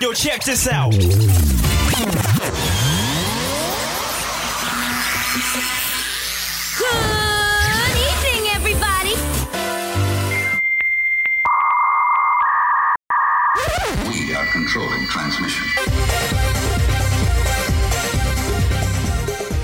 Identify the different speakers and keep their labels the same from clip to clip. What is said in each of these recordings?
Speaker 1: Yo, check this out.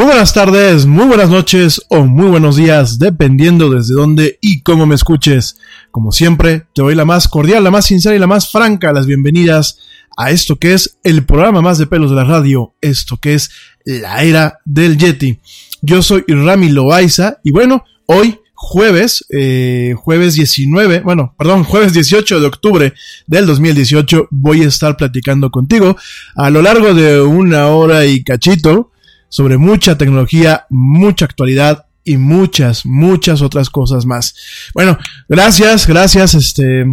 Speaker 2: Muy buenas tardes, muy buenas noches o muy buenos días, dependiendo desde dónde y cómo me escuches. Como siempre, te doy la más cordial, la más sincera y la más franca las bienvenidas a esto que es el programa más de pelos de la radio, esto que es la era del Yeti. Yo soy Rami Loaiza y bueno, hoy jueves, eh, jueves 19, bueno, perdón, jueves 18 de octubre del 2018 voy a estar platicando contigo a lo largo de una hora y cachito sobre mucha tecnología, mucha actualidad y muchas, muchas otras cosas más. Bueno, gracias, gracias, este,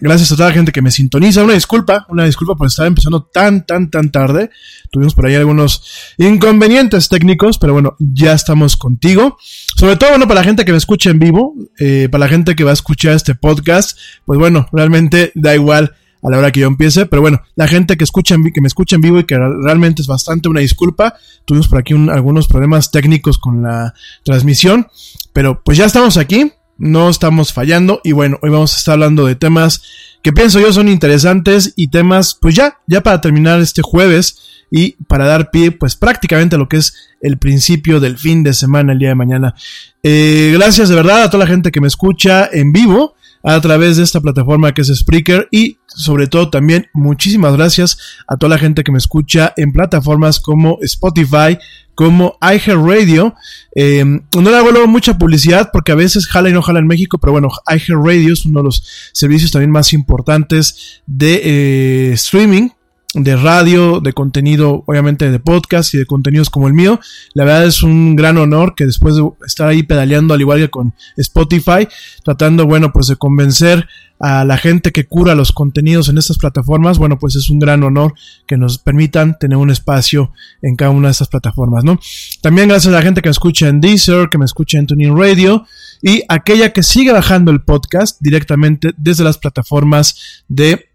Speaker 2: gracias a toda la gente que me sintoniza. Una disculpa, una disculpa por estar empezando tan, tan, tan tarde. Tuvimos por ahí algunos inconvenientes técnicos, pero bueno, ya estamos contigo. Sobre todo, bueno, para la gente que me escucha en vivo, eh, para la gente que va a escuchar este podcast, pues bueno, realmente da igual a la hora que yo empiece. Pero bueno, la gente que, escucha que me escucha en vivo y que realmente es bastante una disculpa. Tuvimos por aquí algunos problemas técnicos con la transmisión. Pero pues ya estamos aquí, no estamos fallando. Y bueno, hoy vamos a estar hablando de temas que pienso yo son interesantes y temas, pues ya, ya para terminar este jueves y para dar pie, pues prácticamente a lo que es el principio del fin de semana, el día de mañana. Eh, gracias de verdad a toda la gente que me escucha en vivo a través de esta plataforma que es Spreaker y sobre todo también muchísimas gracias a toda la gente que me escucha en plataformas como Spotify, como iHeartRadio. Eh, no le hago mucha publicidad porque a veces jala y no jala en México, pero bueno, iHeartRadio es uno de los servicios también más importantes de eh, streaming de radio, de contenido, obviamente de podcast y de contenidos como el mío. La verdad es un gran honor que después de estar ahí pedaleando al igual que con Spotify, tratando, bueno, pues de convencer a la gente que cura los contenidos en estas plataformas, bueno, pues es un gran honor que nos permitan tener un espacio en cada una de estas plataformas, ¿no? También gracias a la gente que me escucha en Deezer, que me escucha en Tuning Radio y aquella que sigue bajando el podcast directamente desde las plataformas de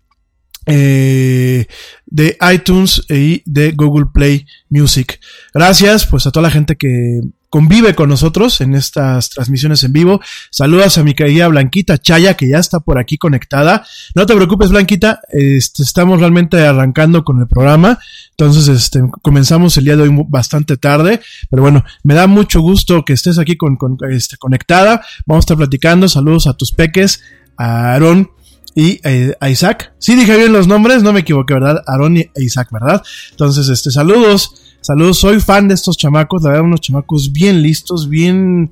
Speaker 2: eh, de iTunes y de Google Play Music. Gracias pues a toda la gente que convive con nosotros en estas transmisiones en vivo. Saludos a mi querida Blanquita Chaya, que ya está por aquí conectada. No te preocupes, Blanquita, este, estamos realmente arrancando con el programa. Entonces, este, comenzamos el día de hoy bastante tarde, pero bueno, me da mucho gusto que estés aquí con, este, conectada. Vamos a estar platicando. Saludos a tus peques, a Aaron, y eh, Isaac. Sí dije bien los nombres, no me equivoqué, ¿verdad? Aaron y Isaac, ¿verdad? Entonces, este, saludos, saludos, soy fan de estos chamacos, la verdad, unos chamacos bien listos, bien,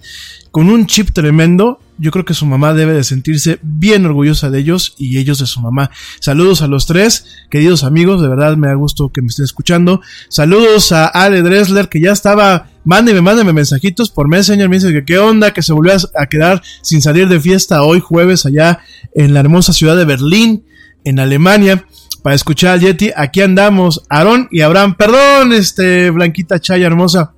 Speaker 2: con un chip tremendo yo creo que su mamá debe de sentirse bien orgullosa de ellos y ellos de su mamá. Saludos a los tres, queridos amigos, de verdad me da gusto que me estén escuchando. Saludos a Ale Dressler, que ya estaba, mándeme, mándeme mensajitos por Messenger, me dice que qué onda, que se volvió a quedar sin salir de fiesta hoy jueves allá en la hermosa ciudad de Berlín, en Alemania para escuchar al Yeti. Aquí andamos, Aarón y Abraham. Perdón, este, Blanquita Chaya hermosa.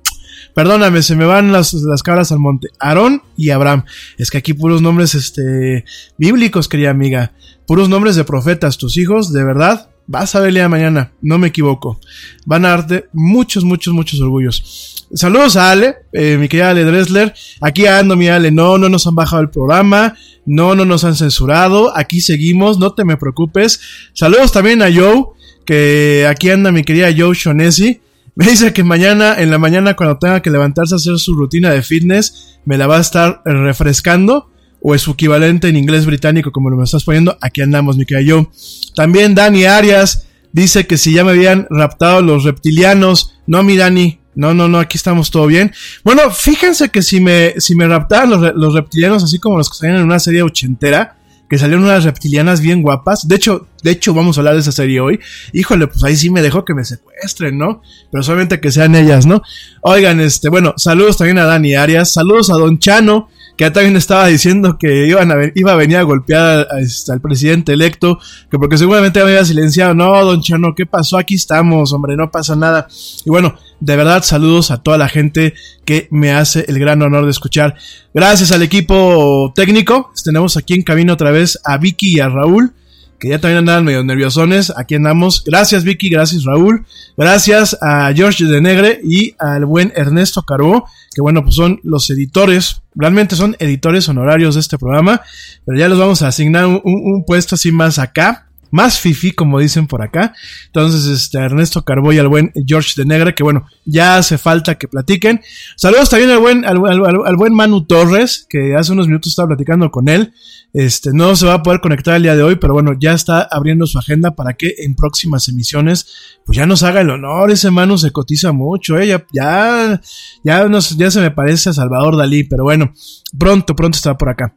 Speaker 2: Perdóname, se me van las, las cabras al monte. Aarón y Abraham. Es que aquí puros nombres este, bíblicos, querida amiga. Puros nombres de profetas. Tus hijos, de verdad, vas a verle mañana. No me equivoco. Van a darte muchos, muchos, muchos orgullos. Saludos a Ale, eh, mi querida Ale Dressler. Aquí ando, mi Ale. No, no nos han bajado el programa. No, no nos han censurado. Aquí seguimos. No te me preocupes. Saludos también a Joe. Que aquí anda mi querida Joe Shonesi. Me dice que mañana, en la mañana, cuando tenga que levantarse a hacer su rutina de fitness, me la va a estar refrescando. O es su equivalente en inglés británico, como lo me estás poniendo. Aquí andamos, mi yo. También Dani Arias dice que si ya me habían raptado los reptilianos. No, mi Dani. No, no, no, aquí estamos todo bien. Bueno, fíjense que si me, si me raptaban los, los reptilianos, así como los que salían en una serie ochentera, que salieron unas reptilianas bien guapas. De hecho, de hecho, vamos a hablar de esa serie hoy. Híjole, pues ahí sí me dejó que me secuestren, ¿no? Pero solamente que sean ellas, ¿no? Oigan, este, bueno, saludos también a Dani Arias, saludos a Don Chano, que también estaba diciendo que iba a venir a golpear este, al presidente electo, que porque seguramente había silenciado. No, don Chano, ¿qué pasó? Aquí estamos, hombre, no pasa nada. Y bueno, de verdad, saludos a toda la gente que me hace el gran honor de escuchar. Gracias al equipo técnico. Tenemos aquí en camino otra vez a Vicky y a Raúl que ya también andaban medio nerviosones. Aquí andamos. Gracias Vicky, gracias Raúl. Gracias a George de Negre y al buen Ernesto Caro, que bueno, pues son los editores, realmente son editores honorarios de este programa, pero ya les vamos a asignar un, puesto así más acá, más fifi, como dicen por acá. Entonces, este, Ernesto Carboy, al buen George de Negra, que bueno, ya hace falta que platiquen. Saludos también al buen, al, buen Manu Torres, que hace unos minutos estaba platicando con él. Este, no se va a poder conectar el día de hoy, pero bueno, ya está abriendo su agenda para que en próximas emisiones, pues ya nos haga el honor. Ese Manu se cotiza mucho, eh, ya, ya, ya, nos- ya se me parece a Salvador Dalí, pero bueno, pronto, pronto estará por acá.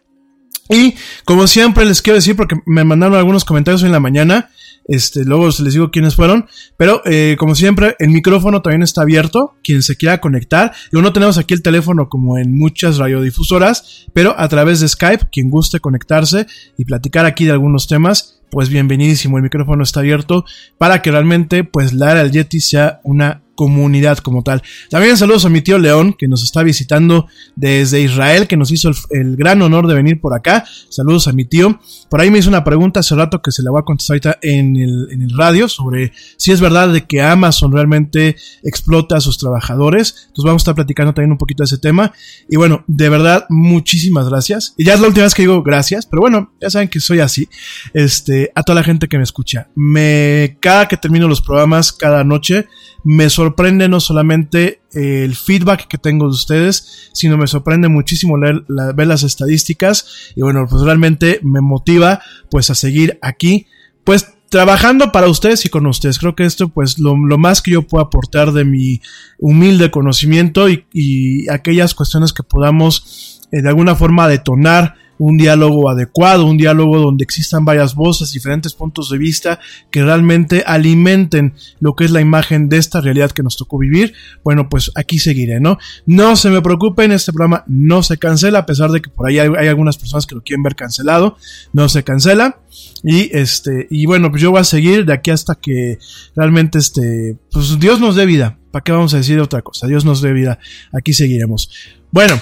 Speaker 2: Y como siempre les quiero decir, porque me mandaron algunos comentarios en la mañana, este, luego les digo quiénes fueron, pero eh, como siempre, el micrófono también está abierto, quien se quiera conectar. Y no tenemos aquí el teléfono como en muchas radiodifusoras, pero a través de Skype, quien guste conectarse y platicar aquí de algunos temas, pues bienvenidísimo, el micrófono está abierto para que realmente pues la era del Yeti sea una comunidad como tal. También saludos a mi tío León, que nos está visitando desde Israel, que nos hizo el, gran honor de venir por acá. Saludos a mi tío. Por ahí me hizo una pregunta hace rato que se la voy a contestar ahorita en el, en el radio sobre si es verdad de que Amazon realmente explota a sus trabajadores. Entonces vamos a estar platicando también un poquito de ese tema. Y bueno, de verdad, muchísimas gracias. Y ya es la última vez que digo gracias, pero bueno, ya saben que soy así. Este, a toda la gente que me escucha. Me, cada que termino los programas, cada noche, me sorprende no solamente eh, el feedback que tengo de ustedes, sino me sorprende muchísimo leer, ver las estadísticas y bueno, pues realmente me motiva pues a seguir aquí, pues trabajando para ustedes y con ustedes. Creo que esto pues lo, más que yo puedo aportar de mi humilde conocimiento y, y aquellas cuestiones que podamos eh, de alguna forma detonar un diálogo adecuado, un diálogo donde existan varias voces, diferentes puntos de vista que realmente alimenten lo que es la imagen de esta realidad que nos tocó vivir. Bueno, pues aquí seguiré, ¿no? No se me preocupen, este programa no se cancela, a pesar de que por ahí hay, hay algunas personas que lo quieren ver cancelado, no se cancela. Y este, y bueno, pues yo voy a seguir de aquí hasta que realmente este, pues Dios nos dé vida. ¿Para qué vamos a decir otra cosa? Dios nos dé vida. Aquí seguiremos. Bueno,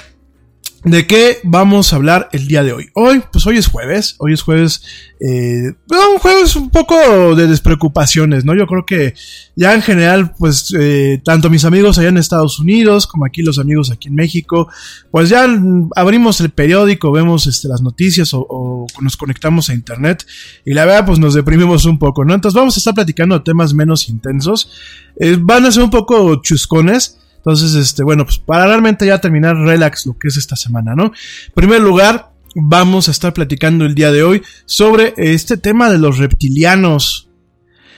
Speaker 2: ¿De qué vamos a hablar el día de hoy? Hoy, pues hoy es jueves, hoy es jueves, eh, un jueves un poco de despreocupaciones, ¿no? Yo creo que ya en general, pues, eh, tanto mis amigos allá en Estados Unidos como aquí los amigos aquí en México, pues ya abrimos el periódico, vemos este, las noticias o, o nos conectamos a internet y la verdad, pues nos deprimimos un poco, ¿no? Entonces vamos a estar platicando de temas menos intensos, eh, van a ser un poco chuscones, entonces, este, bueno, pues para realmente ya terminar relax lo que es esta semana, ¿no? En primer lugar, vamos a estar platicando el día de hoy sobre este tema de los reptilianos.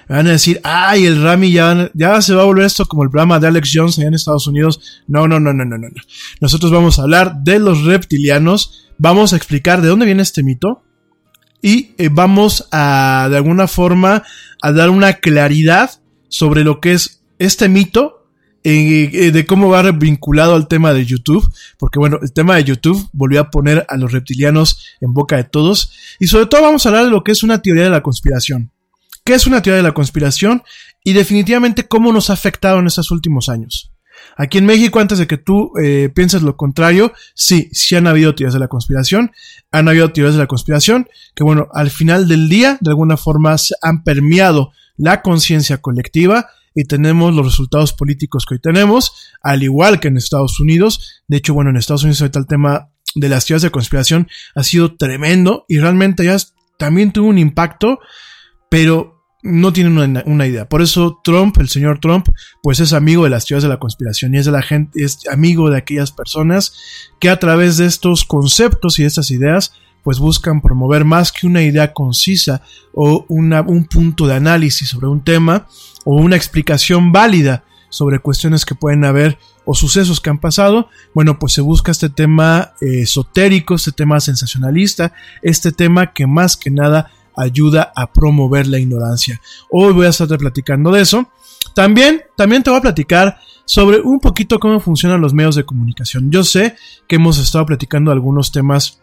Speaker 2: Van a decir, ay, el Rami ya, ya se va a volver esto como el programa de Alex Jones allá en Estados Unidos. No, no, no, no, no, no. no. Nosotros vamos a hablar de los reptilianos. Vamos a explicar de dónde viene este mito. Y eh, vamos a, de alguna forma, a dar una claridad sobre lo que es este mito eh, de cómo va vinculado al tema de YouTube, porque bueno, el tema de YouTube volvió a poner a los reptilianos en boca de todos, y sobre todo vamos a hablar de lo que es una teoría de la conspiración. ¿Qué es una teoría de la conspiración? Y definitivamente cómo nos ha afectado en estos últimos años. Aquí en México, antes de que tú eh, pienses lo contrario, sí, sí han habido teorías de la conspiración, han habido teorías de la conspiración, que bueno, al final del día, de alguna forma, han permeado la conciencia colectiva y tenemos los resultados políticos que hoy tenemos, al igual que en Estados Unidos. De hecho, bueno, en Estados Unidos ahorita el tema de las teorías de conspiración ha sido tremendo y realmente ya también tuvo un impacto, pero no tienen una, idea. Por eso Trump, el señor Trump, pues es amigo de las teorías de la conspiración y es de la gente, es amigo de aquellas personas que a través de estos conceptos y de estas ideas pues buscan promover más que una idea concisa o un punto de análisis sobre un tema o una explicación válida sobre cuestiones que pueden haber o sucesos que han pasado, bueno, pues se busca este tema eh, esotérico, este tema sensacionalista, este tema que más que nada ayuda a promover la ignorancia. Hoy voy a estar platicando de eso. También, también te voy a platicar sobre un poquito cómo funcionan los medios de comunicación. Yo sé que hemos estado platicando algunos temas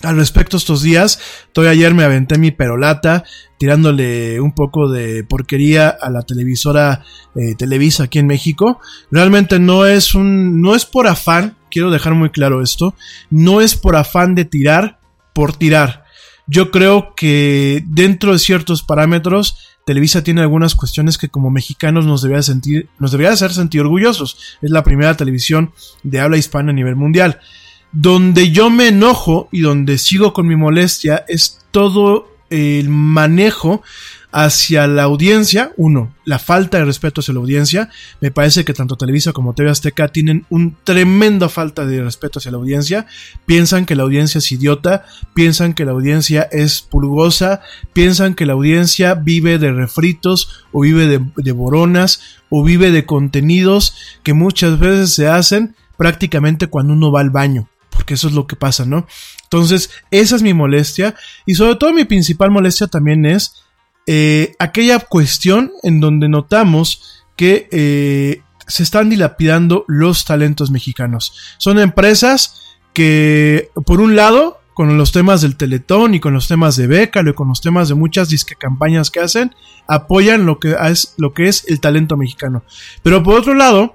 Speaker 2: al respecto estos días, todavía ayer me aventé mi perolata tirándole un poco de porquería a la televisora eh, Televisa aquí en México. Realmente no es un, no es por afán, quiero dejar muy claro esto, no es por afán de tirar por tirar. Yo creo que dentro de ciertos parámetros, Televisa tiene algunas cuestiones que como mexicanos nos debería sentir, nos debería hacer sentir orgullosos. Es la primera televisión de habla hispana a nivel mundial. Donde yo me enojo y donde sigo con mi molestia es todo el manejo hacia la audiencia, uno, la falta de respeto hacia la audiencia, me parece que tanto Televisa como TV Azteca tienen un tremenda falta de respeto hacia la audiencia, piensan que la audiencia es idiota, piensan que la audiencia es pulgosa, piensan que la audiencia vive de refritos o vive de, de boronas o vive de contenidos que muchas veces se hacen prácticamente cuando uno va al baño porque eso es lo que pasa, ¿no? Entonces, esa es mi molestia y sobre todo mi principal molestia también es eh, aquella cuestión en donde notamos que eh, se están dilapidando los talentos mexicanos. Son empresas que, por un lado, con los temas del Teletón y con los temas de Bécalo y con los temas de muchas disque campañas que hacen, apoyan lo que es, lo que es el talento mexicano. Pero por otro lado,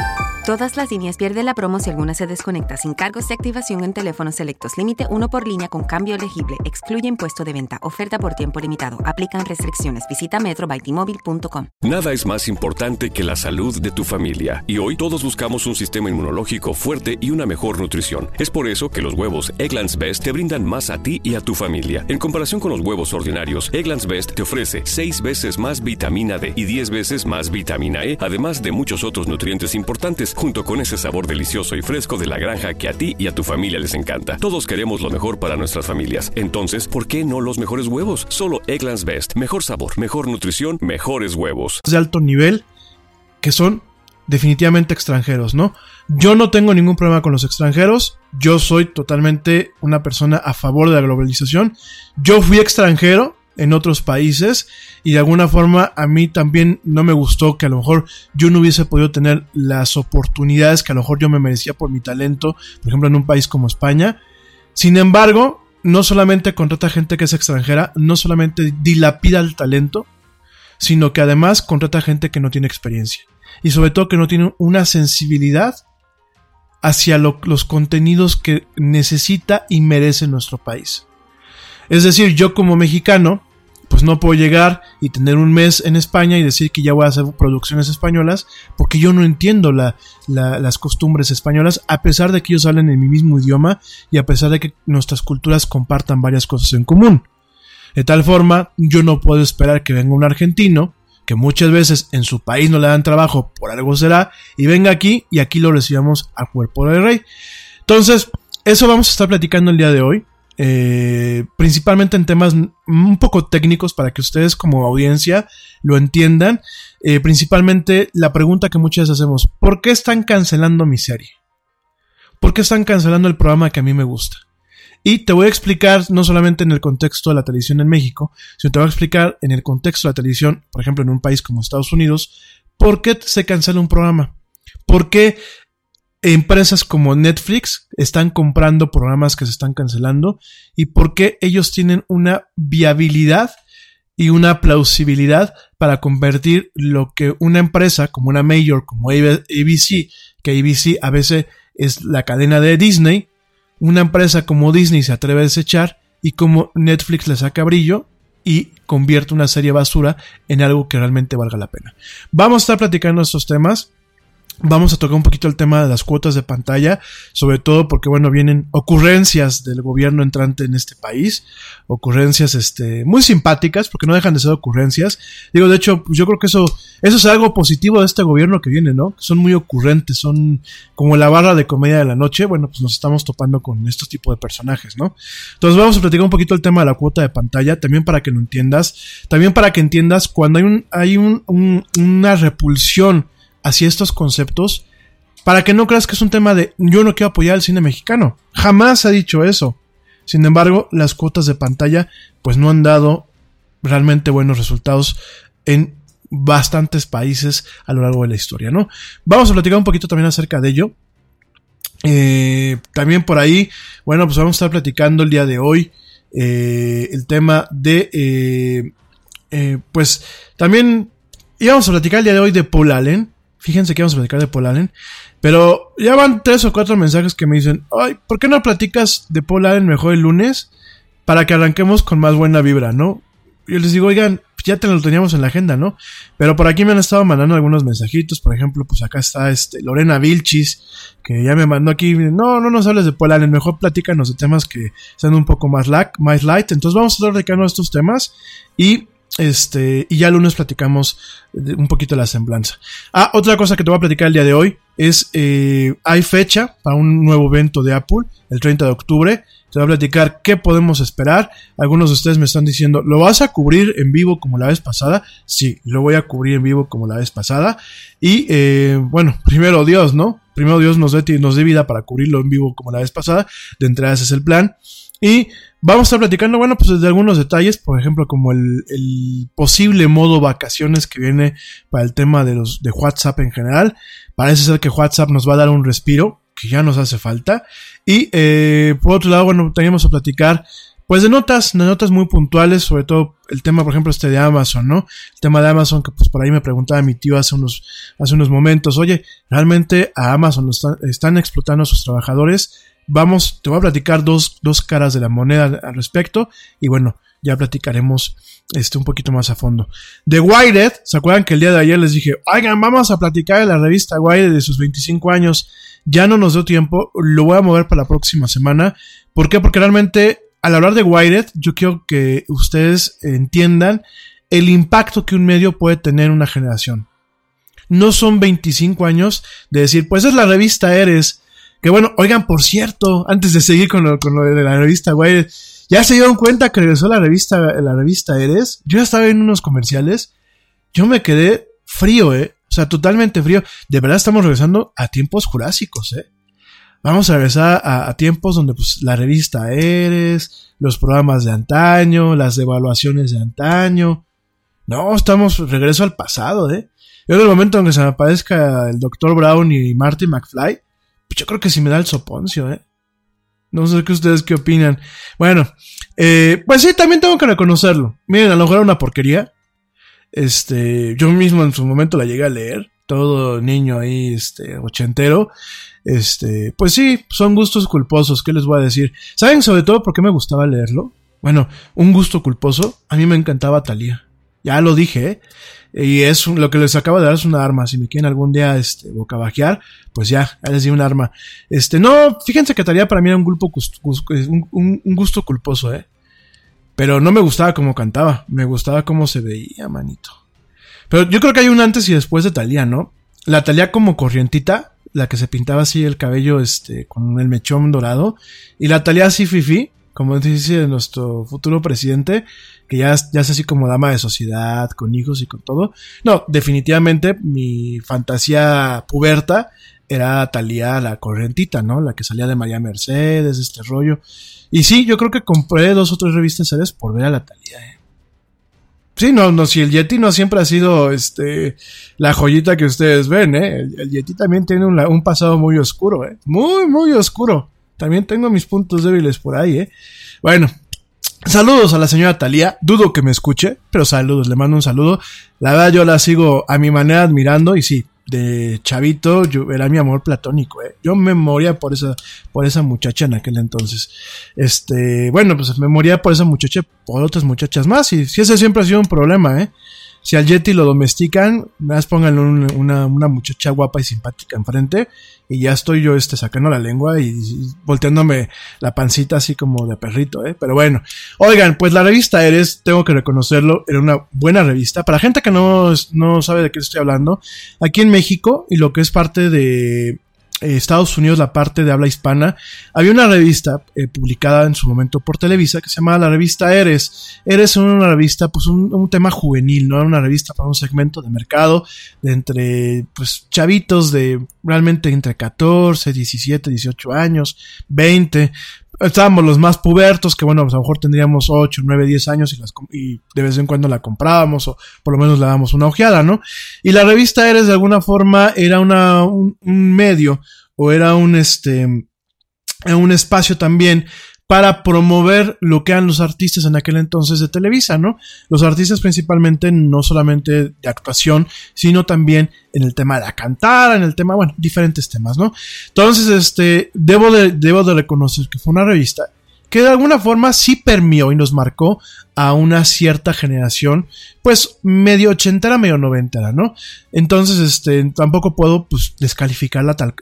Speaker 3: Todas las líneas pierden la promo si alguna se desconecta sin cargos de activación en teléfonos selectos. Límite uno por línea con cambio elegible. Excluye impuesto de venta. Oferta por tiempo limitado. Aplican restricciones. Visita metrobytimóvil.com.
Speaker 4: Nada es más importante que la salud de tu familia. Y hoy todos buscamos un sistema inmunológico fuerte y una mejor nutrición. Es por eso que los huevos Egglands Best te brindan más a ti y a tu familia. En comparación con los huevos ordinarios, Egglands Best te ofrece 6 veces más vitamina D y 10 veces más vitamina E, además de muchos otros nutrientes importantes junto con ese sabor delicioso y fresco de la granja que a ti y a tu familia les encanta. Todos queremos lo mejor para nuestras familias. Entonces, ¿por qué no los mejores huevos? Solo Egglands Best. Mejor sabor, mejor nutrición, mejores huevos.
Speaker 2: de alto nivel que son definitivamente extranjeros, ¿no? Yo no tengo ningún problema con los extranjeros, yo soy totalmente una persona a favor de la globalización. Yo fui extranjero en otros países y de alguna forma a mí también no me gustó que a lo mejor yo no hubiese podido tener las oportunidades que a lo mejor yo me merecía por mi talento, por ejemplo en un país como España. Sin embargo, no solamente contrata gente que es extranjera, no solamente dilapida el talento, sino que además contrata gente que no tiene experiencia y sobre todo que no tiene una sensibilidad hacia lo- los contenidos que necesita y merece nuestro país. Es decir, yo como mexicano, pues no puedo llegar y tener un mes en España y decir que ya voy a hacer producciones españolas, porque yo no entiendo la- la- las costumbres españolas, a pesar de que ellos hablan en mi mismo idioma y a pesar de que nuestras culturas compartan varias cosas en común. De tal forma, yo no puedo esperar que venga un argentino, que muchas veces en su país no le dan trabajo, por algo será, y venga aquí y aquí lo recibamos al cuerpo del rey. Entonces, eso vamos a estar platicando el día de hoy. Eh, principalmente en temas un poco técnicos para que ustedes como audiencia lo entiendan. Eh, principalmente la pregunta que muchas veces hacemos, ¿por qué están cancelando mi serie? ¿Por qué están cancelando el programa que a mí me gusta? Y te voy a explicar no solamente en el contexto de la televisión en México, sino te voy a explicar en el contexto de la televisión, por ejemplo, en un país como Estados Unidos, por qué se cancela un programa. ¿Por qué empresas como Netflix están comprando programas que se están cancelando? ¿Y por qué ellos tienen una viabilidad y una plausibilidad para convertir lo que una empresa como una mayor, como ABC, que ABC a veces es la cadena de Disney, una empresa como Disney se atreve a desechar y como Netflix le saca brillo y convierte una serie basura en algo que realmente valga la pena. Vamos a estar platicando estos temas. Vamos a tocar un poquito el tema de las cuotas de pantalla, sobre todo porque, bueno, vienen ocurrencias del gobierno entrante en este país, ocurrencias, este, muy simpáticas, porque no dejan de ser ocurrencias. Digo, de hecho, yo creo que eso, eso es algo positivo de este gobierno que viene, ¿no? Son muy ocurrentes, son como la barra de comedia de la noche, bueno, pues nos estamos topando con estos tipos de personajes, ¿no? Entonces vamos a platicar un poquito el tema de la cuota de pantalla, también para que lo entiendas, también para que entiendas cuando hay un, hay un, un una repulsión hacia estos conceptos para que no creas que es un tema de yo no quiero apoyar el cine mexicano. Jamás ha dicho eso. Sin embargo, las cuotas de pantalla pues no han dado realmente buenos resultados en bastantes países a lo largo de la historia, ¿no? Vamos a platicar un poquito también acerca de ello. Eh, también por ahí, bueno, pues vamos a estar platicando el día de hoy eh, el tema de, eh, pues también íbamos a platicar el día de hoy de Paul Allen, Fíjense que vamos a platicar de Paul Allen. Pero ya van tres o cuatro mensajes que me dicen, ay, ¿por qué no platicas de Paul Allen mejor el lunes? Para que arranquemos con más buena vibra, ¿no? Yo les digo, oigan, ya te lo teníamos en la agenda, ¿no? Pero por aquí me han estado mandando algunos mensajitos, por ejemplo, pues acá está este Lorena Vilchis, que ya me mandó aquí, no, no nos hables de Paul Allen, mejor platícanos de temas que sean un poco más, más light. Entonces vamos a estar dedicando a estos temas y este, y ya el lunes platicamos un poquito la semblanza. Ah, otra cosa que te voy a platicar el día de hoy es, eh, hay fecha para un nuevo evento de Apple, el 30 de octubre. Te voy a platicar qué podemos esperar. Algunos de ustedes me están diciendo, ¿lo vas a cubrir en vivo como la vez pasada? Sí, lo voy a cubrir en vivo como la vez pasada. Y eh, bueno, primero Dios, ¿no? Primero Dios nos dé, nos dé vida para cubrirlo en vivo como la vez pasada. De entrada ese es el plan. Y vamos a estar platicando, bueno, pues de algunos detalles, por ejemplo, como el, posible modo vacaciones que viene para el tema de los de WhatsApp en general. Parece ser que WhatsApp nos va a dar un respiro que ya nos hace falta. Y eh, por otro lado, bueno, teníamos a platicar pues de notas, de notas muy puntuales, sobre todo el tema, por ejemplo, este de Amazon, ¿no? El tema de Amazon, que pues por ahí me preguntaba mi tío hace unos, hace unos momentos, oye, ¿realmente a Amazon están explotando a sus trabajadores? Vamos, te voy a platicar dos, dos caras de la moneda al respecto y bueno, ya platicaremos este un poquito más a fondo. De Wired, ¿se acuerdan que el día de ayer les dije, oigan, vamos a platicar de la revista Wired de sus 25 años? Ya no nos dio tiempo, lo voy a mover para la próxima semana. ¿Por qué? Porque realmente al hablar de Wired, yo quiero que ustedes entiendan el impacto que un medio puede tener en una generación. No son 25 años de decir, pues es la revista Eres, que bueno, oigan, por cierto, antes de seguir con lo, con lo de la revista Wired, ¿ya se dieron cuenta que regresó la revista, la revista Eres? Yo estaba en unos comerciales, yo me quedé frío, eh. O sea, totalmente frío. De verdad estamos regresando a tiempos jurásicos, eh. Vamos a regresar a, a tiempos donde pues la revista Eres, los programas de antaño, las evaluaciones de antaño. No, estamos regreso al pasado, eh. Yo en el momento en que se me aparezca el Dr. Brown y Marty McFly, pues yo creo que sí me da el soponcio, ¿eh? No sé qué ustedes qué opinan. Bueno, eh, pues sí, también tengo que reconocerlo. Miren, a lo mejor era una porquería. Este, yo mismo en su momento la llegué a leer. Todo niño ahí, este, ochentero. Este, pues sí, son gustos culposos, ¿qué les voy a decir? ¿Saben sobre todo por qué me gustaba leerlo? Bueno, un gusto culposo, a mí me encantaba Talía. Ya lo dije, ¿eh? Y es lo que les acaba de dar es una arma. Si me quieren algún día este, bocabajear, pues ya, ya les di un arma. Este, no, fíjense que Talía para mí era un, grupo, un, un, gusto culposo, ¿eh? Pero no me gustaba cómo cantaba, me gustaba cómo se veía, manito. Pero yo creo que hay un antes y después de Talía, ¿no? La Talía como corrientita, la que se pintaba así el cabello este, con el mechón dorado, y la Talía así fifi, como dice nuestro futuro presidente, que ya, ya es así como dama de sociedad, con hijos y con todo. No, definitivamente mi fantasía puberta era Talía la correntita, ¿no? La que salía de María Mercedes, este rollo. Y sí, yo creo que compré dos o tres revistas series por ver a la Talía, ¿eh? Sí, no, no, si el Yeti no siempre ha sido este la joyita que ustedes ven, ¿eh? El, Yeti también tiene un pasado muy oscuro, ¿eh? Muy, muy oscuro. También tengo mis puntos débiles por ahí, ¿eh? Bueno, Saludos a la señora Talía, dudo que me escuche, pero saludos, le mando un saludo. La verdad yo la sigo a mi manera admirando y sí, de chavito yo, era mi amor platónico, ¿eh? Yo me moría por esa, por esa muchacha en aquel entonces. Este, bueno, pues me moría por esa muchacha, por otras muchachas más y si ese siempre ha sido un problema, ¿eh? Si al Yeti lo domestican, más pónganle una, una, muchacha guapa y simpática enfrente y ya estoy yo este sacando la lengua y, volteándome la pancita así como de perrito, ¿eh? Pero bueno, oigan, pues la revista Eres, tengo que reconocerlo, era una buena revista. Para gente que no, no sabe de qué estoy hablando, aquí en México y lo que es parte de eh, Estados Unidos, la parte de habla hispana, había una revista eh, publicada en su momento por Televisa que se llamaba la revista Eres. Eres una revista, pues un, tema juvenil, no era una revista para un segmento de mercado de entre, pues, chavitos de realmente entre 14, 17, 18 años, 20, estábamos los más pubertos, que bueno, pues a lo mejor tendríamos 8, 9, 10 años y, las, y de vez en cuando la comprábamos o por lo menos le dábamos una ojeada, ¿no? Y la revista Eres de alguna forma era una, un, medio o era un, este, un espacio también para promover lo que eran los artistas en aquel entonces de Televisa, ¿no? Los artistas principalmente no solamente de actuación, sino también en el tema de la cantar, en el tema, bueno, diferentes temas, ¿no? Entonces, este, debo de, debo de reconocer que fue una revista que de alguna forma sí permió y nos marcó a una cierta generación, pues medio ochentera, medio noventera, ¿no? Entonces, este, tampoco puedo, pues, descalificarla tal,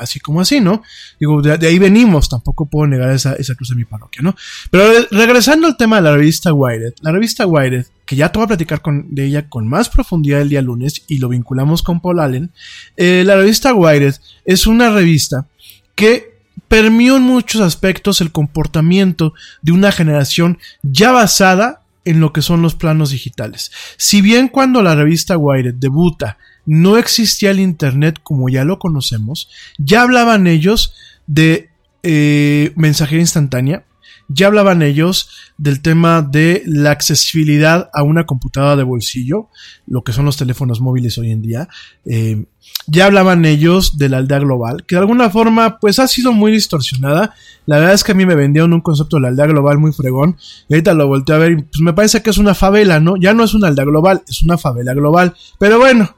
Speaker 2: así como así, ¿no? Digo, de, ahí venimos, tampoco puedo negar esa, esa cruz de mi parroquia, ¿no? Pero regresando al tema de la revista Wired, la revista Wired, que ya te voy a platicar con, de ella con más profundidad el día lunes y lo vinculamos con Paul Allen, eh, la revista Wired es una revista que permió en muchos aspectos el comportamiento de una generación ya basada en lo que son los planos digitales. Si bien cuando la revista Wired debuta no existía el Internet como ya lo conocemos, ya hablaban ellos de eh, mensajería instantánea, ya hablaban ellos del tema de la accesibilidad a una computadora de bolsillo, lo que son los teléfonos móviles hoy en día. Eh, ya hablaban ellos de la aldea global, que de alguna forma pues ha sido muy distorsionada. La verdad es que a mí me vendieron un concepto de la aldea global muy fregón. Y ahorita lo volteé a ver y pues me parece que es una favela, ¿no? Ya no es una aldea global, es una favela global. Pero bueno,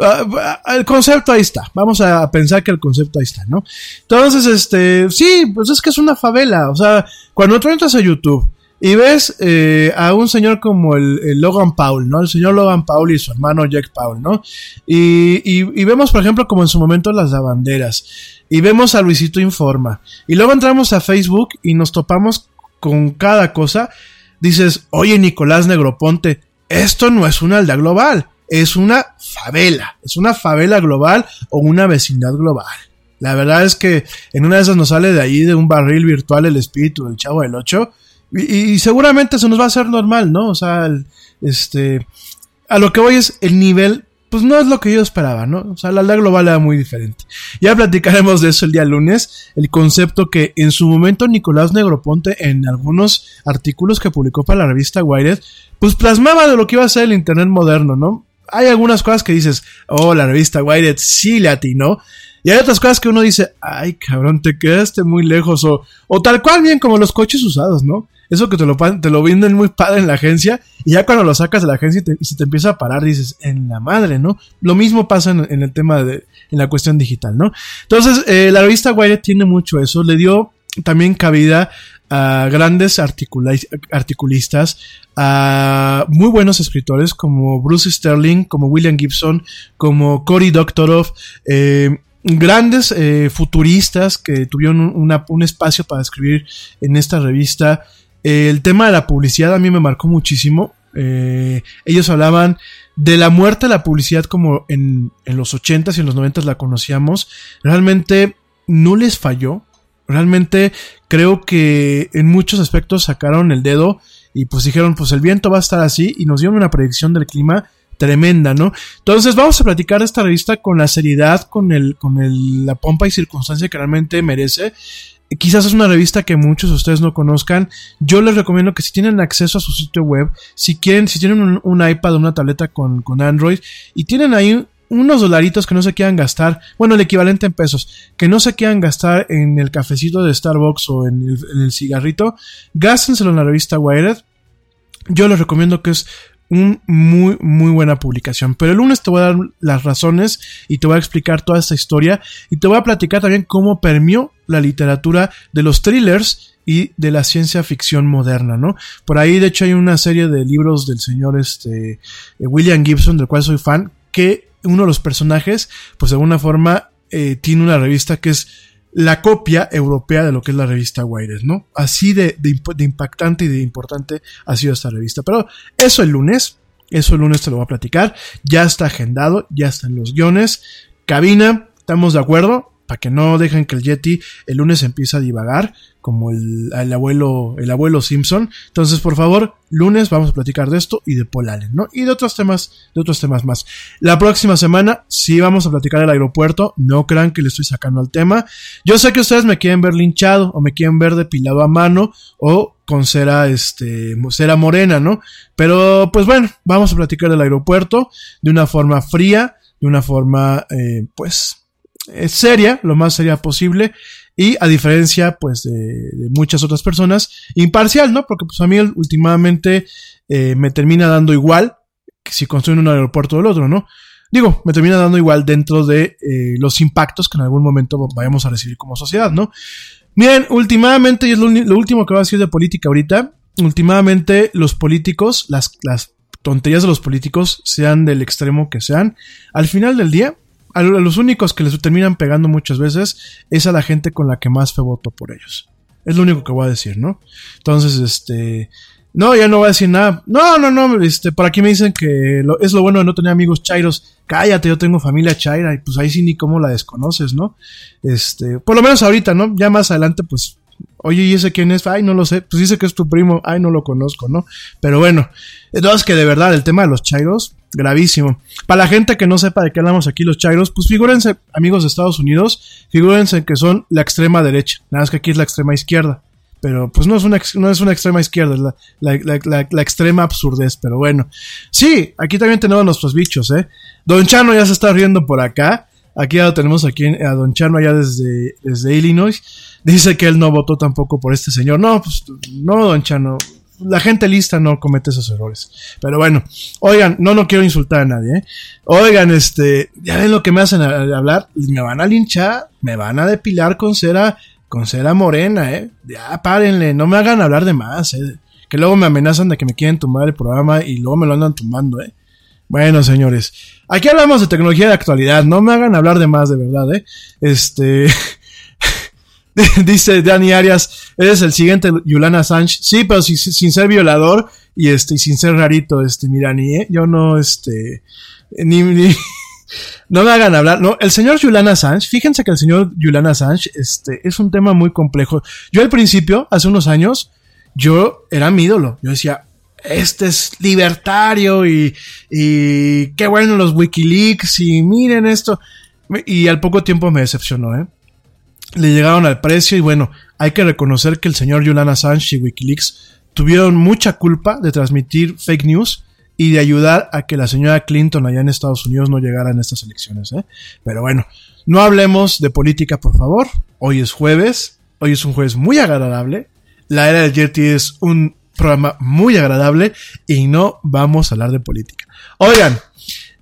Speaker 2: Ah, el concepto ahí está. Vamos a pensar que el concepto ahí está, ¿no? Entonces, este, sí, pues es que es una favela. O sea, cuando tú entras a YouTube y ves eh, a un señor como el, Logan Paul, ¿no? El señor Logan Paul y su hermano Jack Paul, ¿no? Y, y, vemos, por ejemplo, como en su momento las lavanderas. Y vemos a Luisito Informa. Y luego entramos a Facebook y nos topamos con cada cosa. Dices, oye, Nicolás Negroponte, esto no es una aldea global es una favela, es una favela global o una vecindad global. La verdad es que en una de esas nos sale de ahí de un barril virtual el espíritu del chavo del 8 y, seguramente se nos va a hacer normal, ¿no? O sea, este, a lo que voy es el nivel, pues no es lo que yo esperaba, ¿no? O sea, la aldea global era muy diferente. Ya platicaremos de eso el día lunes, el concepto que en su momento Nicolás Negroponte en algunos artículos que publicó para la revista Wired, pues plasmaba de lo que iba a ser el Internet moderno, ¿no? Hay algunas cosas que dices, oh, la revista Wired sí le atinó. Y hay otras cosas que uno dice, ay, cabrón, te quedaste muy lejos. O, o tal cual, bien como los coches usados, ¿no? Eso que te lo, te lo venden muy padre en la agencia. Y ya cuando lo sacas de la agencia y, se te empieza a parar, dices, en la madre, ¿no? Lo mismo pasa en, el tema de, en la cuestión digital, ¿no? Entonces, eh, la revista Wired tiene mucho eso. Le dio también cabida a grandes articulistas, a muy buenos escritores como Bruce Sterling, como William Gibson, como Cory Doctorow, eh, grandes eh, futuristas que tuvieron un, espacio para escribir en esta revista. el tema de la publicidad a mí me marcó muchísimo. Eh, ellos hablaban de la muerte de la publicidad como en, en los 80s y en los 90s la conocíamos. Realmente no les falló Realmente creo que en muchos aspectos sacaron el dedo y pues dijeron, pues el viento va a estar así y nos dieron una predicción del clima tremenda, ¿no? Entonces vamos a platicar de esta revista con la seriedad, con el, con el, la pompa y circunstancia que realmente merece. Quizás es una revista que muchos de ustedes no conozcan. Yo les recomiendo que si tienen acceso a su sitio web, si quieren, si tienen un, un iPad o una tableta con, con Android y tienen ahí unos dolaritos que no se quieran gastar, bueno, el equivalente en pesos, que no se quieran gastar en el cafecito de Starbucks o en el, cigarrito, gástenselo en la revista Wired. Yo les recomiendo que es un muy, muy buena publicación. Pero el lunes te voy a dar las razones y te voy a explicar toda esta historia y te voy a platicar también cómo permió la literatura de los thrillers y de la ciencia ficción moderna, ¿no? Por ahí, de hecho, hay una serie de libros del señor este, eh, William Gibson, del cual soy fan, que uno de los personajes, pues de alguna forma, eh, tiene una revista que es la copia europea de lo que es la revista Wired, ¿no? Así de, de, impactante y de importante ha sido esta revista. Pero eso el lunes, eso el lunes te lo voy a platicar. Ya está agendado, ya están los guiones. Cabina, ¿estamos de acuerdo? Para que no dejen que el Yeti el lunes empiece a divagar como el, abuelo el abuelo Simpson. Entonces, por favor, lunes vamos a platicar de esto y de Paul Allen, ¿no? Y de otros temas, de otros temas más. La próxima semana sí vamos a platicar del aeropuerto, no crean que le estoy sacando al tema. Yo sé que ustedes me quieren ver linchado o me quieren ver depilado a mano o con cera este cera morena, ¿no? Pero pues bueno, vamos a platicar del aeropuerto de una forma fría, de una forma eh, pues seria, lo más seria posible. y a diferencia pues de, de muchas otras personas, imparcial, ¿no? Porque pues a mí últimamente eh, me termina dando igual si construyen un aeropuerto o el otro, ¿no? Digo, me termina dando igual dentro de eh, los impactos que en algún momento vayamos a recibir como sociedad, ¿no? Bien, últimamente, y es lo, lo último que va a decir de política ahorita, últimamente los políticos, las, las tonterías de los políticos, sean del extremo que sean, al final del día, a los únicos que les terminan pegando muchas veces es a la gente con la que más fe voto por ellos. Es lo único que voy a decir, ¿no? Entonces, este, no, ya no voy a decir nada. No, no, no, este, por aquí me dicen que es lo bueno de no tener amigos chairos. Cállate, yo tengo familia chaira y pues ahí sí ni cómo la desconoces, ¿no? Este, por lo menos ahorita, ¿no? Ya más adelante, pues, oye, ¿y ese quién es? Ay, no lo sé. Pues dice que es tu primo. Ay, no lo conozco, ¿no? Pero bueno, entonces que de verdad el tema de los chairos, gravísimo. Para la gente que no sepa de qué hablamos aquí los chairos, pues figúrense, amigos de Estados Unidos, figúrense que son la extrema derecha. Nada más que aquí es la extrema izquierda pero pues no es una, no es una extrema izquierda, es la, la, la, extrema absurdez, pero bueno. Sí, aquí también tenemos nuestros bichos, ¿eh? Don Chano ya se está riendo por acá. Aquí ya lo tenemos aquí a Don Chano allá desde, desde Illinois. Dice que él no votó tampoco por este señor. No, pues no, Don Chano. La gente lista no comete esos errores. Pero bueno, oigan, no, no quiero insultar a nadie, ¿eh? Oigan, este, ya ven lo que me hacen hablar. Me van a linchar, me van a depilar con cera con cera morena, ¿eh? Ya, párenle, no me hagan hablar de más, ¿eh? Que luego me amenazan de que me quieren tumbar el programa y luego me lo andan tumbando, ¿eh? Bueno, señores, aquí hablamos de tecnología de actualidad, no me hagan hablar de más, de verdad, ¿eh? Este... Dice Dani Arias, eres el siguiente Yulana Sánchez. Sí, pero sin, ser violador y este, y sin ser rarito, este, Mirani, ¿eh? Yo no, este, ni, ni, no me hagan hablar. No, el señor Julian Assange, fíjense que el señor Julian Assange este, es un tema muy complejo. Yo al principio, hace unos años, yo era mi ídolo. Yo decía, este es libertario y, y qué bueno los Wikileaks y miren esto. Y al poco tiempo me decepcionó, ¿eh? Le llegaron al precio y bueno, hay que reconocer que el señor Julian Assange y Wikileaks tuvieron mucha culpa de transmitir fake news y de ayudar a que la señora Clinton allá en Estados Unidos no llegara en estas elecciones. ¿eh? Pero bueno, no hablemos de política, por favor. Hoy es jueves, hoy es un jueves muy agradable. La era del Yeti es un programa muy agradable y no vamos a hablar de política. Oigan,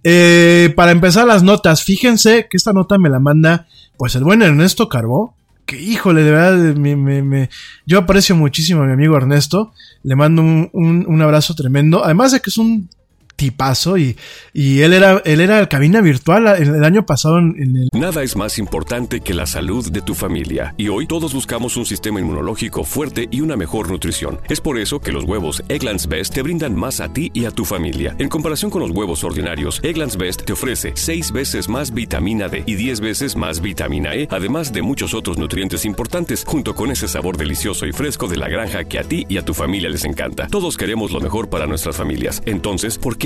Speaker 2: eh, para empezar las notas, fíjense que esta nota me la manda pues el buen Ernesto Carbó, que híjole, de verdad, me, me, me, yo aprecio muchísimo a mi amigo Ernesto, le mando un, un, abrazo tremendo, además de que es un tipazo y, y él era él era cabina virtual el, el año pasado en, el...
Speaker 4: Nada es más importante que la salud de tu familia y hoy todos buscamos un sistema inmunológico fuerte y una mejor nutrición. Es por eso que los huevos Egglands Best te brindan más a ti y a tu familia. En comparación con los huevos ordinarios, Egglands Best te ofrece 6 veces más vitamina D y 10 veces más vitamina E, además de muchos otros nutrientes importantes, junto con ese sabor delicioso y fresco de la granja que a ti y a tu familia les encanta. Todos queremos lo mejor para nuestras familias. Entonces, ¿por qué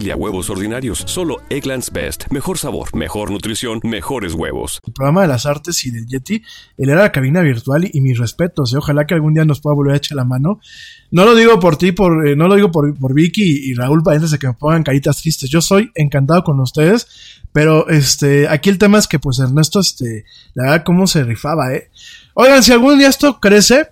Speaker 4: huevos ordinarios? Solo Egglands Best. Mejor sabor, mejor nutrición, mejores huevos.
Speaker 2: El programa de las artes y del Yeti, él era la cabina virtual y, mis respetos, ¿eh? ojalá que algún día nos pueda volver a echar la mano. No lo digo por ti, por, eh, no lo digo por, por Vicky y, y Raúl para antes de que me pongan caritas tristes. Yo soy encantado con ustedes, pero este, aquí el tema es que pues Ernesto, este, la verdad cómo se rifaba, eh. Oigan, si algún día esto crece,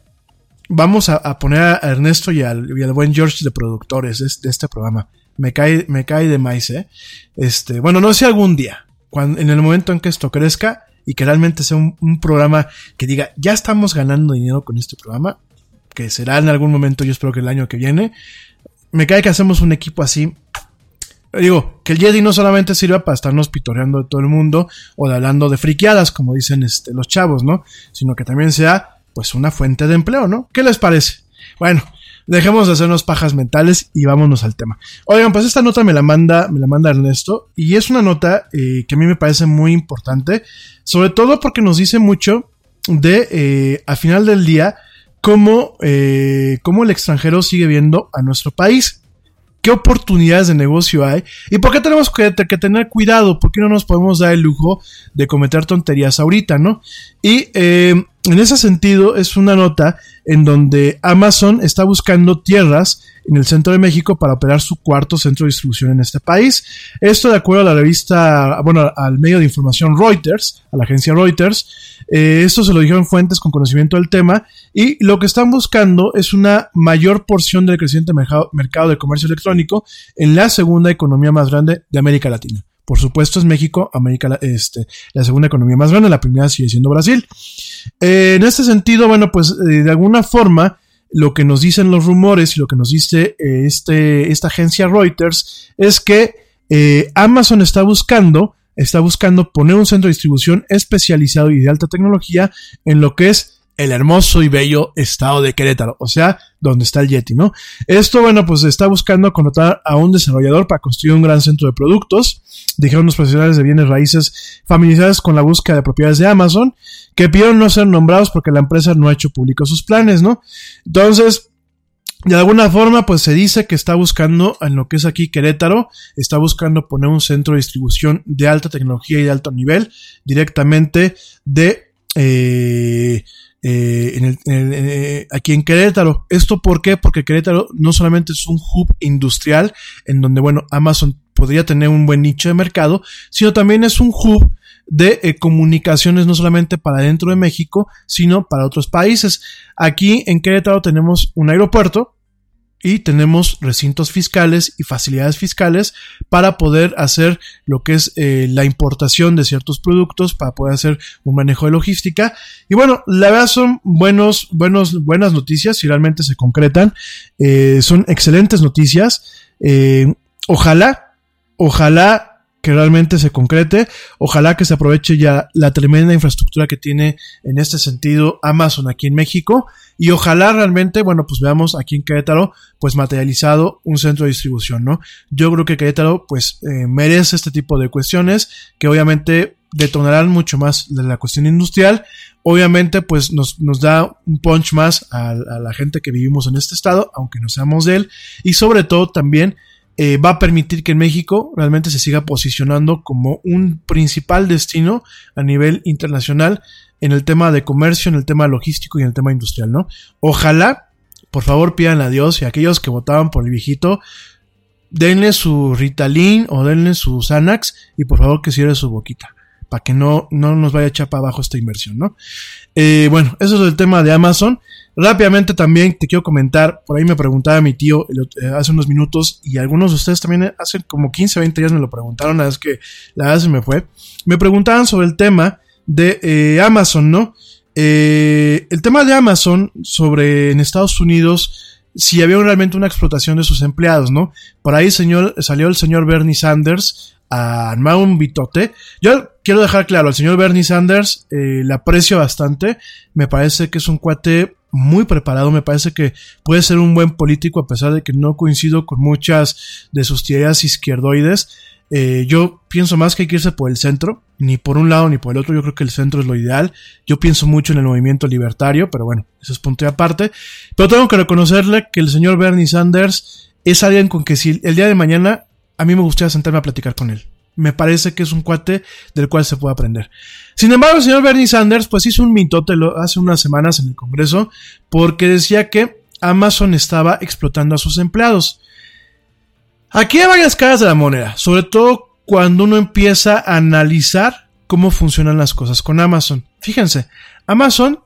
Speaker 2: vamos a, poner a Ernesto y al, buen George de productores de, este programa. Me cae, me cae de maíz, eh. Este, bueno, no sé algún día, cuando, en el momento en que esto crezca y que realmente sea un, programa que diga, ya estamos ganando dinero con este programa, que será en algún momento, yo espero que el año que viene, me cae que hacemos un equipo así. Digo, que el Jedi no solamente sirva para estarnos pitoreando de todo el mundo o de hablando de friqueadas, como dicen este, los chavos, ¿no? Sino que también sea, pues, una fuente de empleo, ¿no? ¿Qué les parece? Bueno, dejemos de hacernos pajas mentales y vámonos al tema. Oigan, pues esta nota me la manda, me la manda Ernesto y es una nota eh, que a mí me parece muy importante, sobre todo porque nos dice mucho de, eh, al final del día, cómo, eh, cómo el extranjero sigue viendo a nuestro país qué oportunidades de negocio hay y por qué tenemos que, que, tener cuidado, por qué no nos podemos dar el lujo de cometer tonterías ahorita, ¿no? Y eh, en ese sentido es una nota en donde Amazon está buscando tierras en el centro de México para operar su cuarto centro de distribución en este país. Esto de acuerdo a la revista, bueno, al medio de información Reuters, a la agencia Reuters. Eh, esto se lo dijeron fuentes con conocimiento del tema y lo que están buscando es una mayor porción del creciente mercado, de comercio electrónico en la segunda economía más grande de América Latina. Por supuesto es México, América, este, la segunda economía más grande, la primera sigue siendo Brasil. Eh, en este sentido, bueno, pues eh, de alguna forma, lo que nos dicen los rumores y lo que nos dice eh, este, esta agencia Reuters es que Amazon está buscando, está buscando poner un centro de distribución especializado y de alta tecnología en lo que es el hermoso y bello estado de Querétaro, o sea, donde está el Yeti, ¿no? Esto, bueno, pues está buscando contratar a un desarrollador para construir un gran centro de productos, dijeron los profesionales de bienes raíces familiarizados con la búsqueda de propiedades de Amazon, que pidieron no ser nombrados porque la empresa no ha hecho público sus planes, ¿no? Entonces, de alguna forma, pues se dice que está buscando, en lo que es aquí Querétaro, está buscando poner un centro de distribución de alta tecnología y de alto nivel directamente de... Eh, eh, en el, en, eh, aquí en Querétaro. ¿Esto por qué? Porque Querétaro no solamente es un hub industrial en donde, bueno, Amazon podría tener un buen nicho de mercado, sino también es un hub de eh, comunicaciones no solamente para dentro de México, sino para otros países. Aquí en Querétaro tenemos un aeropuerto, y tenemos recintos fiscales y facilidades fiscales para poder hacer lo que es eh, la importación de ciertos productos, para poder hacer un manejo de logística. Y bueno, la verdad son buenos, buenos, buenas noticias si realmente se concretan. Eh, son excelentes noticias. Eh, ojalá, ojalá que realmente se concrete. Ojalá que se aproveche ya la tremenda infraestructura que tiene en este sentido Amazon aquí en México. Y ojalá realmente, bueno, pues veamos aquí en Querétaro, pues materializado un centro de distribución, ¿no? Yo creo que Querétaro, pues, eh, merece este tipo de cuestiones que obviamente detonarán mucho más de la cuestión industrial. Obviamente, pues nos, nos da un punch más a, a la gente que vivimos en este estado, aunque no seamos de él. Y sobre todo también eh, va a permitir que México realmente se siga posicionando como un principal destino a nivel internacional en el tema de comercio, en el tema logístico y en el tema industrial, ¿no? Ojalá, por favor, pidan a Dios y a aquellos que votaban por el viejito, denle su Ritalin o denle su Xanax y por favor que cierre su boquita para que no, no nos vaya a para abajo esta inversión, ¿no? Eh, bueno, eso es el tema de Amazon. Rápidamente también te quiero comentar, por ahí me preguntaba mi tío eh, hace unos minutos y algunos de ustedes también hace como 15 o 20 días me lo preguntaron, vez que la verdad se me fue. Me preguntaban sobre el tema de eh, Amazon, ¿no? Eh, el tema de Amazon sobre en Estados Unidos si había realmente una explotación de sus empleados, ¿no? Por ahí señor, salió el señor Bernie Sanders a armar un bitote. Yo quiero dejar claro, al señor Bernie Sanders le aprecio bastante. Me parece que es un cuate muy preparado. Me parece que puede ser un buen político a pesar de que no coincido con muchas de sus teorías izquierdoides. Eh, yo pienso más que hay que irse por el centro, ni por un lado ni por el otro. Yo creo que el centro es lo ideal. Yo pienso mucho en el movimiento libertario, pero bueno, eso es punto y aparte. Pero tengo que reconocerle que el señor Bernie Sanders es alguien con que si el día de mañana a mí me gustaría sentarme a platicar con él. Me parece que es un cuate del cual se puede aprender. Sin embargo, el señor Bernie Sanders pues hizo un mitote hace unas semanas en el Congreso porque decía que Amazon estaba explotando a sus empleados. Aquí hay varias caras de la moneda, sobre todo cuando uno empieza a analizar cómo funcionan las cosas con Amazon. Fíjense, Amazon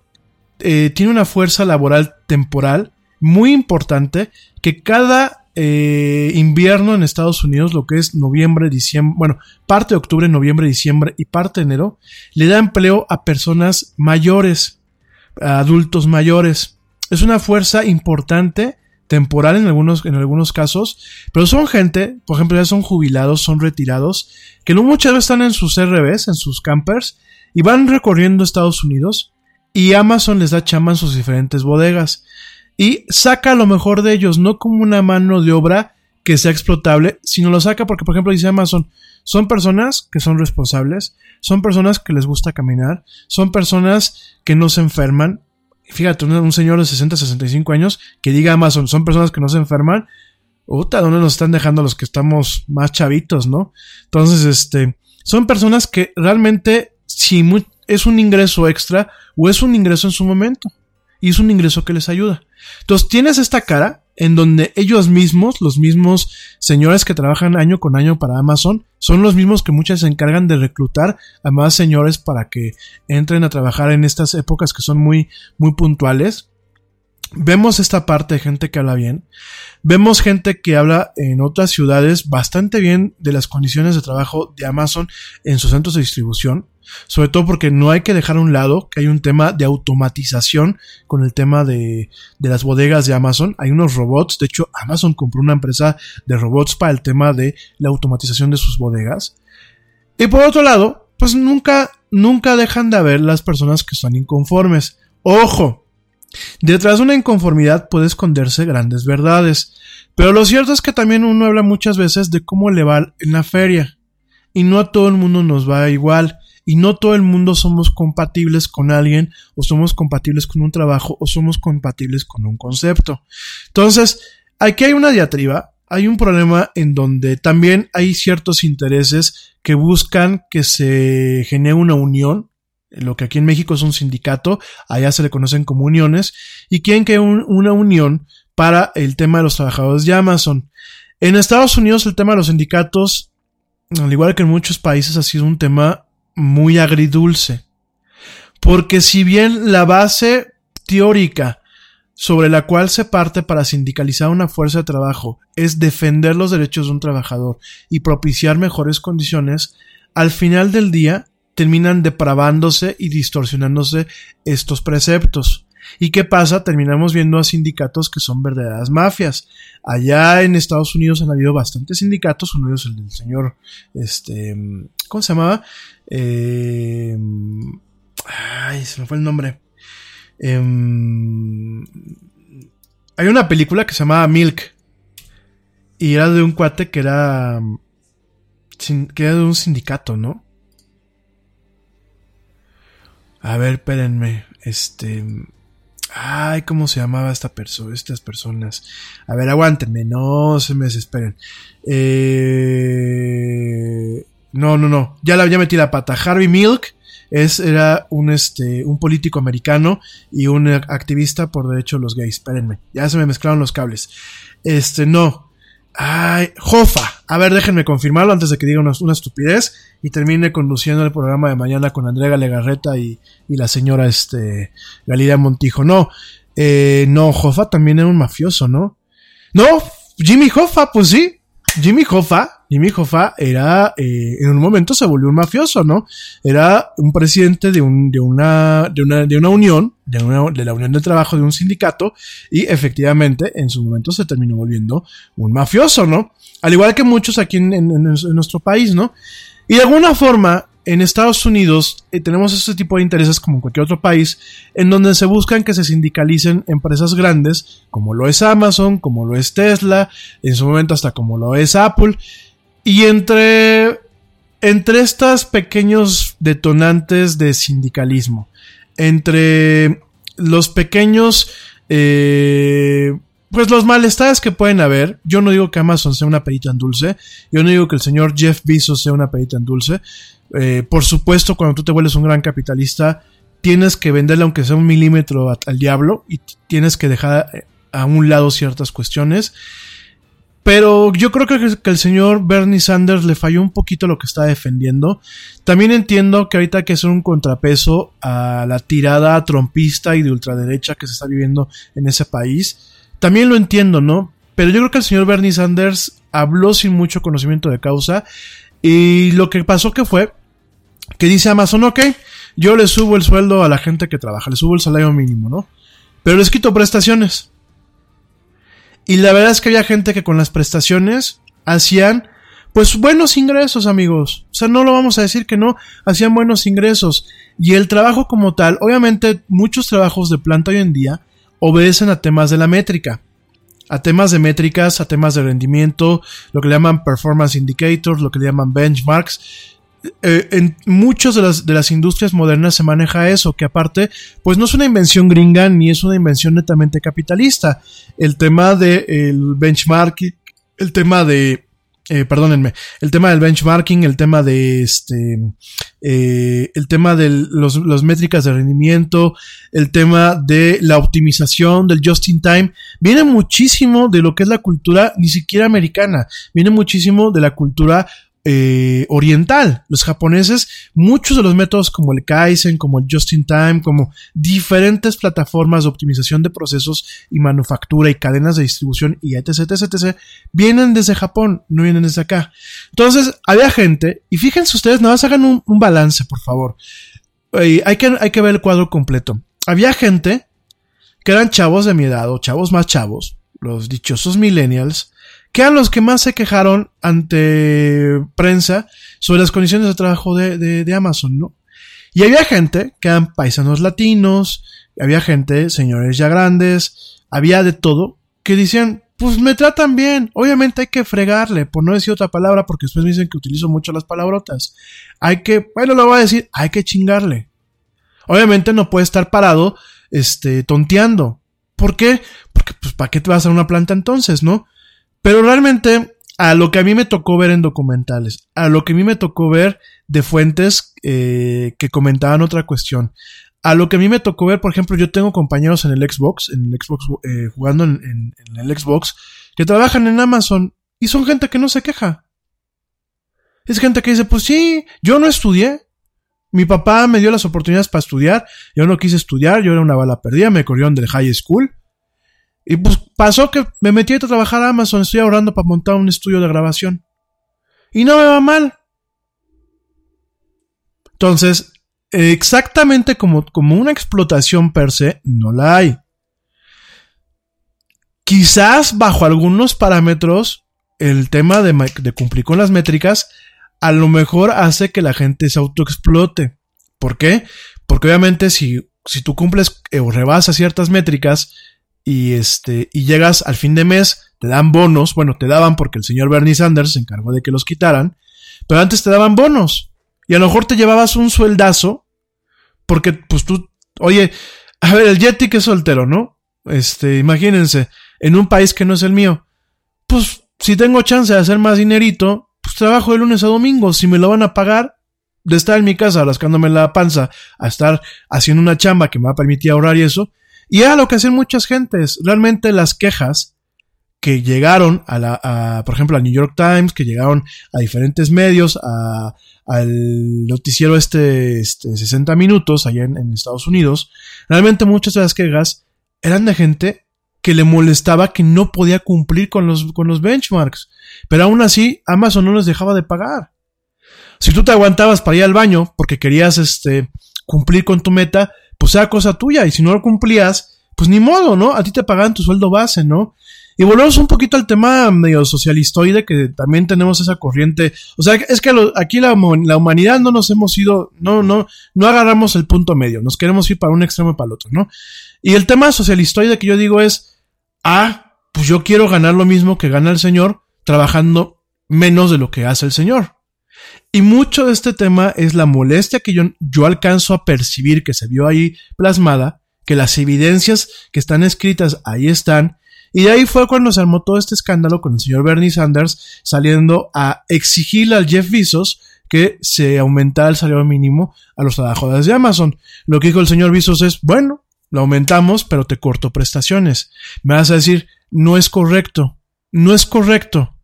Speaker 2: eh, tiene una fuerza laboral temporal muy importante que cada eh, invierno en Estados Unidos, lo que es noviembre, diciembre, bueno, parte de octubre, noviembre, diciembre y parte de enero, le da empleo a personas mayores, a adultos mayores. Es una fuerza importante, temporal en algunos, en algunos casos, pero son gente, por ejemplo, ya son jubilados, son retirados, que no muchas veces están en sus RVs, en sus campers, y van recorriendo Estados Unidos, y Amazon les da chamba en sus diferentes bodegas y saca lo mejor de ellos, no como una mano de obra que sea explotable, sino lo saca porque, por ejemplo, dice Amazon, son personas que son responsables, son personas que les gusta caminar, son personas que no se enferman. Fíjate, un, un señor de 60, 65 años que diga Amazon, son personas que no se enferman. Uta, ¿dónde nos están dejando los que estamos más chavitos, no? Entonces, este, son personas que realmente, si es un ingreso extra o es un ingreso en su momento. Y es un ingreso que les ayuda. Entonces, tienes esta cara en donde ellos mismos, los mismos señores que trabajan año con año para Amazon, son los mismos que muchas se encargan de reclutar a más señores para que entren a trabajar en estas épocas que son muy, muy puntuales. Vemos esta parte de gente que habla bien. Vemos gente que habla en otras ciudades bastante bien de las condiciones de trabajo de Amazon en sus centros de distribución. Sobre todo porque no hay que dejar a un lado que hay un tema de automatización con el tema de, de las bodegas de Amazon. Hay unos robots. De hecho, Amazon compró una empresa de robots para el tema de la automatización de sus bodegas. Y por otro lado, pues nunca, nunca dejan de haber las personas que están inconformes. Ojo, detrás de una inconformidad puede esconderse grandes verdades. Pero lo cierto es que también uno habla muchas veces de cómo le va en la feria. Y no a todo el mundo nos va igual. Y no todo el mundo somos compatibles con alguien, o somos compatibles con un trabajo, o somos compatibles con un concepto. Entonces, aquí hay una diatriba, hay un problema en donde también hay ciertos intereses que buscan que se genere una unión, lo que aquí en México es un sindicato, allá se le conocen como uniones, y quieren que un- una unión para el tema de los trabajadores de Amazon. En Estados Unidos el tema de los sindicatos, al igual que en muchos países, ha sido un tema muy agridulce. Porque si bien la base teórica sobre la cual se parte para sindicalizar una fuerza de trabajo es defender los derechos de un trabajador y propiciar mejores condiciones, al final del día terminan depravándose y distorsionándose estos preceptos. ¿Y qué pasa? Terminamos viendo a sindicatos que son verdaderas mafias. Allá en Estados Unidos han habido bastantes sindicatos, uno de ellos el del señor, este, ¿cómo se llamaba? Eh, ay, se me fue el nombre. Em, hay una película que se llamaba Milk. Y era de un cuate que era. que era de un sindicato, ¿no? A ver, espérenme. Este. Ay, ¿cómo se llamaba esta persona, estas personas? A ver, aguántenme, no se me desesperen. Eh, no, no, no. Ya la ya metí la pata. Harvey Milk es, era un, este, un político americano y un eh, activista por derecho de los gays. Espérenme, ya se me mezclaron los cables. Este, no. Ay, Jofa. A ver, déjenme confirmarlo antes de que diga una, estupidez y termine conduciendo el programa de mañana con Andrea Legarreta y, y la señora este, Galilea Montijo. No, eh, no, Jofa también era un mafioso, ¿no? No, Jimmy Hoffa, pues sí. Jimmy Hoffa, Jimmy Hoffa era, eh, en un momento se volvió un mafioso, ¿no? Era un presidente de, un, de, una, de, una, de una unión, de, una, de la unión de trabajo de un sindicato, y efectivamente en su momento se terminó volviendo un mafioso, ¿no? Al igual que muchos aquí en, en, en nuestro país, ¿no? Y de alguna forma, en Estados Unidos eh, tenemos este tipo de intereses como en cualquier otro país, en donde se buscan que se sindicalicen empresas grandes, como lo es Amazon, como lo es Tesla, en su momento hasta como lo es Apple, y entre, entre estas pequeños detonantes de sindicalismo, entre los pequeños, eh, pues los malestares que pueden haber, yo no digo que Amazon sea una perita en dulce, yo no digo que el señor Jeff Bezos sea una perita en dulce, eh, por supuesto, cuando tú te vuelves un gran capitalista, tienes que venderle aunque sea un milímetro al diablo y tienes que dejar a un lado ciertas cuestiones. Pero yo creo que, el señor Bernie Sanders le falló un poquito lo que está defendiendo. También entiendo que ahorita hay que hacer un contrapeso a la tirada trompista y de ultraderecha que se está viviendo en ese país. También lo entiendo, ¿no? Pero yo creo que el señor Bernie Sanders habló sin mucho conocimiento de causa. Y lo que pasó que fue que dice Amazon, ok, yo le subo el sueldo a la gente que trabaja, le subo el salario mínimo, ¿no? Pero les quito prestaciones. Y la verdad es que había gente que con las prestaciones hacían, pues buenos ingresos, amigos. O sea, no lo vamos a decir que no, hacían buenos ingresos. Y el trabajo como tal, obviamente muchos trabajos de planta hoy en día obedecen a temas de la métrica. a temas de métricas, a temas de rendimiento, lo que le llaman performance indicators, lo que le llaman benchmarks. Eh, en muchas de las, de las industrias modernas se maneja eso, que aparte, pues no es una invención gringa ni es una invención netamente capitalista. El tema del el benchmark, el tema de eh, perdónenme, el tema del benchmarking, el tema de este, eh, el tema de los, los métricas de rendimiento, el tema de la optimización del just in time, viene muchísimo de lo que es la cultura ni siquiera americana, viene muchísimo de la cultura eh, oriental. Los japoneses, muchos de los métodos como el Kaizen, como el Just in Time, como diferentes plataformas de optimización de procesos y manufactura y cadenas de distribución y etc, etc, etc, vienen desde Japón, no vienen desde acá. Entonces, había gente, y fíjense ustedes, nada más hagan un, balance, por favor. Eh, hay, que, hay que ver el cuadro completo. Había gente que eran chavos de mi edad o chavos más chavos, los dichosos millennials, que eran los que más se quejaron ante prensa sobre las condiciones de trabajo de, de, Amazon, ¿no? Y había gente que eran paisanos latinos, había gente, señores ya grandes, había de todo, que decían, pues me tratan bien, obviamente hay que fregarle, por no decir otra palabra, porque después me dicen que utilizo mucho las palabrotas. Hay que, bueno, lo voy a decir, hay que chingarle. Obviamente no puede estar parado, este, tonteando. ¿Por qué? Porque, pues, ¿para qué te vas a una planta entonces, no? Pero realmente, a lo que a mí me tocó ver en documentales, a lo que a mí me tocó ver de fuentes eh, que comentaban otra cuestión, a lo que a mí me tocó ver, por ejemplo, yo tengo compañeros en el Xbox, en el Xbox, eh, jugando en, en, el Xbox, que trabajan en Amazon y son gente que no se queja. Es gente que dice, pues sí, yo no estudié. Mi papá me dio las oportunidades para estudiar, yo no quise estudiar, yo era una bala perdida, me corrieron del high school. Y pues pasó que me metí a trabajar a Amazon, estoy ahorrando para montar un estudio de grabación. Y no me va mal. Entonces, exactamente como, como una explotación per se, no la hay. Quizás bajo algunos parámetros, el tema de, cumplir con las métricas, a lo mejor hace que la gente se autoexplote. ¿Por qué? Porque obviamente si, si tú cumples o rebasas ciertas métricas, y este, y llegas al fin de mes, te dan bonos, bueno, te daban porque el señor Bernie Sanders se encargó de que los quitaran, pero antes te daban bonos, y a lo mejor te llevabas un sueldazo, porque pues tú, oye, a ver, el Yeti que es soltero, ¿no? Este, imagínense, en un país que no es el mío, pues si tengo chance de hacer más dinerito, pues trabajo de lunes a domingo, si me lo van a pagar, de estar en mi casa rascándome la panza a estar haciendo una chamba que me va a permitir ahorrar y eso, y era lo que hacían muchas gentes. Realmente las quejas que llegaron a la, por ejemplo, al New York Times, que llegaron a diferentes medios, a, al noticiero este, este 60 minutos allá en, Estados Unidos, realmente muchas de las quejas eran de gente que le molestaba que no podía cumplir con los, con los benchmarks. Pero aún así, Amazon no les dejaba de pagar. Si tú te aguantabas para ir al baño porque querías este, cumplir con tu meta, pues sea cosa tuya. Y si no lo cumplías, pues ni modo, ¿no? A ti te pagaban tu sueldo base, ¿no? Y volvemos un poquito al tema medio socialistoide, que también tenemos esa corriente. O sea, es que aquí la, la, humanidad no nos hemos ido, no, no, no agarramos el punto medio, nos queremos ir para un extremo y para el otro, ¿no? Y el tema socialistoide que yo digo es, ah, pues yo quiero ganar lo mismo que gana el señor, trabajando menos de lo que hace el señor. Y mucho de este tema es la molestia que yo, yo alcanzo a percibir que se vio ahí plasmada, que las evidencias que están escritas ahí están, y de ahí fue cuando se armó todo este escándalo con el señor Bernie Sanders saliendo a exigirle al Jeff Bezos que se aumentara el salario mínimo a los trabajadores de Amazon. Lo que dijo el señor Bezos es, bueno, lo aumentamos, pero te corto prestaciones. Me vas a decir, no es correcto, no es correcto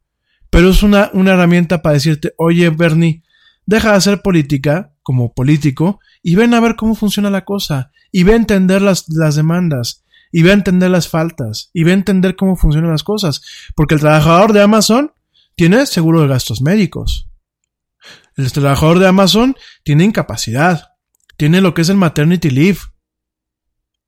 Speaker 2: pero es una, una herramienta para decirte, oye Bernie, deja de hacer política como político y ven a ver cómo funciona la cosa y ve a entender las, las demandas y ve a entender las faltas y ve a entender cómo funcionan las cosas. Porque el trabajador de Amazon tiene seguro de gastos médicos. El trabajador de Amazon tiene incapacidad. Tiene lo que es el maternity leave.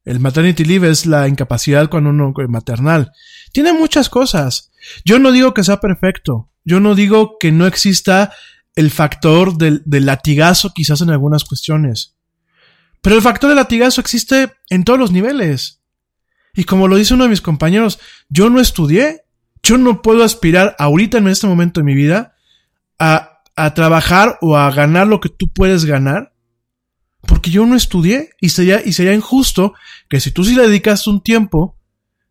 Speaker 2: El maternity leave es la incapacidad cuando uno maternal. Tiene muchas cosas. Yo no digo que sea perfecto. Yo no digo que no exista el factor del, latigazo quizás en algunas cuestiones. Pero el factor del latigazo existe en todos los niveles. Y como lo dice uno de mis compañeros, yo no estudié, yo no puedo aspirar ahorita en este momento de mi vida a, a trabajar o a ganar lo que tú puedes ganar, porque yo no estudié y sería, y sería injusto que si tú sí le dedicas un tiempo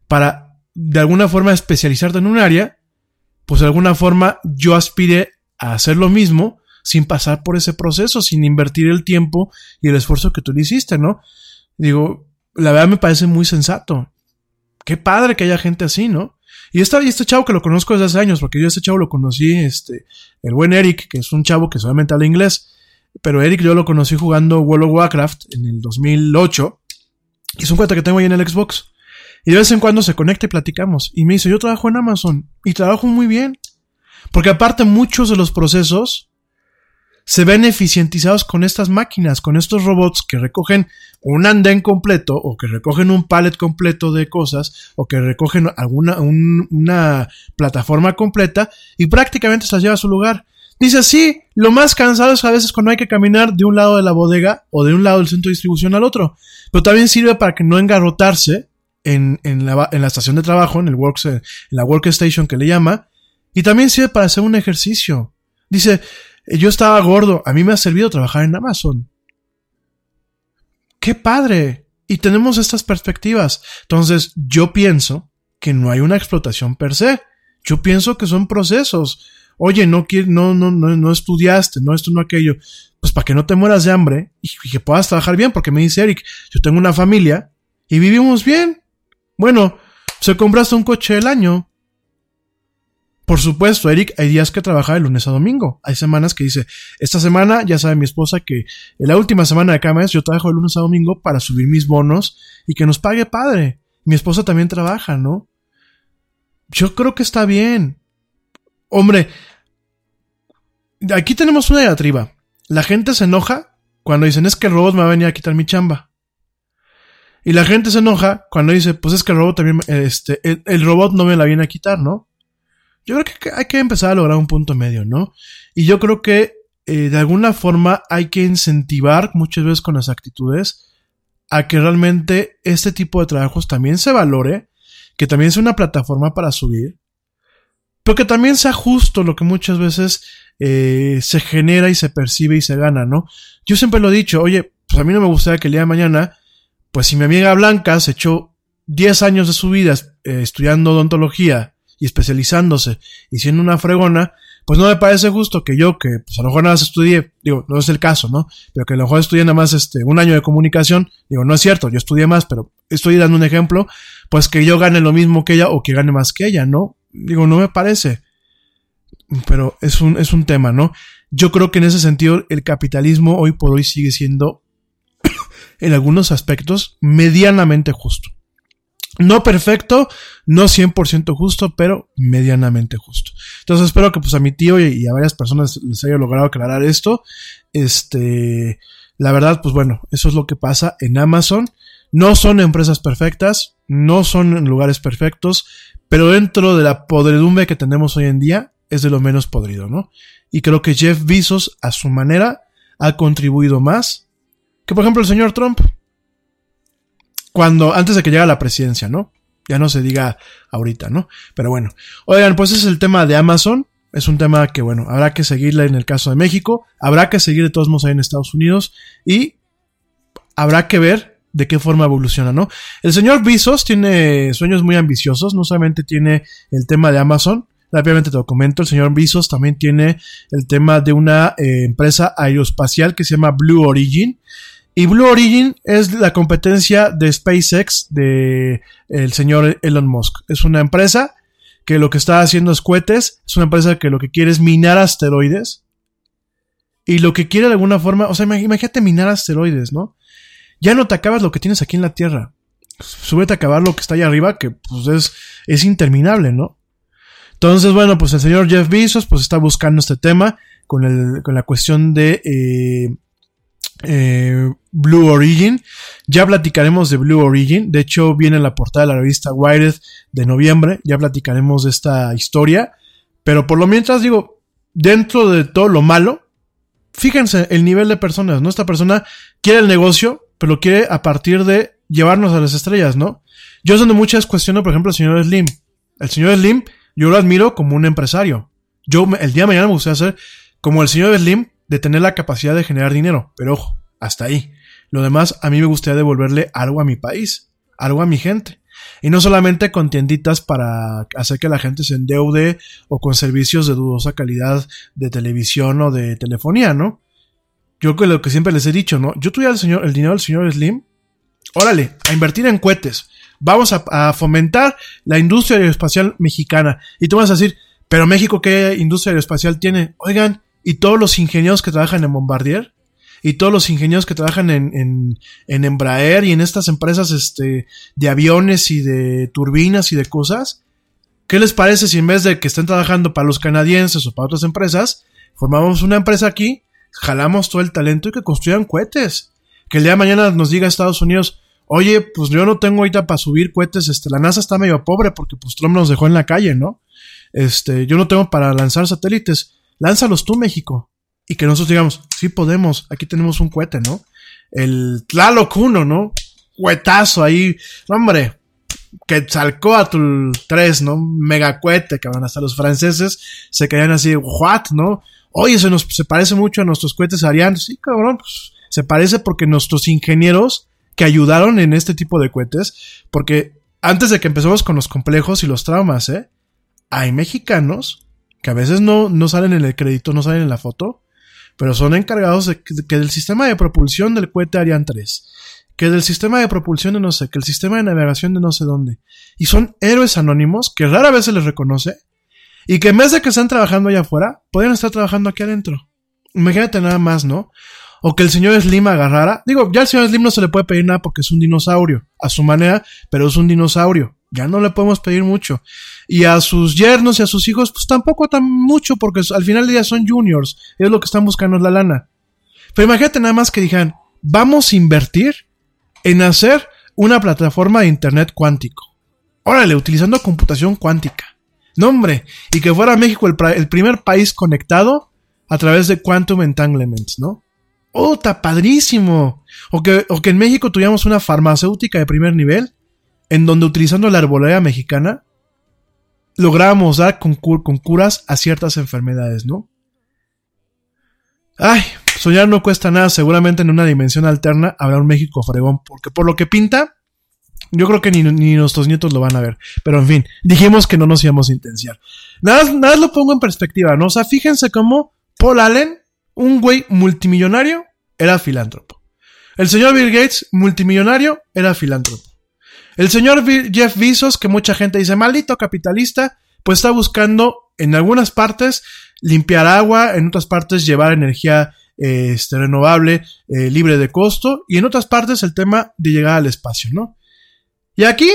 Speaker 2: para de alguna forma especializarte en un área, pues de alguna forma yo aspire a hacer lo mismo sin pasar por ese proceso, sin invertir el tiempo y el esfuerzo que tú le hiciste, ¿no? Digo, la verdad me parece muy sensato. Qué padre que haya gente así, ¿no? Y este, y este chavo que lo conozco desde hace años, porque yo a este chavo lo conocí, este, el buen Eric, que es un chavo que solamente habla inglés, pero Eric yo lo conocí jugando World of Warcraft en el 2008, y es un cuenta que tengo ahí en el Xbox. Y de vez en cuando se conecta y platicamos. Y me dice, yo trabajo en Amazon, y trabajo muy bien. Porque aparte muchos de los procesos se ven eficientizados con estas máquinas, con estos robots que recogen un andén completo o que recogen un pallet completo de cosas o que recogen alguna una plataforma completa y prácticamente se las lleva a su lugar. Dice, sí, lo más cansado es a veces cuando hay que caminar de un lado de la bodega o de un lado del centro de distribución al otro, pero también sirve para que no engarrotarse en, en, la, en la estación de trabajo, en, el works, en la workstation que le llama, y también sirve para hacer un ejercicio. Dice, yo estaba gordo, a mí me ha servido trabajar en Amazon. ¡Qué padre! Y tenemos estas perspectivas. Entonces, yo pienso que no hay una explotación per se. Yo pienso que son procesos. Oye, no, no, no, no, estudiaste, no esto, no aquello. Pues para que no te mueras de hambre y, que puedas trabajar bien, porque me dice Eric, yo tengo una familia y vivimos bien. Bueno, se compraste un coche del año. Por supuesto, Eric, hay días que trabaja de lunes a domingo. Hay semanas que dice, esta semana ya sabe mi esposa que en la última semana de cada mes yo trabajo de lunes a domingo para subir mis bonos y que nos pague padre. Mi esposa también trabaja, ¿no? Yo creo que está bien. Hombre, aquí tenemos una diatriba. La gente se enoja cuando dicen es que el robot me va a venir a quitar mi chamba. Y la gente se enoja cuando dice, pues es que el robot también, este, el robot no me la viene a quitar, ¿no? Yo creo que hay que empezar a lograr un punto medio, ¿no? Y yo creo que eh, de alguna forma hay que incentivar muchas veces con las actitudes a que realmente este tipo de trabajos también se valore, que también sea una plataforma para subir, pero que también sea justo lo que muchas veces eh, se genera y se percibe y se gana, ¿no? Yo siempre lo he dicho, oye, pues a mí no me gustaría que el día de mañana, pues si mi amiga Blanca se echó 10 años de su vida eh, estudiando odontología y especializándose y siendo una fregona, pues no me parece justo que yo, que pues a lo mejor nada más estudié, digo, no es el caso, ¿no? Pero que a lo mejor estudié nada más este, un año de comunicación, digo, no es cierto, yo estudié más, pero estoy dando un ejemplo, pues que yo gane lo mismo que ella o que gane más que ella, ¿no? Digo, no me parece. Pero es un, es un tema, ¿no? Yo creo que en ese sentido el capitalismo hoy por hoy sigue siendo, en algunos aspectos, medianamente justo. No perfecto, no 100% justo, pero medianamente justo. Entonces espero que pues a mi tío y, a varias personas les haya logrado aclarar esto. Este, la verdad, pues bueno, eso es lo que pasa en Amazon. No son empresas perfectas, no son lugares perfectos, pero dentro de la podredumbre que tenemos hoy en día, es de lo menos podrido, ¿no? Y creo que Jeff Bezos, a su manera, ha contribuido más que, por ejemplo, el señor Trump cuando, antes de que llegue a la presidencia, ¿no? Ya no se diga ahorita, ¿no? Pero bueno. Oigan, pues ese es el tema de Amazon. Es un tema que, bueno, habrá que seguirle en el caso de México. Habrá que seguir de todos modos ahí en Estados Unidos. Y habrá que ver de qué forma evoluciona, ¿no? El señor Bezos tiene sueños muy ambiciosos. No solamente tiene el tema de Amazon. Rápidamente te lo comento. El señor Bezos también tiene el tema de una eh, empresa aeroespacial que se llama Blue Origin. Y Blue Origin es la competencia de SpaceX de el señor Elon Musk. Es una empresa que lo que está haciendo es cohetes, es una empresa que lo que quiere es minar asteroides. Y lo que quiere de alguna forma, o sea, imagínate minar asteroides, ¿no? Ya no te acabas lo que tienes aquí en la Tierra. Súbete a acabar lo que está allá arriba, que pues es, es interminable, ¿no? Entonces, bueno, pues el señor Jeff Bezos pues está buscando este tema con, el, con la cuestión de eh, eh, Blue Origin. Ya platicaremos de Blue Origin. De hecho, viene en la portada de la revista Wired de noviembre. Ya platicaremos de esta historia. Pero por lo mientras digo, dentro de todo lo malo, fíjense el nivel de personas, ¿no? Esta persona quiere el negocio, pero lo quiere a partir de llevarnos a las estrellas, ¿no? Yo es donde muchas cuestiono, por ejemplo, al señor Slim. El señor Slim, yo lo admiro como un empresario. Yo el día de mañana me gustaría ser como el señor Slim de tener la capacidad de generar dinero. Pero ojo, hasta ahí. Lo demás, a mí me gustaría devolverle algo a mi país, algo a mi gente. Y no solamente con tienditas para hacer que la gente se endeude o con servicios de dudosa calidad de televisión o de telefonía, ¿no? Yo que lo que siempre les he dicho, ¿no? Yo tuviera el, señor, el dinero del señor Slim, órale, a invertir en cohetes. Vamos a, a, fomentar la industria aeroespacial mexicana. Y tú vas a decir, pero México, ¿qué industria aeroespacial tiene? Oigan, ¿y todos los ingenieros que trabajan en Bombardier? y todos los ingenieros que trabajan en, en, en, Embraer y en estas empresas este, de aviones y de turbinas y de cosas, ¿qué les parece si en vez de que estén trabajando para los canadienses o para otras empresas, formamos una empresa aquí, jalamos todo el talento y que construyan cohetes? Que el día de mañana nos diga Estados Unidos, oye, pues yo no tengo ahorita para subir cohetes, este, la NASA está medio pobre porque pues Trump nos dejó en la calle, ¿no? Este, yo no tengo para lanzar satélites, lánzalos tú, México y que nosotros digamos, sí podemos, aquí tenemos un cohete, ¿no? El Tlaloc 1, ¿no? Cuetazo ahí, hombre, que salcó a tu 3, ¿no? Mega cohete, que van hasta los franceses se caían así, what, ¿no? Oye, se nos se parece mucho a nuestros cohetes Ariane, sí, cabrón, pues, se parece porque nuestros ingenieros que ayudaron en este tipo de cohetes, porque antes de que empecemos con los complejos y los traumas, ¿eh? Hay mexicanos que a veces no, no salen en el crédito, no salen en la foto, pero son encargados de que, del sistema de propulsión del cohete Ariane 3, que del sistema de propulsión de no sé, que el sistema de navegación de no sé dónde. Y son héroes anónimos que rara vez se les reconoce y que en vez de que están trabajando allá afuera, pueden estar trabajando aquí adentro. Imagínate nada más, ¿no? O que el señor Slim agarrara. Digo, ya al señor Slim no se le puede pedir nada porque es un dinosaurio, a su manera, pero es un dinosaurio. Ya no le podemos pedir mucho. Y a sus yernos y a sus hijos, pues tampoco tan mucho, porque al final del día son juniors. Es lo que están buscando es la lana. Pero imagínate nada más que dijeran, vamos a invertir en hacer una plataforma de internet cuántico. Órale, utilizando computación cuántica. No, hombre, y que fuera México el, primer país conectado a través de Quantum Entanglement, ¿no? ¡Oh, está padrísimo! O que, o que en México tuviéramos una farmacéutica de primer nivel en donde utilizando la arboleda mexicana lográbamos dar con, curas a ciertas enfermedades, ¿no? Ay, soñar no cuesta nada, seguramente en una dimensión alterna habrá un México fregón, porque por lo que pinta, yo creo que ni, ni nuestros nietos lo van a ver. Pero en fin, dijimos que no nos íbamos a intenciar. Nada, nada lo pongo en perspectiva, ¿no? O sea, fíjense cómo Paul Allen, un güey multimillonario, era filántropo. El señor Bill Gates, multimillonario, era filántropo. El señor Jeff Bezos, que mucha gente dice, maldito capitalista, pues está buscando en algunas partes limpiar agua, en otras partes llevar energía este, renovable, eh, libre de costo, y en otras partes el tema de llegar al espacio, ¿no? Y aquí,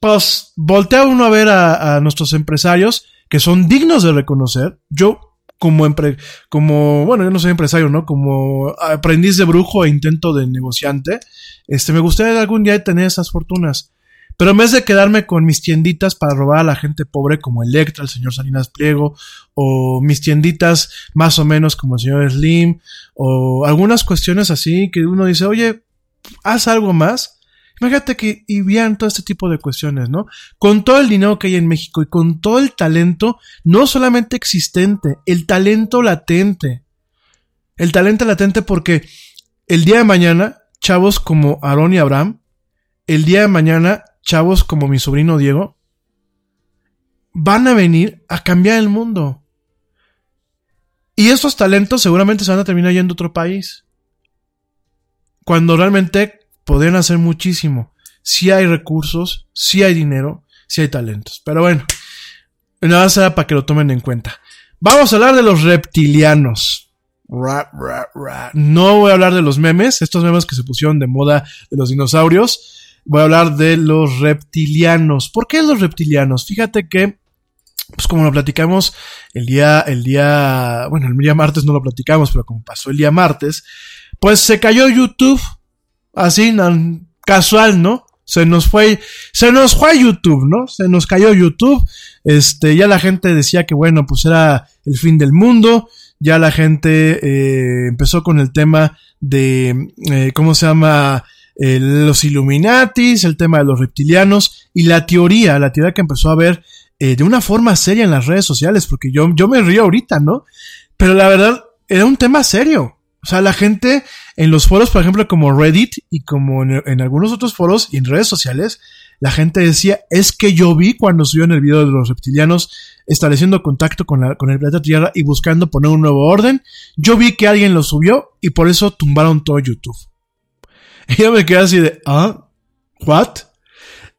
Speaker 2: pues, voltea uno a ver a, nuestros empresarios que son dignos de reconocer. Yo como, empre como, bueno, yo no soy empresario, ¿no? Como aprendiz de brujo e intento de negociante, este, me gustaría algún día tener esas fortunas. Pero en vez de quedarme con mis tienditas para robar a la gente pobre como Electra, el señor Salinas Pliego, o mis tienditas más o menos como el señor Slim, o algunas cuestiones así que uno dice, oye, haz algo más, Imagínate que y vean todo este tipo de cuestiones, ¿no? Con todo el dinero que hay en México y con todo el talento, no solamente existente, el talento latente. El talento latente porque el día de mañana, chavos como Aaron y Abraham, el día de mañana, chavos como mi sobrino Diego, van a venir a cambiar el mundo. Y esos talentos seguramente se van a terminar yendo a otro país. Cuando realmente podrían hacer muchísimo. Si hay recursos, si hay dinero, si hay talentos. Pero bueno, nada será para que lo tomen en cuenta. Vamos a hablar de los reptilianos. No voy a hablar de los memes, estos memes que se pusieron de moda de los dinosaurios. Voy a hablar de los reptilianos. ¿Por qué los reptilianos? Fíjate que, pues como lo platicamos el día, el día, bueno, el día martes no lo platicamos, pero como pasó el día martes, pues se cayó YouTube así, casual, ¿no? Se nos fue, se nos fue YouTube, ¿no? Se nos cayó YouTube. Este, ya la gente decía que bueno, pues era el fin del mundo. Ya la gente eh, empezó con el tema de, eh, ¿cómo se llama? eh, los Illuminatis, el tema de los reptilianos y la teoría, la teoría que empezó a ver eh, de una forma seria en las redes sociales, porque yo, yo me río ahorita, ¿no? Pero la verdad, era un tema serio. O sea, la gente en los foros, por ejemplo, como Reddit y como en, algunos otros foros y en redes sociales, la gente decía, es que yo vi cuando subió en el video de los reptilianos estableciendo contacto con, la, con el planeta Tierra y buscando poner un nuevo orden, yo vi que alguien lo subió y por eso tumbaron todo YouTube. Y yo me quedé así de, ah, what?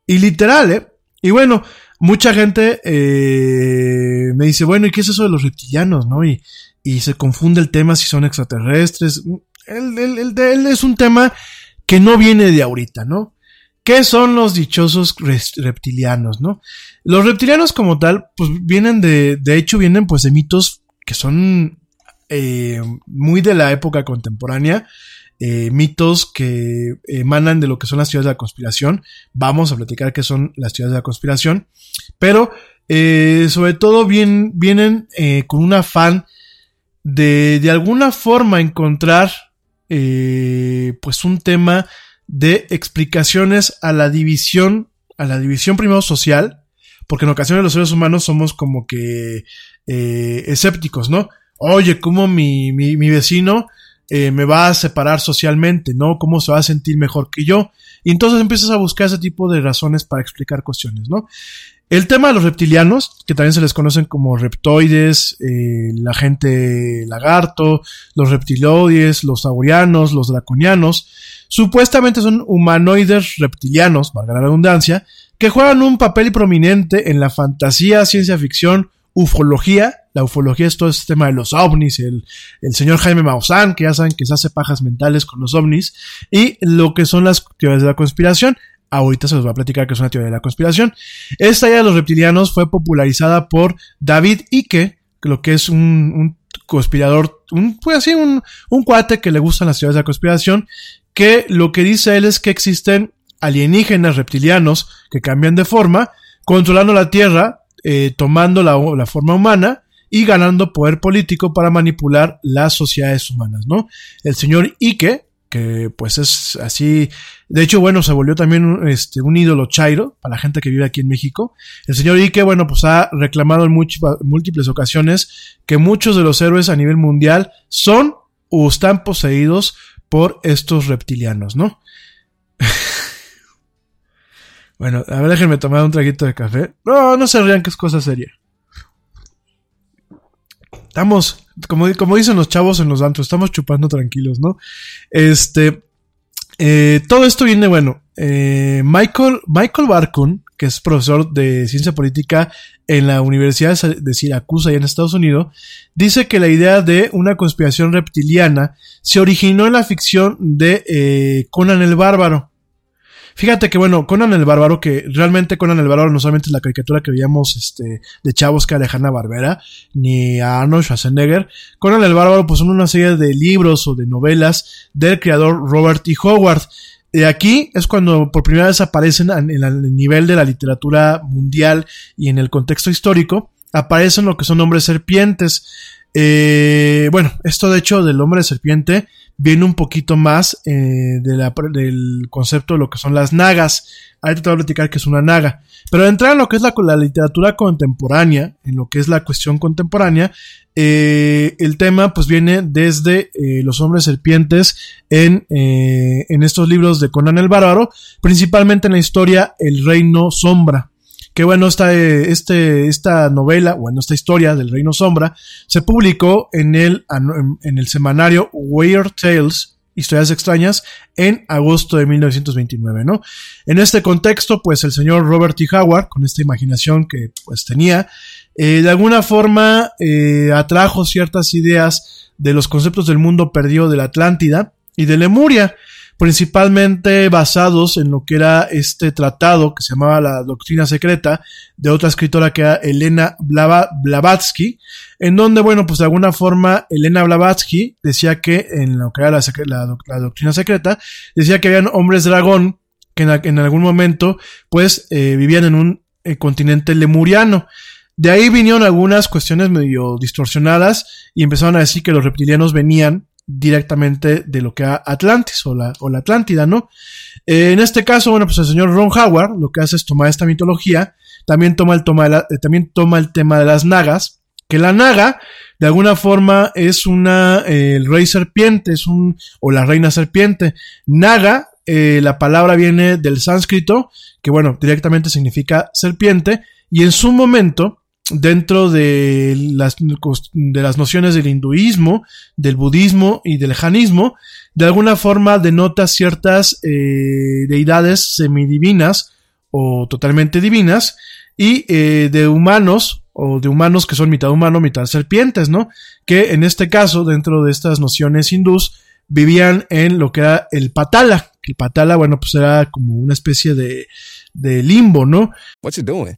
Speaker 2: Y literal, ¿eh? Y bueno, mucha gente eh, me dice, bueno, ¿y qué es eso de los reptilianos, no? Y, y se confunde el tema si son extraterrestres. El, el, el, el es un tema que no viene de ahorita, ¿no? ¿Qué son los dichosos reptilianos, no? Los reptilianos como tal, pues vienen de, de hecho vienen pues de mitos que son eh, muy de la época contemporánea, eh, mitos que emanan de lo que son las teorías de la conspiración. Vamos a platicar qué son las teorías de la conspiración, pero eh, sobre todo bien, vienen con un afán de de alguna forma encontrar eh, pues un tema de explicaciones a la división, a la división primero social, porque en ocasiones los seres humanos somos como que eh, escépticos, ¿no? Oye, ¿cómo mi, mi, vecino eh, me va a separar socialmente, ¿no? ¿Cómo se va a sentir mejor que yo? Y entonces empiezas a buscar ese tipo de razones para explicar cuestiones, ¿no? El tema de los reptilianos, que también se les conocen como reptoides, eh, la gente lagarto, los reptiloides, los saurianos, los draconianos, supuestamente son humanoides reptilianos, valga la redundancia, que juegan un papel prominente en la fantasía, ciencia ficción, ufología. La ufología es todo este tema de los ovnis, el, señor Jaime Maussan, que ya saben que se hace pajas mentales con los ovnis, y lo que son las teorías de la conspiración. Ahorita se los va a platicar que es una teoría de la conspiración. Esta idea de los reptilianos fue popularizada por David Icke, lo que es un, un conspirador, un, pues así, un, un cuate que le gustan las teorías de la conspiración, que lo que dice él es que existen alienígenas reptilianos que cambian de forma, controlando la Tierra, eh, tomando la, la, forma humana y ganando poder político para manipular las sociedades humanas, ¿no? El señor Ike, que pues es así, de hecho, bueno, se volvió también este, un ídolo chairo para la gente que vive aquí en México. El señor Ike, bueno, pues ha reclamado en múltiples ocasiones que muchos de los héroes a nivel mundial son o están poseídos por estos reptilianos, ¿no? bueno, a ver, déjenme tomar un traguito de café. No, no se rían que es cosa seria. Estamos, como, como dicen los chavos en los antros, estamos chupando tranquilos, ¿no? Este, eh, todo esto viene, bueno, eh, Michael, Michael Barkun, que es profesor de ciencia política en la Universidad de Siracusa y en Estados Unidos, dice que la idea de una conspiración reptiliana se originó en la ficción de eh, Conan el Bárbaro. Fíjate que bueno, Conan el Bárbaro, que realmente Conan el Bárbaro no solamente es la caricatura que veíamos este, de chavos que a Barbera, ni a Arnold Schwarzenegger. Conan el Bárbaro pues son una serie de libros o de novelas del creador Robert E. Howard. De aquí es cuando por primera vez aparecen en el nivel de la literatura mundial y en el contexto histórico, aparecen lo que son hombres serpientes. Eh, bueno, esto de hecho del hombre serpiente viene un poquito más eh, del concepto de lo que son las nagas. Ahorita te voy a platicar que es una naga. Pero entrar en lo que es la, la literatura contemporánea, en lo que es la cuestión contemporánea, eh, el tema pues viene desde eh, los hombres serpientes en, eh, en estos libros de Conan el Bárbaro, principalmente en la historia El Reino Sombra que bueno, esta, este, esta novela, bueno, esta historia del Reino Sombra, se publicó en el, en el semanario Weird Tales, Historias extrañas, en agosto de 1929, ¿no? En este contexto, pues el señor Robert T. Howard, con esta imaginación que pues tenía, eh, de alguna forma eh, atrajo ciertas ideas de los conceptos del mundo perdido de la Atlántida y de Lemuria, principalmente basados en lo que era este tratado que se llamaba la Doctrina Secreta de otra escritora que era Elena Blavatsky, en donde, bueno, pues de alguna forma Elena Blavatsky decía que en lo que era la, la, la Doctrina Secreta, decía que habían hombres dragón que en, en algún momento pues eh, vivían en un eh, continente lemuriano. De ahí vinieron algunas cuestiones medio distorsionadas y empezaron a decir que los reptilianos venían directamente de lo que era Atlantis o la, o la Atlántida, ¿no? Eh, en este caso, bueno, pues el señor Ron Howard lo que hace es tomar esta mitología, también toma el, toma eh, también toma el tema de las nagas, que la naga, de alguna forma, es una, eh, el rey serpiente, es un, o la reina serpiente. Naga, la palabra viene del sánscrito, que bueno, directamente significa serpiente, y en su momento, dentro de las, de las nociones del hinduismo, del budismo y del janismo, de alguna forma denota ciertas eh, deidades semidivinas o totalmente divinas y eh, de humanos o de humanos que son mitad humano, mitad serpientes, ¿no? Que en este caso, dentro de estas nociones hindús, vivían en lo que era el patala. El patala, bueno, pues era como una especie de, de limbo, ¿no?
Speaker 5: What's it doing?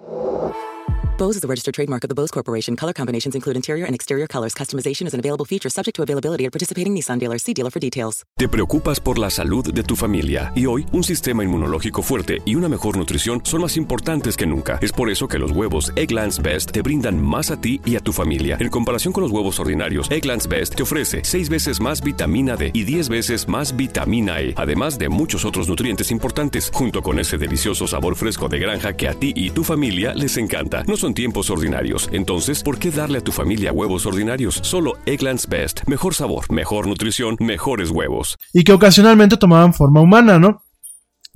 Speaker 6: Bose is a registered trademark of the Bose Corporation. Color combinations include interior and exterior colors. Customization is an available feature subject to availability at participating Nissan dealers. See dealer for details.
Speaker 4: Te preocupas por la salud de tu familia y hoy un sistema inmunológico fuerte y una mejor nutrición son más importantes que nunca. Es por eso que los huevos Egglands Best te brindan más a ti y a tu familia. En comparación con los huevos ordinarios, Egglands Best te ofrece 6 veces más vitamina D y 10 veces más vitamina E, además de muchos otros nutrientes importantes, junto con ese delicioso sabor fresco de granja que a ti y tu familia les encanta. No son tiempos ordinarios. Entonces, ¿por qué darle a tu familia huevos ordinarios? Solo Egglands Best. Mejor sabor, mejor nutrición, mejores huevos.
Speaker 2: Y que ocasionalmente tomaban forma humana, ¿no?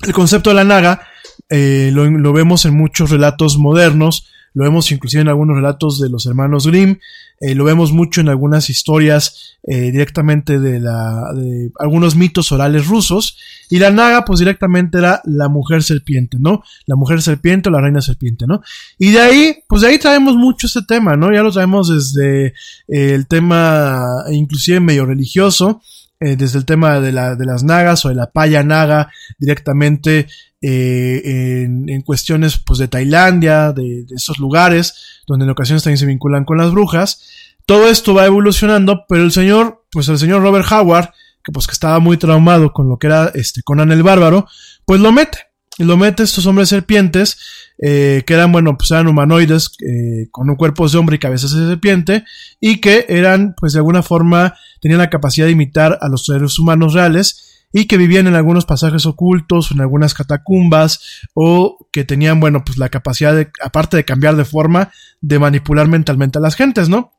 Speaker 2: El concepto de la naga eh, lo, lo vemos en muchos relatos modernos, lo vemos inclusive en algunos relatos de los hermanos Grimm, eh, lo vemos mucho en algunas historias eh, directamente de, la, de algunos mitos orales rusos, y la naga pues directamente era la mujer serpiente, ¿no? La mujer serpiente o la reina serpiente, ¿no? Y de ahí, pues de ahí traemos mucho ese tema, ¿no? Ya lo traemos desde eh, el tema inclusive medio religioso, desde el tema de, la, de, las nagas o de la paya naga directamente eh, en, cuestiones pues, de Tailandia, de, de, esos lugares donde en ocasiones también se vinculan con las brujas. Todo esto va evolucionando, pero el señor, pues el señor Robert Howard, que pues que estaba muy traumado con lo que era este Conan el Bárbaro, pues lo mete. Y lo mete estos hombres serpientes, eh, que eran, bueno, pues eran humanoides, eh, con un cuerpo de hombre y cabezas de serpiente, y que eran, pues de alguna forma, tenían la capacidad de imitar a los seres humanos reales, y que vivían en algunos pasajes ocultos, en algunas catacumbas, o que tenían, bueno, pues la capacidad de, aparte de cambiar de forma, de manipular mentalmente a las gentes, ¿no?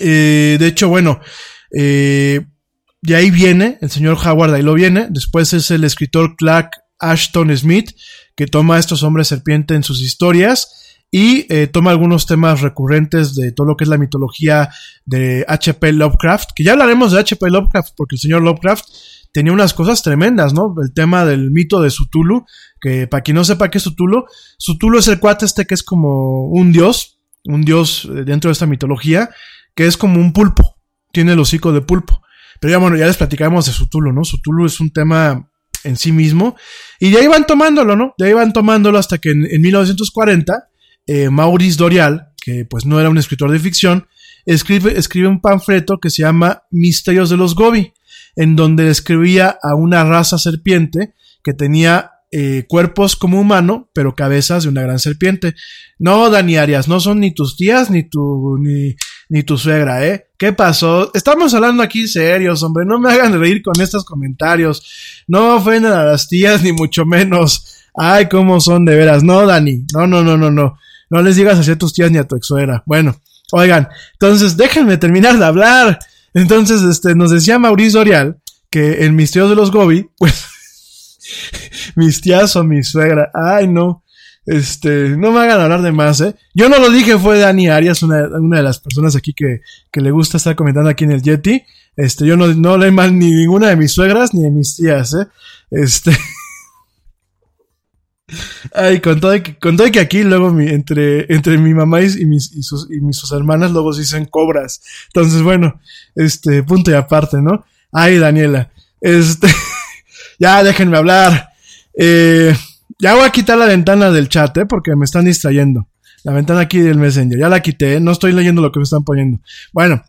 Speaker 2: Eh, de hecho, bueno, eh, de ahí viene, el señor Howard ahí lo viene, después es el escritor Clark Ashton Smith, que toma a estos hombres serpiente en sus historias y eh, toma algunos temas recurrentes de todo lo que es la mitología de H.P. Lovecraft, que ya hablaremos de H.P. Lovecraft, porque el señor Lovecraft tenía unas cosas tremendas, ¿no? El tema del mito de Cthulhu, que para quien no sepa qué es Cthulhu, Cthulhu es el cuate este que es como un dios, un dios dentro de esta mitología, que es como un pulpo, tiene el hocico de pulpo. Pero ya bueno, ya les platicamos de Cthulhu, ¿no? Cthulhu es un tema en sí mismo. Y de ahí van tomándolo, ¿no? De ahí van tomándolo hasta que en, en 1940, eh, Maurice Dorial, que pues no era un escritor de ficción, escribe, escribe un panfleto que se llama Misterios de los Gobi, en donde describía a una raza serpiente que tenía eh, cuerpos como humano, pero cabezas de una gran serpiente. No, Dani Arias, no son ni tus tías ni tu, ni, ni tu suegra, ¿eh? ¿Qué pasó? Estamos hablando aquí serios, hombre, no me hagan reír con estos comentarios. No ofendan a las tías, ni mucho menos. Ay, cómo son de veras. No, Dani, no, no, no, no, no. No les digas así a tus tías ni a tu ex suegra. Bueno, oigan, entonces déjenme terminar de hablar. Entonces, este, nos decía Mauricio Orial que en Misterios de los Gobi, pues, mis tías o mi suegra. Ay, no. Este, no me hagan hablar de más, ¿eh? Yo no lo dije, fue Dani Arias, una, una de las personas aquí que, que, le gusta estar comentando aquí en el Yeti. Este, yo no, no le mal ni ninguna de mis suegras ni de mis tías, ¿eh? Este. Ay, con todo, que, que aquí luego mi, entre, entre mi mamá y, mis, y, sus, y mis sus hermanas luego se dicen cobras. Entonces, bueno, este, punto y aparte, ¿no? Ay, Daniela. Este, ya déjenme hablar. Eh, ya voy a quitar la ventana del chat, ¿eh? Porque me están distrayendo. La ventana aquí del Messenger. Ya la quité, no estoy leyendo lo que me están poniendo. Bueno,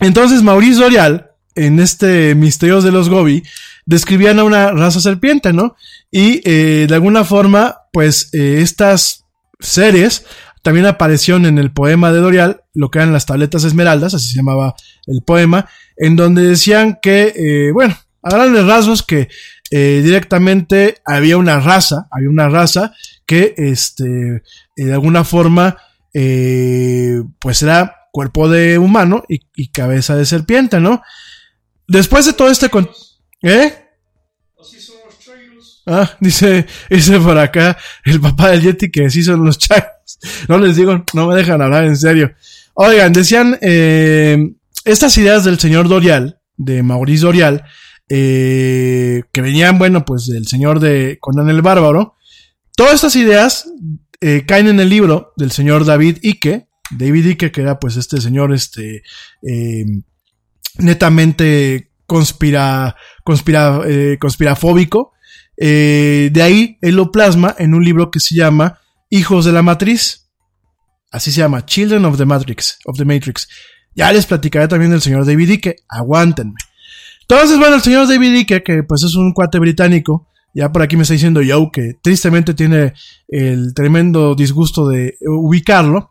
Speaker 2: entonces Maurice Dorial, en este Misterios de los Gobi, describían a una raza serpiente, ¿no? Y eh, de alguna forma, pues eh, estas seres también aparecieron en el poema de Dorial, lo que eran las tabletas esmeraldas, así se llamaba el poema, en donde decían que, eh, bueno, a grandes rasgos que eh, directamente había una raza, había una raza que, este, eh, de alguna forma, eh, pues era cuerpo de humano y, cabeza de serpiente, ¿no? Después de todo este... ¿Eh? Ah, dice, dice por acá el papá del Yeti que sí son los chagos. No les digo, no me dejan hablar en serio. Oigan, decían, eh, estas ideas del señor Dorial, de Maurice Dorial, eh, que venían, bueno, pues del señor de Conan el Bárbaro, todas estas ideas eh, caen en el libro del señor David Icke, David Icke, que era pues este señor, este, eh, netamente conspira, conspira, eh, conspirafóbico, eh, de ahí él lo plasma en un libro que se llama Hijos de la Matriz. Así se llama, Children of the Matrix, of the Matrix. Ya les platicaré también del señor David Icke, aguántenme. Entonces, bueno, el señor David Icke, que pues es un cuate británico, ya por aquí me está diciendo Joe que tristemente tiene el tremendo disgusto de ubicarlo.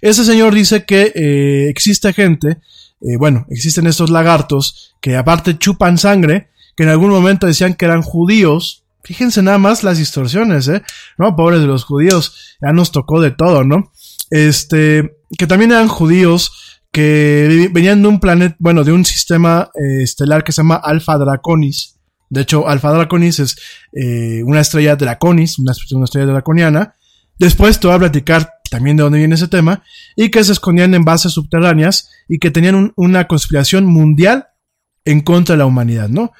Speaker 2: Ese señor dice que eh, existe gente, eh, bueno, existen estos lagartos que aparte chupan sangre, que en algún momento decían que eran judíos, Fíjense nada más las distorsiones, ¿eh? No, pobres de los judíos, ya nos tocó de todo, ¿no? Este, que también eran judíos que venían de un planeta, bueno, de un sistema eh, estelar que se llama Alpha Draconis. De hecho, Alpha Draconis es eh, una estrella Draconis, una, una estrella draconiana. Después te voy a platicar también de dónde viene ese tema, y que se escondían en bases subterráneas y que tenían un, una conspiración mundial en contra de la humanidad, ¿no?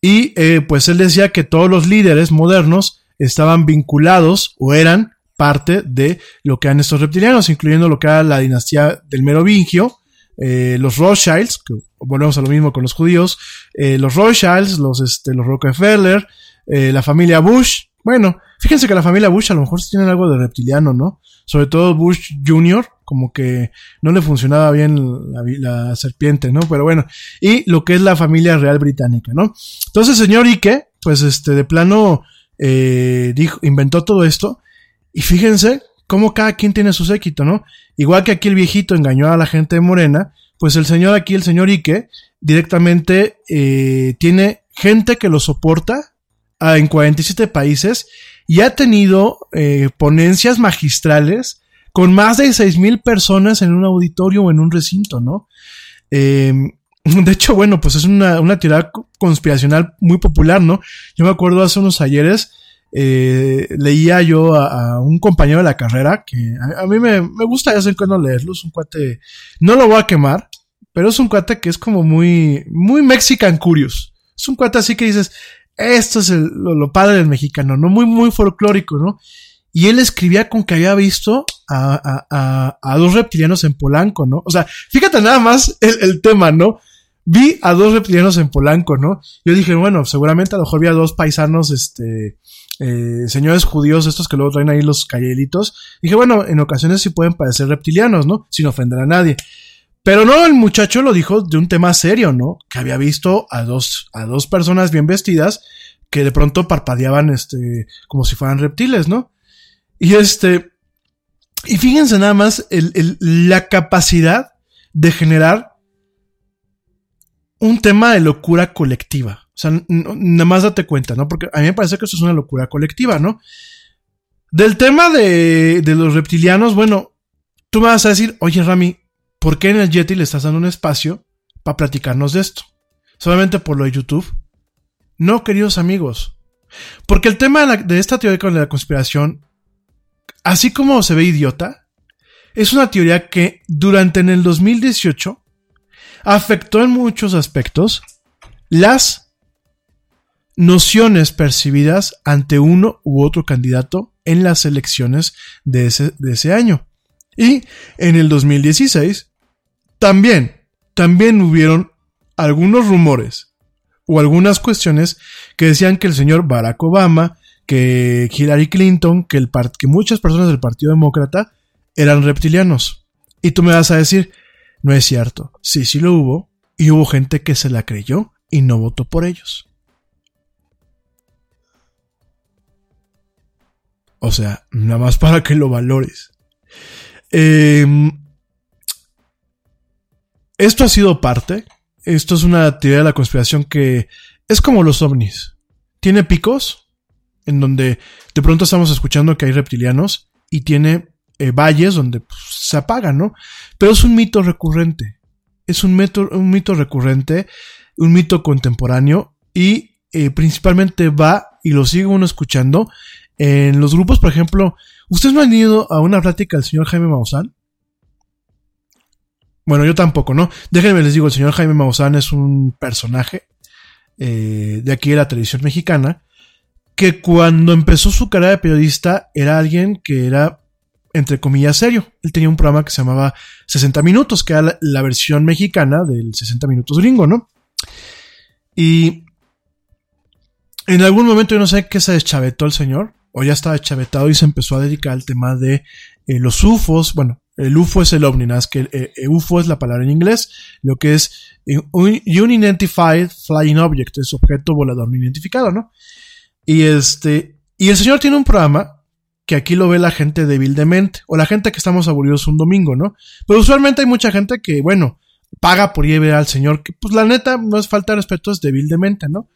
Speaker 2: Y eh, pues él decía que todos los líderes modernos estaban vinculados o eran parte de lo que eran estos reptilianos, incluyendo lo que era la dinastía del Merovingio, eh, los Rothschilds, que volvemos a lo mismo con los judíos, eh, los Rothschilds, los, este, los Rockefeller, eh, la familia Bush. Bueno, fíjense que la familia Bush a lo mejor tienen algo de reptiliano, ¿no? Sobre todo Bush Jr., como que no le funcionaba bien la, serpiente, ¿no? Pero bueno, y lo que es la familia real británica, ¿no? Entonces, señor Ike, pues este, de plano, eh, inventó todo esto, y fíjense cómo cada quien tiene su séquito, ¿no? Igual que aquí el viejito engañó a la gente de Morena, pues el señor aquí, el señor Ike, directamente eh, tiene gente que lo soporta a, en 47 países y ha tenido eh, ponencias magistrales con más de seis mil personas en un auditorio o en un recinto, ¿no? Eh, de hecho, bueno, pues es una, una, teoría conspiracional muy popular, ¿no? Yo me acuerdo hace unos ayeres, eh, leía yo a, un compañero de la carrera, que a, a mí me, me, gusta de vez en cuando leerlo, es un cuate, no lo voy a quemar, pero es un cuate que es como muy, muy Mexican Curious. Es un cuate así que dices, esto es lo padre del mexicano, ¿no? Muy, muy folclórico, ¿no? Y él escribía con que había visto a, a, a, a, dos reptilianos en Polanco, ¿no? O sea, fíjate nada más el, el, tema, ¿no? Vi a dos reptilianos en Polanco, ¿no? Yo dije, bueno, seguramente a lo mejor vi a dos paisanos, este, eh, señores judíos, estos que luego traen ahí los callelitos. Dije, bueno, en ocasiones sí pueden parecer reptilianos, ¿no? Sin ofender a nadie. Pero no, el muchacho lo dijo de un tema serio, ¿no? Que había visto a dos, a dos personas bien vestidas que de pronto parpadeaban, este, como si fueran reptiles, ¿no? Y este, y fíjense nada más el, el, la capacidad de generar un tema de locura colectiva. O sea, nada más date cuenta, ¿no? Porque a mí me parece que esto es una locura colectiva, ¿no? Del tema de, de los reptilianos, bueno, tú me vas a decir, oye Rami, ¿por qué en el Yeti le estás dando un espacio para platicarnos de esto? ¿Solamente por lo de YouTube? No, queridos amigos. Porque el tema de, de esta teoría de la conspiración así como se ve idiota, es una teoría que durante en el 2018 afectó en muchos aspectos las nociones percibidas ante uno u otro candidato en las elecciones de ese, de ese año. Y en el 2016 también, también hubieron algunos rumores o algunas cuestiones que decían que el señor Barack Obama que Hillary Clinton, que, el que muchas personas del Partido Demócrata eran reptilianos. Y tú me vas a decir, no es cierto. Sí, sí lo hubo. Y hubo gente que se la creyó y no votó por ellos. O sea, nada más para que lo valores. Em, esto ha sido parte. Esto es una teoría de la conspiración que es como los ovnis. Tiene picos, en donde de pronto estamos escuchando que hay reptilianos, y tiene eh, valles donde pues, se apagan, ¿no? Pero es un mito recurrente. Es un mito, un mito recurrente, un mito contemporáneo, y eh, principalmente va, y lo sigue uno escuchando, en los grupos, por ejemplo, ¿ustedes no han ido a una plática del señor Jaime Maussan? Bueno, yo tampoco, ¿no? Déjenme les digo, el señor Jaime Maussan es un personaje eh, de aquí de la televisión mexicana, que cuando empezó su carrera de periodista era alguien que era, entre comillas, serio. Él tenía un programa que se llamaba 60 Minutos, que era la, versión mexicana del 60 Minutos gringo, ¿no? Y en algún momento yo no sé qué se deschavetó el señor, o ya estaba chavetado y se empezó a dedicar al tema de eh, los UFOs. Bueno, el UFO es el ovni, nada que el, eh, UFO es la palabra en inglés, lo que es eh, un Unidentified Flying Object, es objeto volador no identificado, ¿no? Y este, y el señor tiene un programa que aquí lo ve la gente débilmente, o la gente que estamos aburridos un domingo, ¿no? Pero usualmente hay mucha gente que, bueno, paga por ir al señor, que pues la neta no es falta de respeto, es débilmente, ¿no?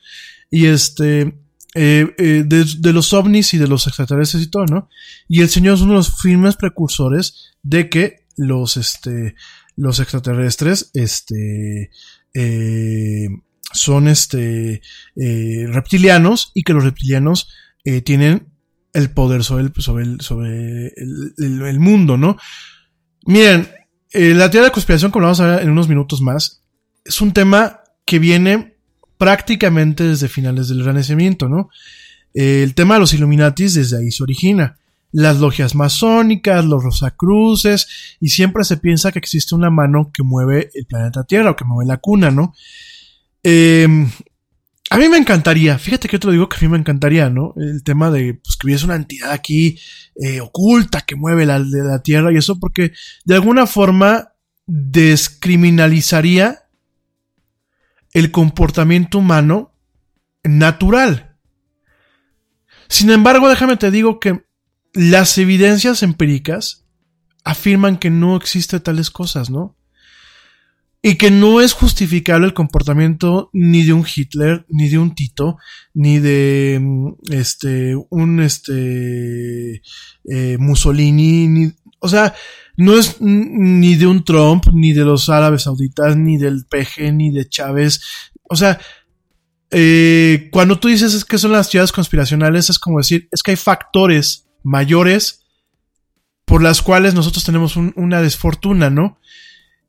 Speaker 2: Y este, eh, eh, de, los ovnis y de los extraterrestres y todo, ¿no? Y el señor es uno de los firmes precursores de que los, este, los extraterrestres, este, eh, son, este, reptilianos y que los reptilianos tienen el poder sobre el, sobre sobre el, mundo, ¿no? Miren, la teoría de conspiración, como vamos a ver en unos minutos más, es un tema que viene prácticamente desde finales del Renacimiento, ¿no? El tema de los Illuminatis desde ahí se origina. Las logias masónicas, los rosacruces, y siempre se piensa que existe una mano que mueve el planeta Tierra o que mueve la cuna, ¿no? Em, a mí me encantaría, fíjate que te lo digo que a mí me encantaría, ¿no? El tema de pues, que hubiese una entidad aquí eh, oculta que mueve la, la Tierra y eso, porque de alguna forma descriminalizaría el comportamiento humano natural. Sin embargo, déjame te digo que las evidencias empíricas afirman que no existe tales cosas, ¿no? Y que no es justificable el comportamiento ni de un Hitler, ni de un Tito, ni de mm, este un este eh, Mussolini, ni, o sea, no es ni de un Trump, ni de los árabes sauditas, ni del PG, ni de Chávez. O sea, eh, cuando tú dices es que son las teorías conspiracionales, es como decir, es que hay factores mayores por las cuales nosotros tenemos una desfortuna, ¿no?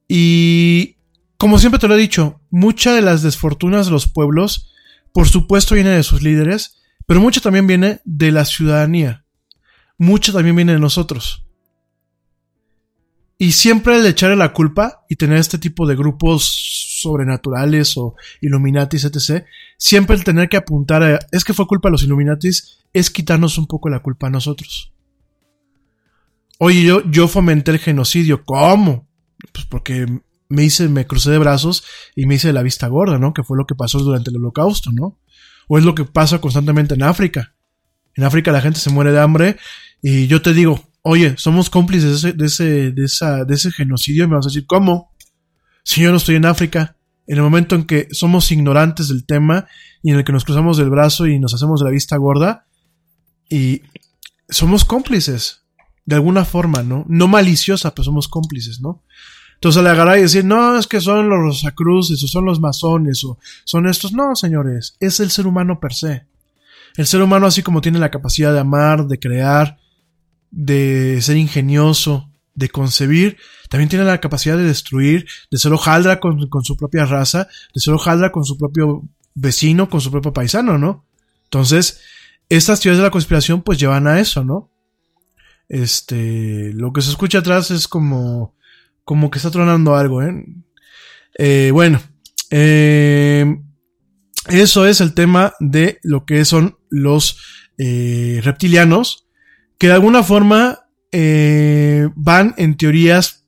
Speaker 2: Y como siempre te lo he dicho, mucha de las desfortunas de los pueblos, por supuesto, viene de sus líderes, pero mucho también viene de la ciudadanía. Mucho también viene de nosotros. Y siempre el echarle la culpa y tener este tipo de grupos sobrenaturales o Illuminatis, etc., siempre el tener que apuntar a, es que fue culpa de los Illuminatis, es quitarnos un poco la culpa a nosotros. Oye, yo, yo fomenté el genocidio, ¿cómo? Pues porque me hice, me crucé de brazos y me hice la vista gorda, ¿no? Que fue lo que pasó durante el holocausto, ¿no? O es lo que pasa constantemente en África. En África la gente se muere de hambre y yo te digo, oye, somos cómplices de ese, de ese, de esa, de ese genocidio, me vas a decir, ¿cómo? Si yo no estoy en África, en el momento en que somos ignorantes del tema y en el que nos cruzamos del brazo y nos hacemos de la vista gorda, y somos cómplices, de alguna forma, ¿no? No maliciosa, pero somos cómplices, ¿no? Entonces le agarrar y decir, no, es que son los rosacruces, o son los masones, o son estos. No, señores, es el ser humano per se. El ser humano, así como tiene la capacidad de amar, de crear, de ser ingenioso, de concebir, también tiene la capacidad de destruir, de ser hojaldra con, su propia raza, de ser hojaldra con su propio vecino, con su propio paisano, ¿no? Entonces, estas teorías de la conspiración pues llevan a eso, ¿no? Este, lo que se escucha atrás es como, como que está tronando algo, ¿eh? eh bueno, eh, eso es el tema de lo que son los eh, reptilianos, que de alguna forma eh, van en teorías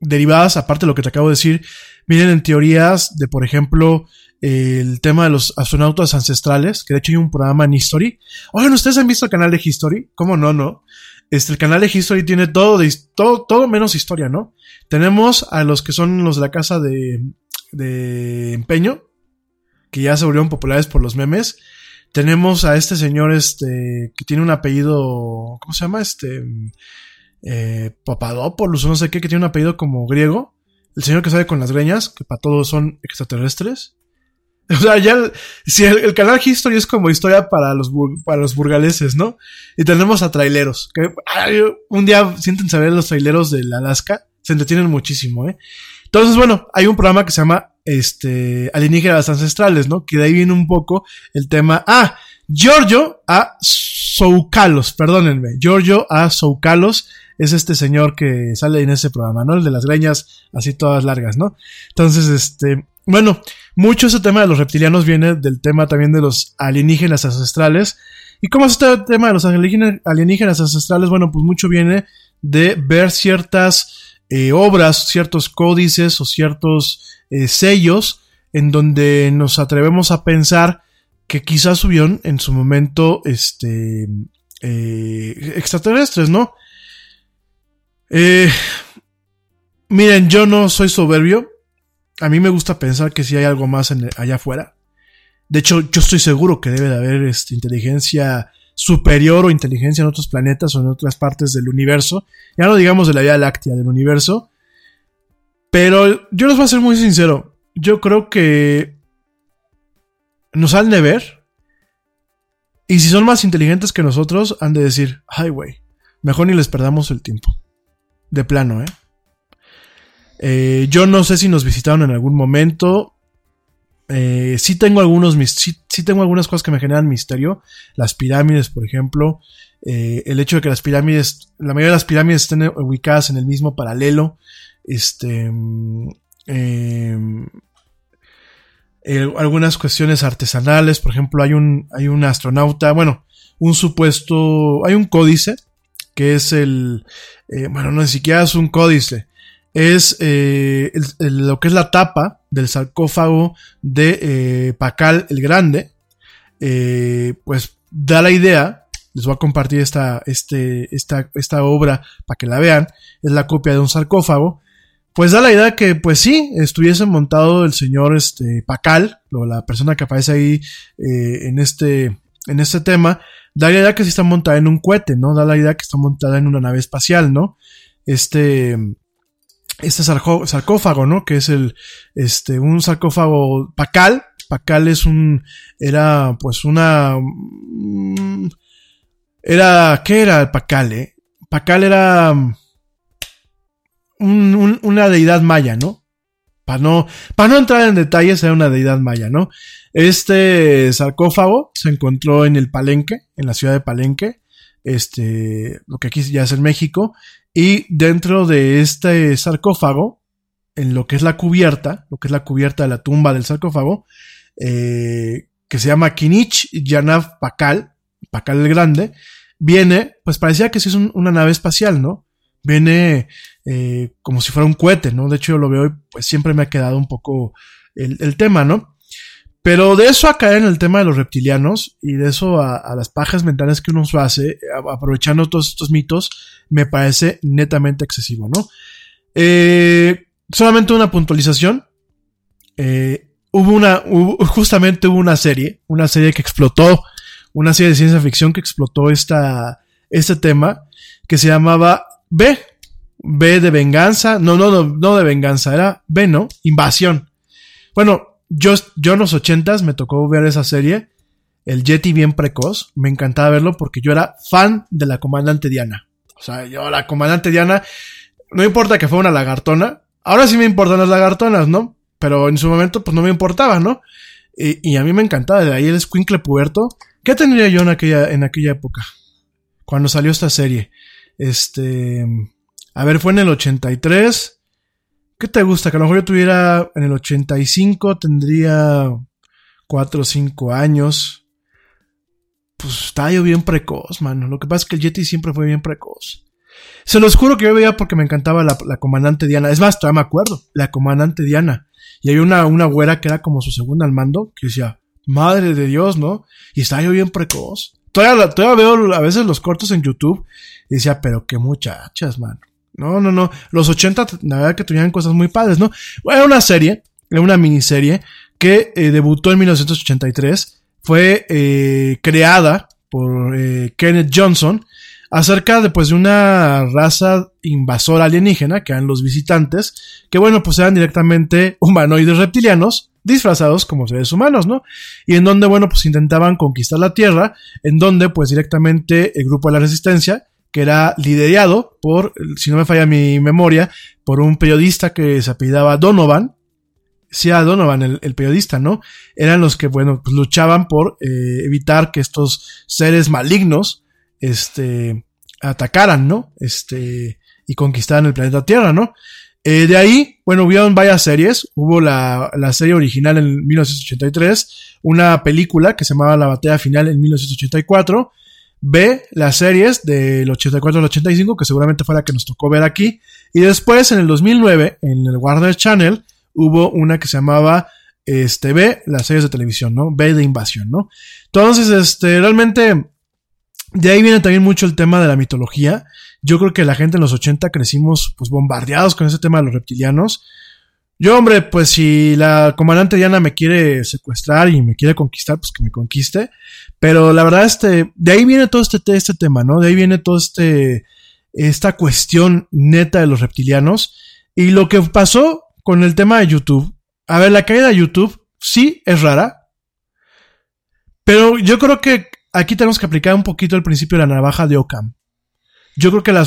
Speaker 2: derivadas, aparte de lo que te acabo de decir, vienen en teorías de, por ejemplo, el tema de los astronautas ancestrales, que de hecho hay un programa en History. Oigan, ¿ustedes han visto el canal de History? ¿Cómo no, no? Este, el canal de History tiene todo, de, todo, todo menos historia, ¿no? Tenemos a los que son los de la casa de, de empeño, que ya se volvieron populares por los memes. Tenemos a este señor, este, que tiene un apellido, ¿cómo se llama? Este, eh, Papadopoulos, no sé qué, que tiene un apellido como griego. El señor que sale con las greñas, que para todos son extraterrestres. O sea, ya, si el, canal History es como historia para los, para los burgaleses, ¿no? Y tenemos a traileros, que un día sienten saber los traileros del Alaska, se entretienen muchísimo, ¿eh? Entonces, bueno, hay un programa que se llama, este, Alienígenas Ancestrales, ¿no? Que de ahí viene un poco el tema, ah, Giorgio a Soukalos, perdónenme, Giorgio a Soukalos es este señor que sale en ese programa, ¿no? El de las greñas así todas largas, ¿no? Entonces, este, bueno, mucho ese tema de los reptilianos viene del tema también de los alienígenas ancestrales. ¿Y cómo es este tema de los alienígenas ancestrales? Bueno, pues mucho viene de ver ciertas eh, obras, ciertos códices o ciertos eh, sellos en donde nos atrevemos a pensar que quizás subieron en su momento este, eh, extraterrestres, ¿no? miren, yo no soy soberbio, a mí me gusta pensar que si hay algo más allá afuera. De hecho, yo estoy seguro que debe de haber este, inteligencia superior o inteligencia en otros planetas o en otras partes del universo. Ya no digamos de la Vía Láctea, del universo. Pero yo les voy a ser muy sincero. Yo creo que nos han de ver. Y si son más inteligentes que nosotros, han de decir, ay, güey, mejor ni les perdamos el tiempo. De plano, ¿eh? Eh, yo no sé si nos visitaron en algún momento. Eh, sí tengo algunos, sí, tengo algunas cosas que me generan misterio. Las pirámides, por ejemplo. Eh, el hecho de que las pirámides, la mayoría de las pirámides estén ubicadas en el mismo paralelo. Este. Em, algunas cuestiones artesanales, por ejemplo, hay un, hay un astronauta, bueno, un supuesto, hay un códice, que es el, bueno, no ni siquiera es un códice, es eh, lo que es la tapa del sarcófago de eh, Pacal el Grande. Eh, pues da la idea, les voy a compartir esta, este, esta, esta obra para que la vean, es la copia de un sarcófago. Pues da la idea que, pues sí, estuviese montado el señor este, Pacal, o la persona que aparece ahí en, este, en este tema, da la idea que sí está montada en un cohete, ¿no? Da la idea que está montada en una nave espacial, ¿no? Este, este sarcófago, ¿no? Que es el, este, un sarcófago pacal. Pacal es un, era pues una, mm, era, ¿qué era el pacal, eh? Pacal era una deidad maya, ¿no? Para no, para no entrar en detalles, era una deidad maya, ¿no? Este sarcófago se encontró en el Palenque, en la ciudad de Palenque, este, lo que aquí ya es en México, y dentro de este sarcófago, en lo que es la cubierta, lo que es la cubierta de la tumba del sarcófago, eh, que se llama Kinich Yanav Pakal, Pakal el Grande, viene, pues parecía que sí es una nave espacial, ¿no? Viene eh, como si fuera un cohete, ¿no? De hecho yo lo veo y pues siempre me ha quedado un poco el, el tema, ¿no? Pero de eso a caer en el tema de los reptilianos y de eso a, las pajas mentales que uno hace, aprovechando todos estos mitos, me parece netamente excesivo, ¿no? Eh, solamente una puntualización. Eh, hubo una, justamente hubo una serie, una serie que explotó, una serie de ciencia ficción que explotó esta, este tema, que se llamaba B, B de venganza, no, no, no, no de venganza, era B, ¿no? Invasión. Bueno, yo, yo en los ochentas me tocó ver esa serie, el Yeti bien precoz, me encantaba verlo porque yo era fan de la comandante Diana. O sea, yo la comandante Diana, no importa que fuera una lagartona, ahora sí me importan las lagartonas, ¿no? Pero en su momento pues no me importaba, ¿no? Y, a mí me encantaba, de ahí el escuincle puerto. ¿Qué tendría yo en aquella, en aquella época? Cuando salió esta serie. Este, a ver, fue en el 83. ¿Qué te gusta? Que a lo mejor yo tuviera en el 85, tendría 4 o 5 años. Pues estaba yo bien precoz, mano. Lo que pasa es que el Yeti siempre fue bien precoz. Se los juro que yo veía porque me encantaba la, comandante Diana. Es más, todavía me acuerdo, la comandante Diana. Y había una, una güera que era como su segunda al mando, que decía, madre de Dios, ¿no? Y estaba yo bien precoz. Todavía, todavía veo a veces los cortos en YouTube y decía, pero qué muchachas, man. No, no, no. Los 80, la verdad que tenían cosas muy padres, ¿no? Era una serie, era una miniserie que eh, debutó en 1983. Fue eh, creada por eh, Kenneth Johnson acerca de, pues, de una raza invasora alienígena, que eran los visitantes, que bueno, pues eran directamente humanoides reptilianos, disfrazados como seres humanos, ¿no? Y en donde, bueno, pues intentaban conquistar la Tierra, en donde, pues directamente el grupo de la resistencia, que era liderado por, si no me falla mi memoria, por un periodista que se apellidaba Donovan, sí, a Donovan, el, periodista, ¿no? Eran los que, bueno, pues luchaban por eh, evitar que estos seres malignos, este, atacaran, ¿no? Este, y conquistaran el planeta Tierra, ¿no? Eh, de ahí, bueno, hubieron varias series. Hubo la, la, serie original en 1983, una película que se llamaba La Batalla Final en 1984. B, las series del 84 al 85, que seguramente fue la que nos tocó ver aquí. Y después, en el 2009, en el Warner Channel, hubo una que se llamaba este, B, las series de televisión, ¿no? B de invasión, ¿no? Entonces, este, realmente de ahí viene también mucho el tema de la mitología. Yo creo que la gente en los 80 crecimos pues bombardeados con ese tema de los reptilianos. Yo, hombre, pues si la comandante Diana me quiere secuestrar y me quiere conquistar, pues que me conquiste. Pero la verdad, este, de ahí viene todo este, este tema, ¿no? De ahí viene todo este, esta cuestión neta de los reptilianos. Y lo que pasó con el tema de YouTube. A ver, la caída de YouTube sí es rara. Pero yo creo que aquí tenemos que aplicar un poquito el principio de la navaja de Ockham. Yo creo que la,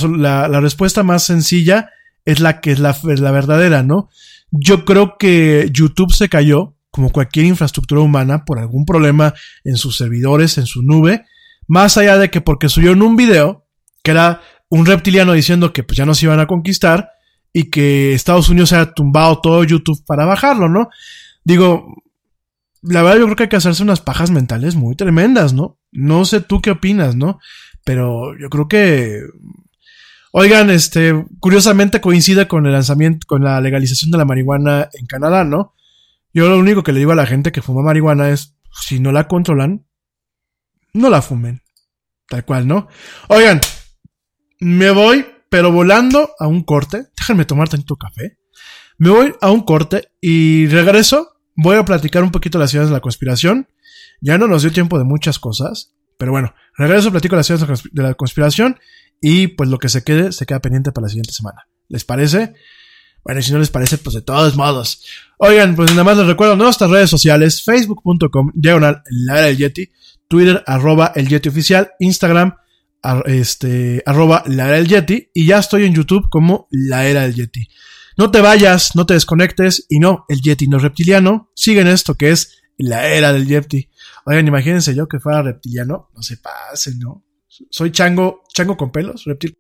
Speaker 2: la, respuesta más sencilla es la que es la, es la verdadera, ¿no? Yo creo que YouTube se cayó, como cualquier infraestructura humana, por algún problema en sus servidores, en su nube, más allá de que porque subió en un video, que era un reptiliano diciendo que pues ya nos iban a conquistar y que Estados Unidos se ha tumbado todo YouTube para bajarlo, ¿no? Digo, la verdad yo creo que hay que hacerse unas pajas mentales muy tremendas, ¿no? No sé tú qué opinas, ¿no? Pero yo creo que... Oigan, este, curiosamente coincide con el lanzamiento, con la legalización de la marihuana en Canadá, ¿no? Yo lo único que le digo a la gente que fuma marihuana es, si no la controlan, no la fumen. Tal cual, ¿no? Oigan, me voy, pero volando a un corte. Déjenme tomar tanto café. Me voy a un corte y regreso voy a platicar un poquito las ciudades de la conspiración. Ya no nos dio tiempo de muchas cosas, pero bueno, regreso, platico las ciudades de la conspiración y pues lo que se quede, se queda pendiente para la siguiente semana. ¿Les parece? Bueno, y si no les parece, pues de todos modos. Oigan, pues nada más les recuerdo nuestras redes sociales, facebook.com, diagonal, la era del Yeti, Twitter, arroba el Yeti oficial, Instagram, este, arroba la era del Yeti, y ya estoy en YouTube como la era del Yeti. No te vayas, no te desconectes y no, el Yeti no es reptiliano. Siguen esto que es la era del Yeti. Oigan, imagínense yo que fuera reptiliano. No se pasen, ¿no? Soy chango, chango con pelos, reptil.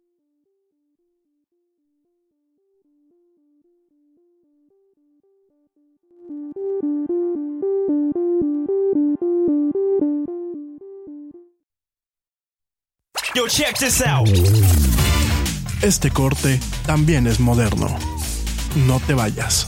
Speaker 1: Yo, check this out.
Speaker 7: Este corte también es moderno. No te vayas.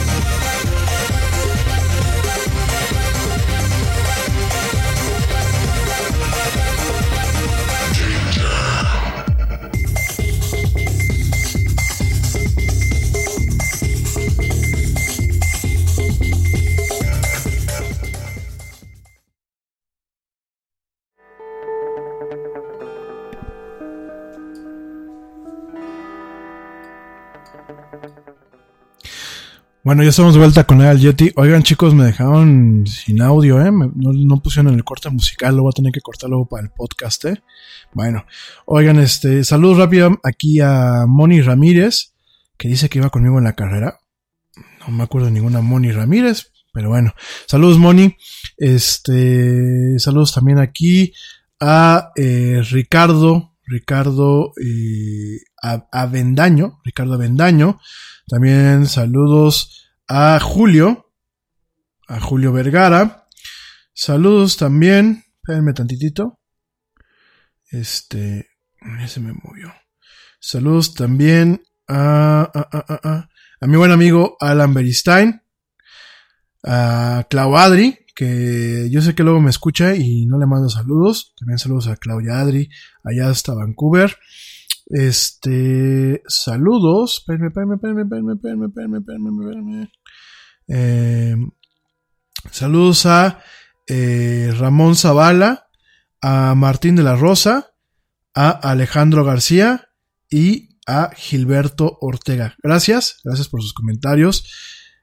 Speaker 2: Bueno, ya estamos de vuelta con el Yeti. Oigan, chicos, me dejaron sin audio, ¿eh? Me- no, pusieron el corte musical, lo voy a tener que cortar luego para el podcast, ¿eh? Bueno, oigan, este, saludos rápido aquí a Moni Ramírez, que dice que iba conmigo en la carrera. No me acuerdo de ninguna Moni Ramírez, pero bueno. Saludos, Moni. Este, saludos también aquí a eh, Ricardo, Ricardo eh, Avendaño, Ricardo Avendaño. También saludos a Julio, a Julio Vergara. Saludos también, espérenme tantitito. Este, ya se me movió. Saludos también a, a, a, a, mi buen amigo Alan Beristain, a Clau Adri, que yo sé que luego me escucha y no le mando saludos. También saludos a Claudia Adri, allá hasta Vancouver. Este, saludos. Eh, saludos a eh, Ramón Zavala, a Martín de la Rosa, a Alejandro García y a Gilberto Ortega. Gracias, gracias por sus comentarios.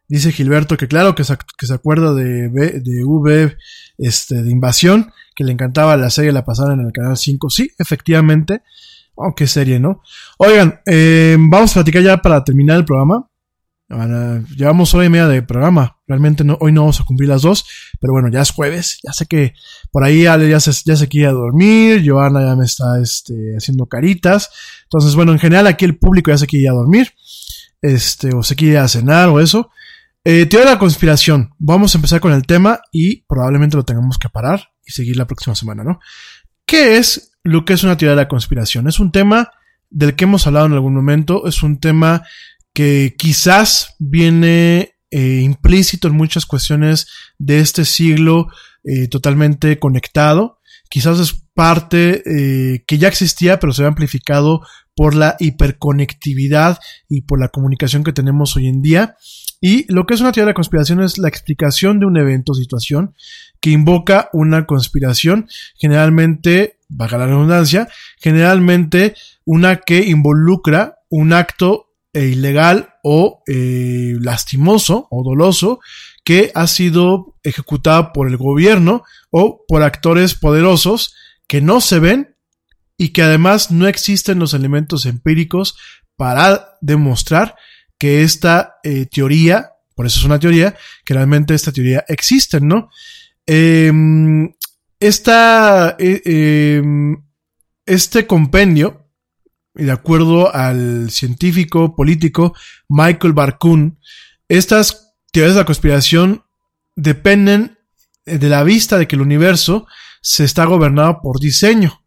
Speaker 2: Dice Gilberto que claro que se, que se acuerda de, de V, este, de Invasión, que le encantaba la serie, la pasaron en el canal 5. Sí, efectivamente. Oh, qué serie, ¿no? Oigan, eh, vamos a platicar ya para terminar el programa. Ahora, llevamos hora y media de programa. Realmente no, hoy no vamos a cumplir las dos, pero bueno, ya es jueves. Ya sé que por ahí Ale ya se, ya se quiere dormir. Joana ya me está este, haciendo caritas. Entonces, bueno, en general aquí el público ya se quiere dormir. Este, o se quiere a cenar o eso. Eh, teoría de la conspiración. Vamos a empezar con el tema y probablemente lo tengamos que parar y seguir la próxima semana, ¿no? ¿Qué es lo que es una teoría de la conspiración? Es un tema del que hemos hablado en algún momento, es un tema que quizás viene eh, implícito en muchas cuestiones de este siglo eh, totalmente conectado. Quizás es parte eh, que ya existía, pero se ha amplificado por la hiperconectividad y por la comunicación que tenemos hoy en día. Y lo que es una teoría de la conspiración es la explicación de un evento o situación que invoca una conspiración, generalmente, vaga la redundancia, generalmente una que involucra un acto eh, ilegal o eh, lastimoso o doloso que ha sido ejecutado por el gobierno o por actores poderosos que no se ven y que además no existen los elementos empíricos para demostrar que esta eh, teoría, por eso es una teoría, que realmente esta teoría existe, ¿no? Eh, esta, eh, eh, este compendio, de acuerdo al científico político Michael Barkun, estas teorías de la conspiración dependen de la vista de que el universo se está gobernado por diseño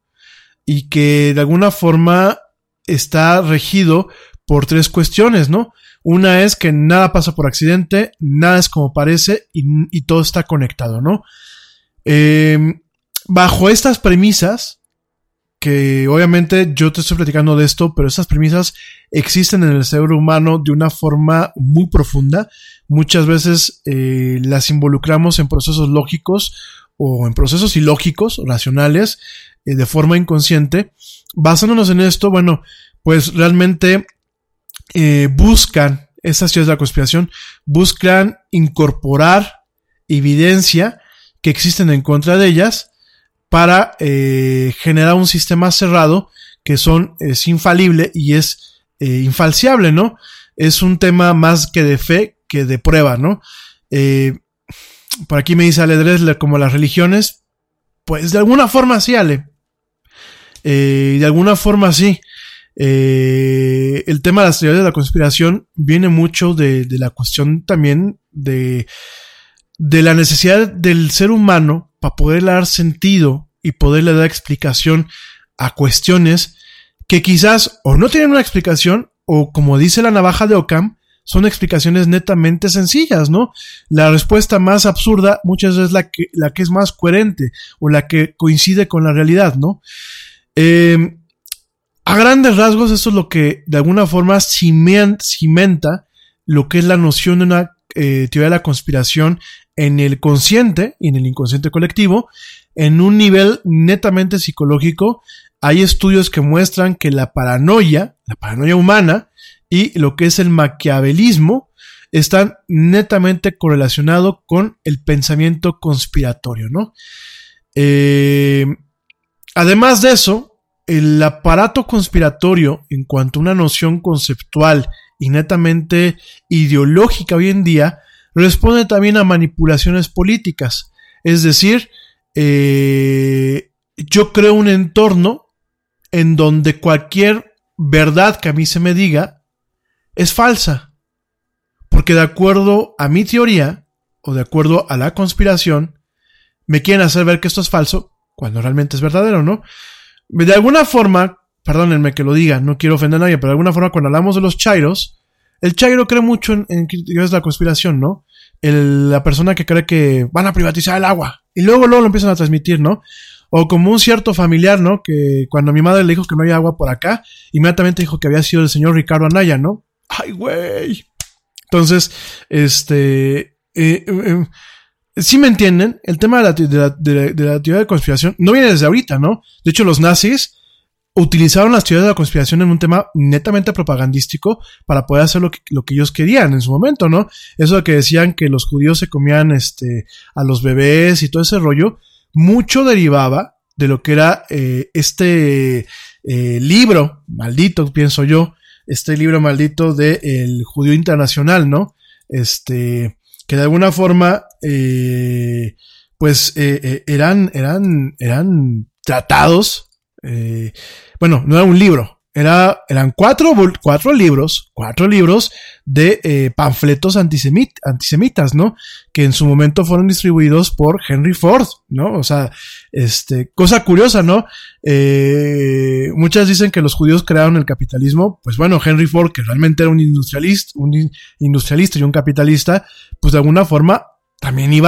Speaker 2: y que de alguna forma está regido por tres cuestiones, ¿no? Una es que nada pasa por accidente, nada es como parece y, y todo está conectado, ¿no? Eh, bajo estas premisas, que obviamente yo te estoy platicando de esto, pero estas premisas existen en el cerebro humano de una forma muy profunda. Muchas veces eh, las involucramos en procesos lógicos o en procesos ilógicos, racionales, eh, de forma inconsciente. Basándonos en esto, bueno, pues realmente eh, buscan, estas teorías de la conspiración, buscan incorporar evidencia que existen en contra de ellas para eh, generar un sistema cerrado que son, es infalible y es eh, infalciable, ¿no? Es un tema más que de fe que de prueba, ¿no? Eh, por aquí me dice Ale Dresler, como las religiones, pues de alguna forma sí, Ale. Eh, de alguna forma sí. Eh, el tema de las teorías de la conspiración viene mucho de, de la cuestión también de, de la necesidad del ser humano para poderle dar sentido y poderle dar explicación a cuestiones que quizás o no tienen una explicación o como dice la navaja de Ockham, son explicaciones netamente sencillas, ¿no? La respuesta más absurda muchas veces es la que, la que es más coherente o la que coincide con la realidad, ¿no? Eh, a grandes rasgos, eso es lo que de alguna forma cimenta lo que es la noción de una eh, teoría de la conspiración en el consciente y en el inconsciente colectivo, en un nivel netamente psicológico. Hay estudios que muestran que la paranoia, la paranoia humana, y lo que es el maquiavelismo están netamente correlacionados con el pensamiento conspiratorio, ¿no? Eh, además de eso, el aparato conspiratorio en cuanto a una noción conceptual y netamente ideológica hoy en día responde también a manipulaciones políticas. Es decir, eh, yo creo un entorno en donde cualquier verdad que a mí se me diga es falsa. Porque de acuerdo a mi teoría, o de acuerdo a la conspiración, me quieren hacer ver que esto es falso, cuando realmente es verdadero, ¿no? De alguna forma, perdónenme que lo diga, no quiero ofender a nadie, pero de alguna forma cuando hablamos de los chairos, el chairo cree mucho en, en es la conspiración, ¿no? la persona que cree que van a privatizar el agua y luego luego lo empiezan a transmitir, ¿no? O como un cierto familiar, ¿no? Que cuando mi madre le dijo que no hay agua por acá, inmediatamente dijo que había sido el señor Ricardo Anaya, ¿no? ay, güey. Entonces, este, eh, eh, eh, si me entienden, el tema de la, de, la, teoría de conspiración no viene desde ahorita, ¿no? De hecho, los nazis utilizaron las teorías de la conspiración en un tema netamente propagandístico para poder hacer lo que, lo que ellos querían en su momento, ¿no? Eso de que decían que los judíos se comían este, a los bebés y todo ese rollo, mucho derivaba de lo que era este libro, maldito, pienso yo, este libro maldito de El Judío Internacional, ¿no? Este, que de alguna forma, eh, pues, eh, eh, eran, eran, eran tratados, bueno, no era un libro, era, eran cuatro, cuatro libros, cuatro libros de eh, panfletos antisemitas, ¿no? Que en su momento fueron distribuidos por Henry Ford, ¿no? O sea, este, cosa curiosa, ¿no? Eh, muchas dicen que los judíos crearon el capitalismo. Pues bueno, Henry Ford, que realmente era un industrialista, un industrialista y un capitalista, pues de alguna forma también iba.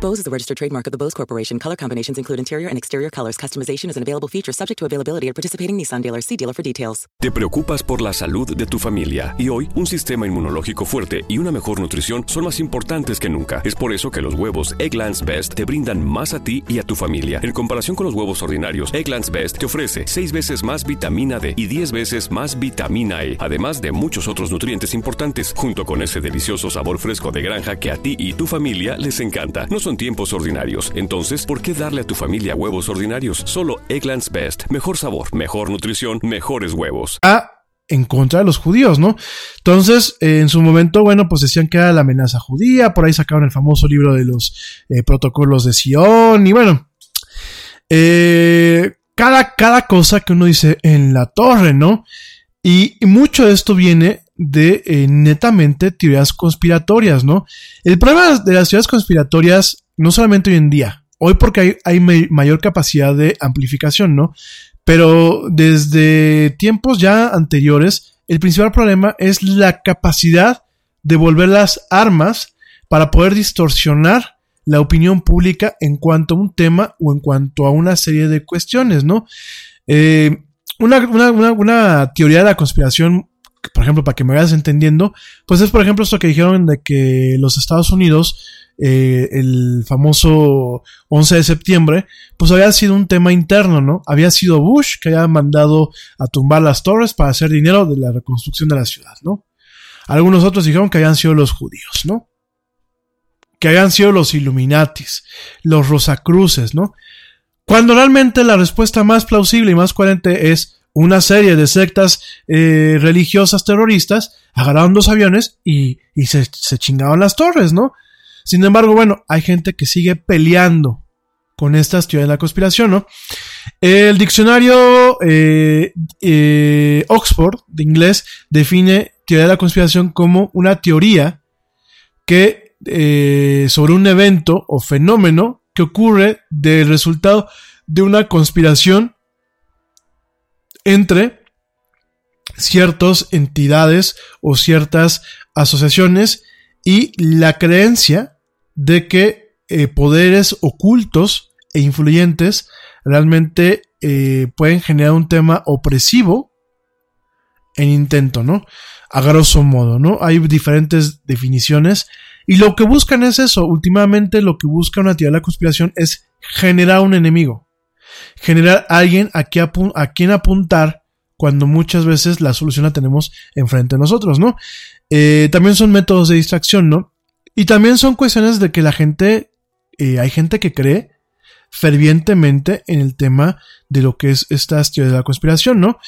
Speaker 6: Bose is a registered trademark of the Bose Corporation. Color combinations include interior and exterior colors. Customization is an available feature subject to availability at participating Nissan dealers. See dealer for details.
Speaker 4: Te preocupas por la salud de tu familia y hoy un sistema inmunológico fuerte y una mejor nutrición son más importantes que nunca. Es por eso que los huevos Egglands Best te brindan más a ti y a tu familia. En comparación con los huevos ordinarios, Egglands Best te ofrece 6 veces más vitamina D y 10 veces más vitamina E, además de muchos otros nutrientes importantes, junto con ese delicioso sabor fresco de granja que a ti y tu familia les encanta. No son tiempos ordinarios. Entonces, ¿por qué darle a tu familia huevos ordinarios? Solo Eggland's Best. Mejor sabor, mejor nutrición, mejores huevos.
Speaker 2: A en contra de los judíos, ¿no? Entonces, eh, en su momento, bueno, pues decían que era la amenaza judía, por ahí sacaron el famoso libro de los eh, protocolos de Sion, y bueno, eh, cada, cada cosa que uno dice en la torre, ¿no? Y mucho de esto viene de eh, netamente teorías conspiratorias, ¿no? El problema de las teorías conspiratorias, no solamente hoy en día, hoy porque hay, mayor capacidad de amplificación, ¿no? Pero desde tiempos ya anteriores, el principal problema es la capacidad de volver las armas para poder distorsionar la opinión pública en cuanto a un tema o en cuanto a una serie de cuestiones, ¿no? Eh, una, una, teoría de la conspiración por ejemplo, para que me vayas entendiendo, pues es por ejemplo esto que dijeron de que los Estados Unidos, eh, el famoso 11 de septiembre, pues había sido un tema interno, ¿no? Había sido Bush que había mandado a tumbar las torres para hacer dinero de la reconstrucción de la ciudad, ¿no? Algunos otros dijeron que habían sido los judíos, ¿no? Que habían sido los Illuminatis, los Rosacruces, ¿no? Cuando realmente la respuesta más plausible y más coherente es una serie de sectas eh, religiosas terroristas agarraron dos aviones y, se, chingaban las torres, ¿no? Sin embargo, bueno, hay gente que sigue peleando con estas teorías de la conspiración, ¿no? El diccionario eh, eh, Oxford de inglés define teoría de la conspiración como una teoría que sobre un evento o fenómeno que ocurre del resultado de una conspiración entre ciertas entidades o ciertas asociaciones y la creencia de que eh, poderes ocultos e influyentes realmente eh, pueden generar un tema opresivo en intento, ¿no? A grosso modo, ¿no? Hay diferentes definiciones y lo que buscan es eso. Últimamente lo que busca una teoría de la conspiración es generar un enemigo. Generar alguien a, a quien apuntar cuando muchas veces la solución la tenemos enfrente de nosotros, ¿no? Eh, también son métodos de distracción, ¿no? Y también son cuestiones de que la gente, eh, hay gente que cree fervientemente en el tema de lo que es esta teoría de la conspiración, ¿no?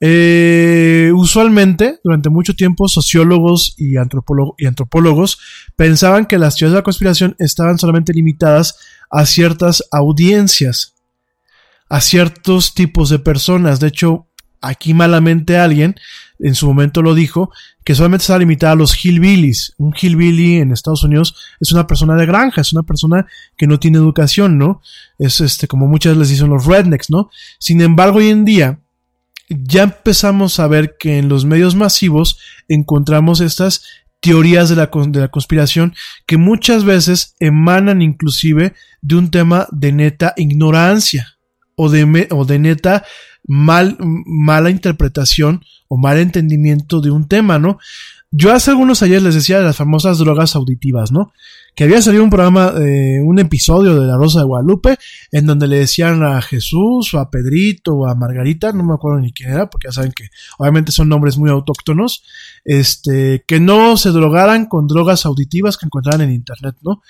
Speaker 2: Eh, usualmente, durante mucho tiempo, sociólogos y, y antropólogos pensaban que las teorías de la conspiración estaban solamente limitadas a ciertas audiencias, a ciertos tipos de personas. De hecho, aquí malamente alguien en su momento lo dijo, que solamente está limitada a los hillbillies. Un hillbilly en Estados Unidos es una persona de granja, es una persona que no tiene educación, ¿no? Es este, como muchas les dicen los rednecks, ¿no? Sin embargo, hoy en día, ya empezamos a ver que en los medios masivos encontramos estas teorías de la, de la conspiración que muchas veces emanan inclusive de un tema de neta ignorancia o de, o de neta mal, mala interpretación o mal entendimiento de un tema, ¿no? Yo hace algunos ayer les decía de las famosas drogas auditivas, ¿no? Que había salido un programa, eh, un episodio de La Rosa de Guadalupe, en donde le decían a Jesús, o a Pedrito, o a Margarita, no me acuerdo ni quién era, porque ya saben que obviamente son nombres muy autóctonos, este, que no se drogaran con drogas auditivas que encontraran en internet, ¿no?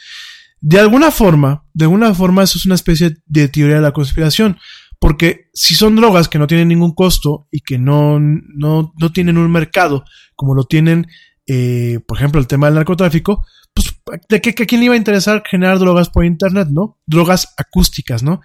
Speaker 2: De alguna forma, de alguna forma eso es una especie de teoría de la conspiración. Porque si son drogas que no tienen ningún costo y que no, no, no tienen un mercado como lo tienen, eh, por ejemplo, el tema del narcotráfico, pues, ¿de qué, quién le iba a interesar generar drogas por internet, no? Drogas acústicas, ¿no?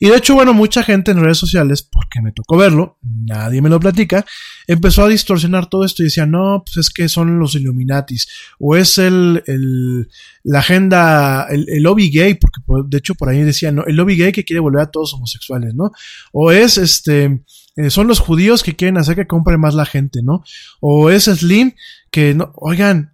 Speaker 2: Y de hecho, bueno, mucha gente en redes sociales, porque me tocó verlo, nadie me lo platica, empezó a distorsionar todo esto y decía, no, pues es que son los Illuminatis, o es el, el la agenda, el, el, lobby gay, porque de hecho por ahí decía, no, el lobby gay que quiere volver a todos homosexuales, ¿no? O es este, eh, son los judíos que quieren hacer que compre más la gente, ¿no? O es Slim que no, oigan,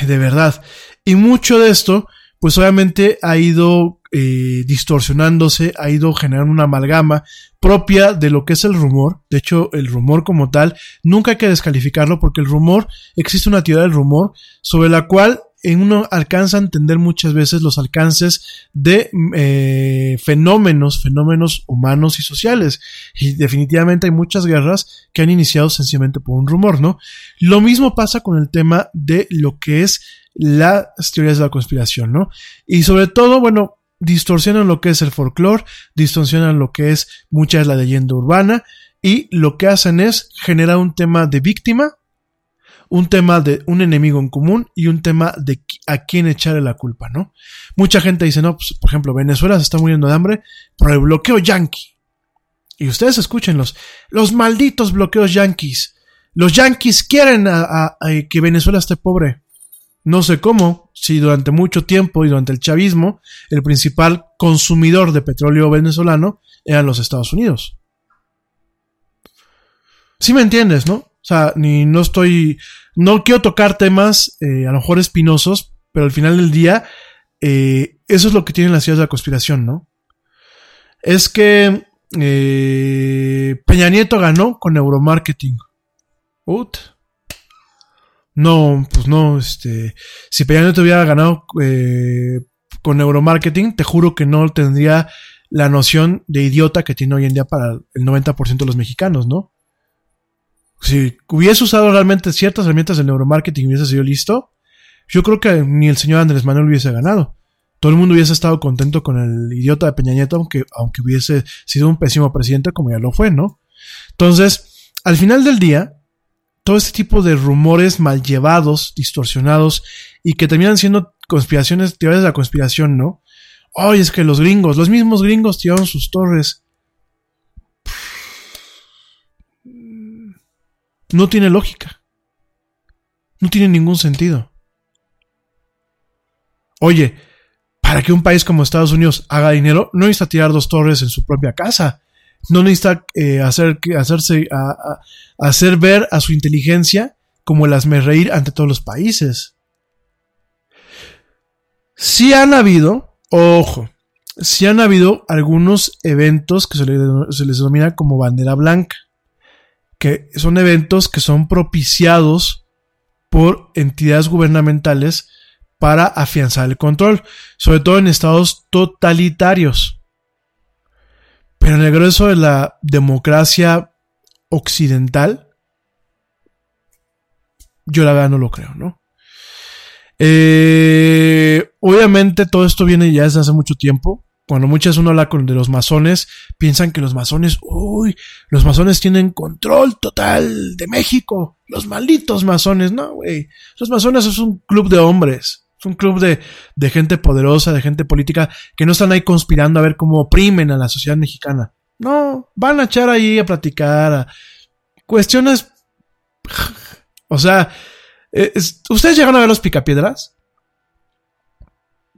Speaker 2: de verdad. Y mucho de esto, pues obviamente ha ido eh, distorsionándose, ha ido generando una amalgama propia de lo que es el rumor. De hecho, el rumor como tal, nunca hay que descalificarlo porque el rumor, existe una teoría del rumor sobre la cual uno alcanza a entender muchas veces los alcances de eh, fenómenos, fenómenos humanos y sociales. Y definitivamente hay muchas guerras que han iniciado sencillamente por un rumor, ¿no? Lo mismo pasa con el tema de lo que es las teorías de la conspiración, ¿no? Y sobre todo, bueno, distorsionan lo que es el folclore, distorsionan lo que es mucha de la leyenda urbana y lo que hacen es generar un tema de víctima un tema de un enemigo en común y un tema de a quién echarle la culpa, ¿no? Mucha gente dice, no, pues, por ejemplo, Venezuela se está muriendo de hambre por el bloqueo yanqui. Y ustedes escuchen los, malditos bloqueos yanquis. Los yanquis quieren que Venezuela esté pobre. No sé cómo, si durante mucho tiempo y durante el chavismo, el principal consumidor de petróleo venezolano eran los Estados Unidos. Si me entiendes, ¿no? O sea, ni no estoy no quiero tocar temas eh, a lo mejor espinosos, pero al final del día, eh, eso es lo que tienen las ciudades de la conspiración, ¿no? Es que eh, Peña Nieto ganó con neuromarketing. Ut. No, pues no, este, si Peña Nieto hubiera ganado con neuromarketing, te juro que no tendría la noción de idiota que tiene hoy en día para el 90% de los mexicanos, ¿no? Si hubiese usado realmente ciertas herramientas del neuromarketing y hubiese sido listo, yo creo que ni el señor Andrés Manuel hubiese ganado. Todo el mundo hubiese estado contento con el idiota de Peña Nieto, aunque, aunque hubiese sido un pésimo presidente como ya lo fue, ¿no? Entonces, al final del día, todo este tipo de rumores mal llevados, distorsionados y que terminan siendo conspiraciones, teorías de la conspiración, ¿no? Ay, es que los gringos, los mismos gringos tiraron sus torres. No tiene lógica. No tiene ningún sentido. Oye, para que un país como Estados Unidos haga dinero, no necesita tirar dos torres en su propia casa. No necesita eh, hacer, hacerse, hacer ver a su inteligencia como el reír ante todos los países. Sí han habido, ojo, sí han habido algunos eventos que se les denomina como bandera blanca, que son eventos que son propiciados por entidades gubernamentales para afianzar el control, sobre todo en estados totalitarios. Pero en el grueso de la democracia occidental, yo la verdad no lo creo, ¿no? Eh, obviamente todo esto viene ya desde hace mucho tiempo. Cuando muchas uno habla con de los masones, piensan que los masones, uy, los masones tienen control total de México. Los malditos masones, no, güey. Los masones es un club de hombres. Es un club de, de gente poderosa, de gente política, que no están ahí conspirando a ver cómo oprimen a la sociedad mexicana. No, van a echar ahí a platicar a cuestiones. o sea, eh, ¿ustedes llegan a ver los picapiedras?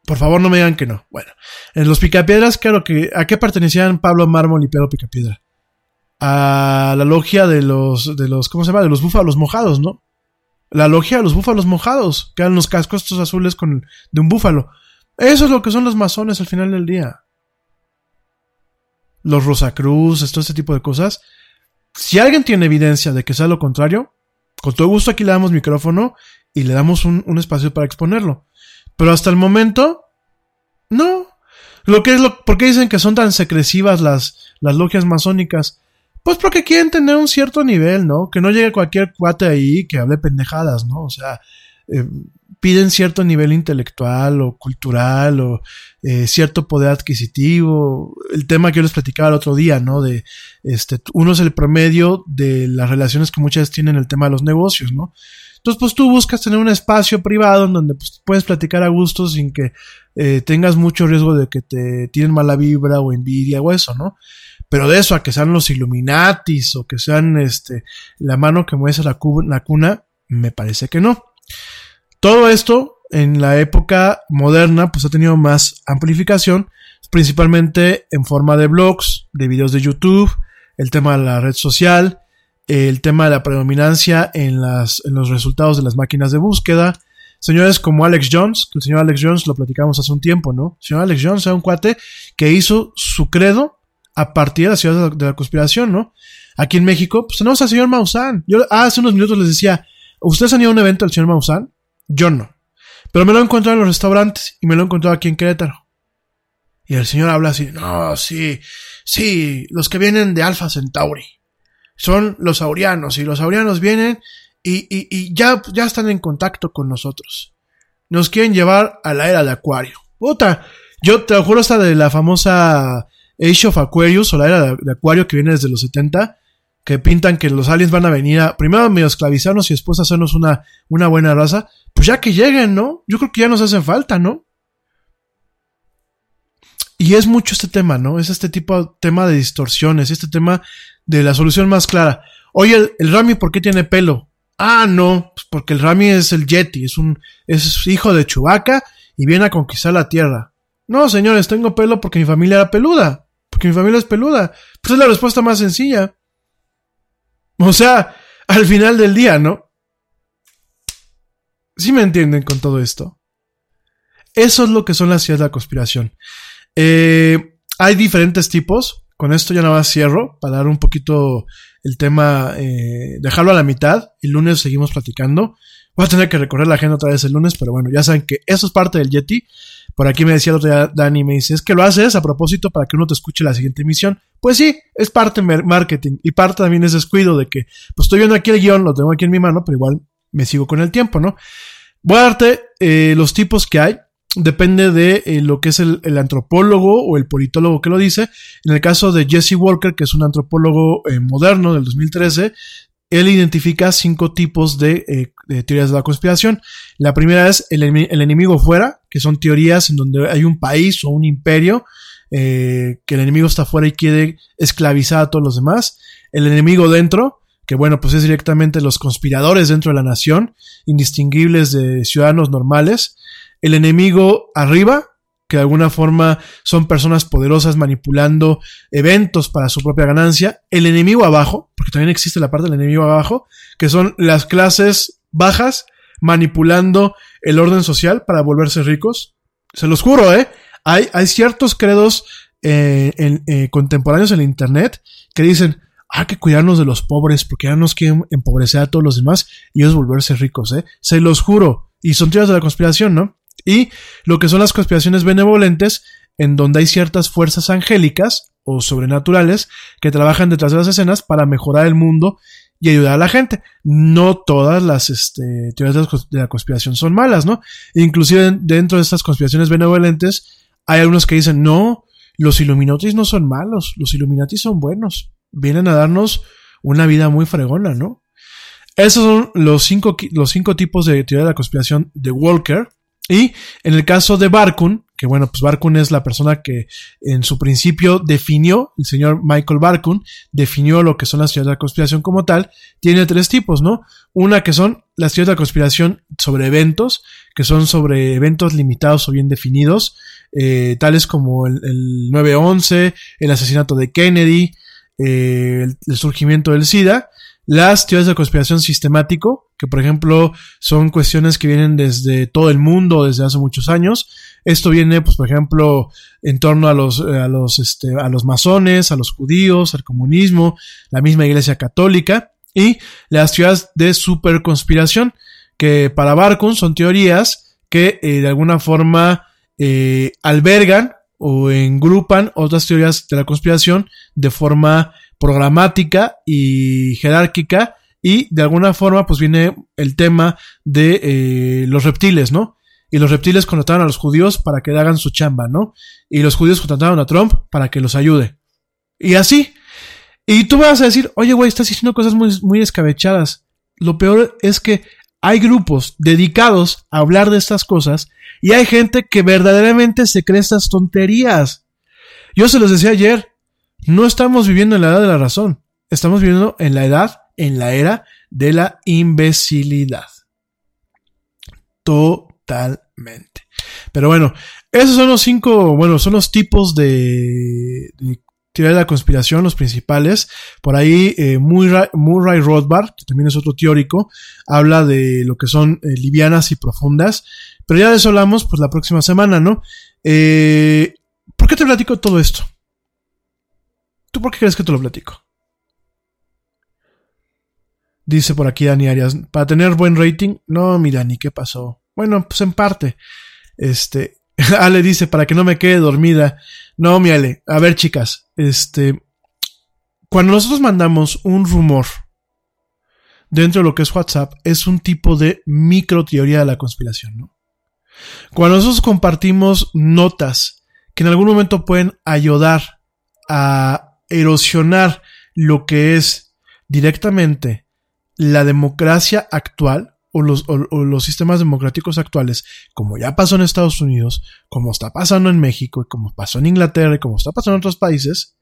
Speaker 2: Por favor, no me digan que no. Bueno, en los picapiedras, claro que. ¿A qué pertenecían Pablo Mármol y Pedro Picapiedra? A la logia de los, de los, ¿cómo se llama? De los búfalos mojados, ¿no? La logia de los búfalos mojados, que eran los cascos estos azules con, de un búfalo. Eso es lo que son los masones al final del día. Los Rosacruz, todo este tipo de cosas. Si alguien tiene evidencia de que sea lo contrario, con todo gusto aquí le damos micrófono y le damos un, un espacio para exponerlo. Pero hasta el momento, no. Lo que es lo, ¿Por qué dicen que son tan secresivas las, las logias masónicas? Pues porque quieren tener un cierto nivel, ¿no? Que no llegue cualquier cuate ahí que hable pendejadas, ¿no? O sea, eh, piden cierto nivel intelectual o cultural o eh, cierto poder adquisitivo. El tema que yo les platicaba el otro día, ¿no? De este, uno es el promedio de las relaciones que muchas tienen el tema de los negocios, ¿no? Entonces, pues tú buscas tener un espacio privado en donde pues, puedes platicar a gusto sin que eh, tengas mucho riesgo de que te tienen mala vibra o envidia o eso, ¿no? Pero de eso a que sean los Illuminatis o que sean este, la mano que mueve la, la cuna, me parece que no. Todo esto en la época moderna pues ha tenido más amplificación, principalmente en forma de blogs, de videos de YouTube, el tema de la red social, el tema de la predominancia en, las, en los resultados de las máquinas de búsqueda, señores como Alex Jones, que el señor Alex Jones lo platicamos hace un tiempo, ¿no? El señor Alex Jones era un cuate que hizo su credo a partir de la ciudad de la, conspiración, ¿no? Aquí en México, pues tenemos al señor Maussan. Yo hace unos minutos les decía, ¿ustedes han ido a un evento del señor Maussan? Yo no. Pero me lo he encontrado en los restaurantes y me lo he encontrado aquí en Querétaro. Y el señor habla así, no, sí, sí, los que vienen de Alpha Centauri. Son los aurianos y los aurianos vienen y, y, y ya, ya están en contacto con nosotros. Nos quieren llevar a la era de Acuario. Puta, yo te lo juro hasta de la famosa Age of Aquarius o la era de, Acuario que viene desde los 70, que pintan que los aliens van a venir a primero medio esclavizarnos y después hacernos una, una buena raza, pues ya que lleguen, ¿no? Yo creo que ya nos hacen falta, ¿no? Y es mucho este tema, ¿no? Es este tipo de tema de distorsiones, este tema de la solución más clara. Oye, el, Rami, ¿por qué tiene pelo? Ah, no, pues porque el Rami es el Yeti, es un, es hijo de Chewbacca y viene a conquistar la Tierra. No, señores, tengo pelo porque mi familia era peluda porque mi familia es peluda. Pues es la respuesta más sencilla. O sea, al final del día, ¿no? ¿Sí me entienden con todo esto? Eso es lo que son las ideas de la conspiración. Eh, hay diferentes tipos. Con esto ya nada más cierro para dar un poquito el tema, eh, dejarlo a la mitad. El lunes seguimos platicando. Voy a tener que recorrer la agenda otra vez el lunes, pero bueno, ya saben que eso es parte del Yeti. Por aquí me decía el otro día Dani, me dice, es que lo haces a propósito para que uno te escuche la siguiente emisión. Pues sí, es parte marketing y parte también es descuido de que, pues estoy viendo aquí el guion, lo tengo aquí en mi mano, pero igual me sigo con el tiempo, ¿no? Voy a darte eh, los tipos que hay. Depende de eh, lo que es el, antropólogo o el politólogo que lo dice. En el caso de Jesse Walker, que es un antropólogo eh, moderno del 2013, él identifica cinco tipos de, eh, de teorías de la conspiración. La primera es el, el enemigo fuera, que son teorías en donde hay un país o un imperio, que el enemigo está fuera y quiere esclavizar a todos los demás. El enemigo dentro, que bueno, pues es directamente los conspiradores dentro de la nación, indistinguibles de ciudadanos normales. El enemigo arriba, que de alguna forma son personas poderosas manipulando eventos para su propia ganancia. El enemigo abajo, porque también existe la parte del enemigo abajo, que son las clases bajas manipulando el orden social para volverse ricos. Se los juro, ¿eh? Hay, hay ciertos credos eh, en- eh, contemporáneos en Internet que dicen, hay que cuidarnos de los pobres porque ya nos quieren empobrecer a todos los demás y ellos volverse ricos, ¿eh? Se los juro. Y son teorías de la conspiración, ¿no? Y lo que son las conspiraciones benevolentes, en donde hay ciertas fuerzas angélicas o sobrenaturales que trabajan detrás de las escenas para mejorar el mundo y ayudar a la gente. No todas las este, teorías de la conspiración son malas, ¿no? Inclusive dentro de estas conspiraciones benevolentes hay algunos que dicen, no, los Illuminatis no son malos, los Illuminatis son buenos, vienen a darnos una vida muy fregona, ¿no? Esos son los cinco, los cinco tipos de teoría de la conspiración de Walker. Y en el caso de Barkun, que bueno, pues Barkun es la persona que en su principio definió, el señor Michael Barkun, definió lo que son las teorías de la conspiración como tal, tiene tres tipos, ¿no? Una que son las teorías de la conspiración sobre eventos, que son sobre eventos limitados o bien definidos, eh, tales como el, el 9-11, el asesinato de Kennedy, eh, el, el surgimiento del SIDA, las teorías de conspiración sistemático, que por ejemplo son cuestiones que vienen desde todo el mundo desde hace muchos años. Esto viene, pues, por ejemplo, en torno a los, eh, a los, este, a los masones, a los judíos, al comunismo, la misma iglesia católica y las teorías de superconspiración, que para Barkun son teorías que eh, de alguna forma eh, albergan o engrupan otras teorías de la conspiración de forma programática y jerárquica y de alguna forma pues viene el tema de eh, los reptiles, ¿no? Y los reptiles contrataron a los judíos para que hagan su chamba, ¿no? Y los judíos contrataron a Trump para que los ayude. Y así. Y tú vas a decir, oye, güey, estás diciendo cosas muy, muy escabechadas. Lo peor es que hay grupos dedicados a hablar de estas cosas y hay gente que verdaderamente se cree estas tonterías. Yo se los decía ayer, no estamos viviendo en la edad de la razón, estamos viviendo en la edad, en la era de la imbecilidad. Totalmente. Pero bueno, esos son los cinco, bueno, son los tipos de, de teoría de la conspiración, los principales. Por ahí eh, Murray, Rothbard, que también es otro teórico, habla de lo que son eh, livianas y profundas. Pero ya de eso hablamos pues la próxima semana, ¿no? Eh, ¿Por qué te platico todo esto? ¿Tú por qué crees que te lo platico? Dice por aquí Dani Arias, para tener buen rating, no, mira, ni qué pasó. Bueno, pues en parte. Este, Ale dice, para que no me quede dormida. No, mi Ale, a ver chicas, este, cuando nosotros mandamos un rumor dentro de lo que es WhatsApp, es un tipo de micro teoría de la conspiración, ¿no? Cuando nosotros compartimos notas que en algún momento pueden ayudar a erosionar lo que es directamente la democracia actual o los, sistemas democráticos actuales, como ya pasó en Estados Unidos, como está pasando en México, y como pasó en Inglaterra y como está pasando en otros países,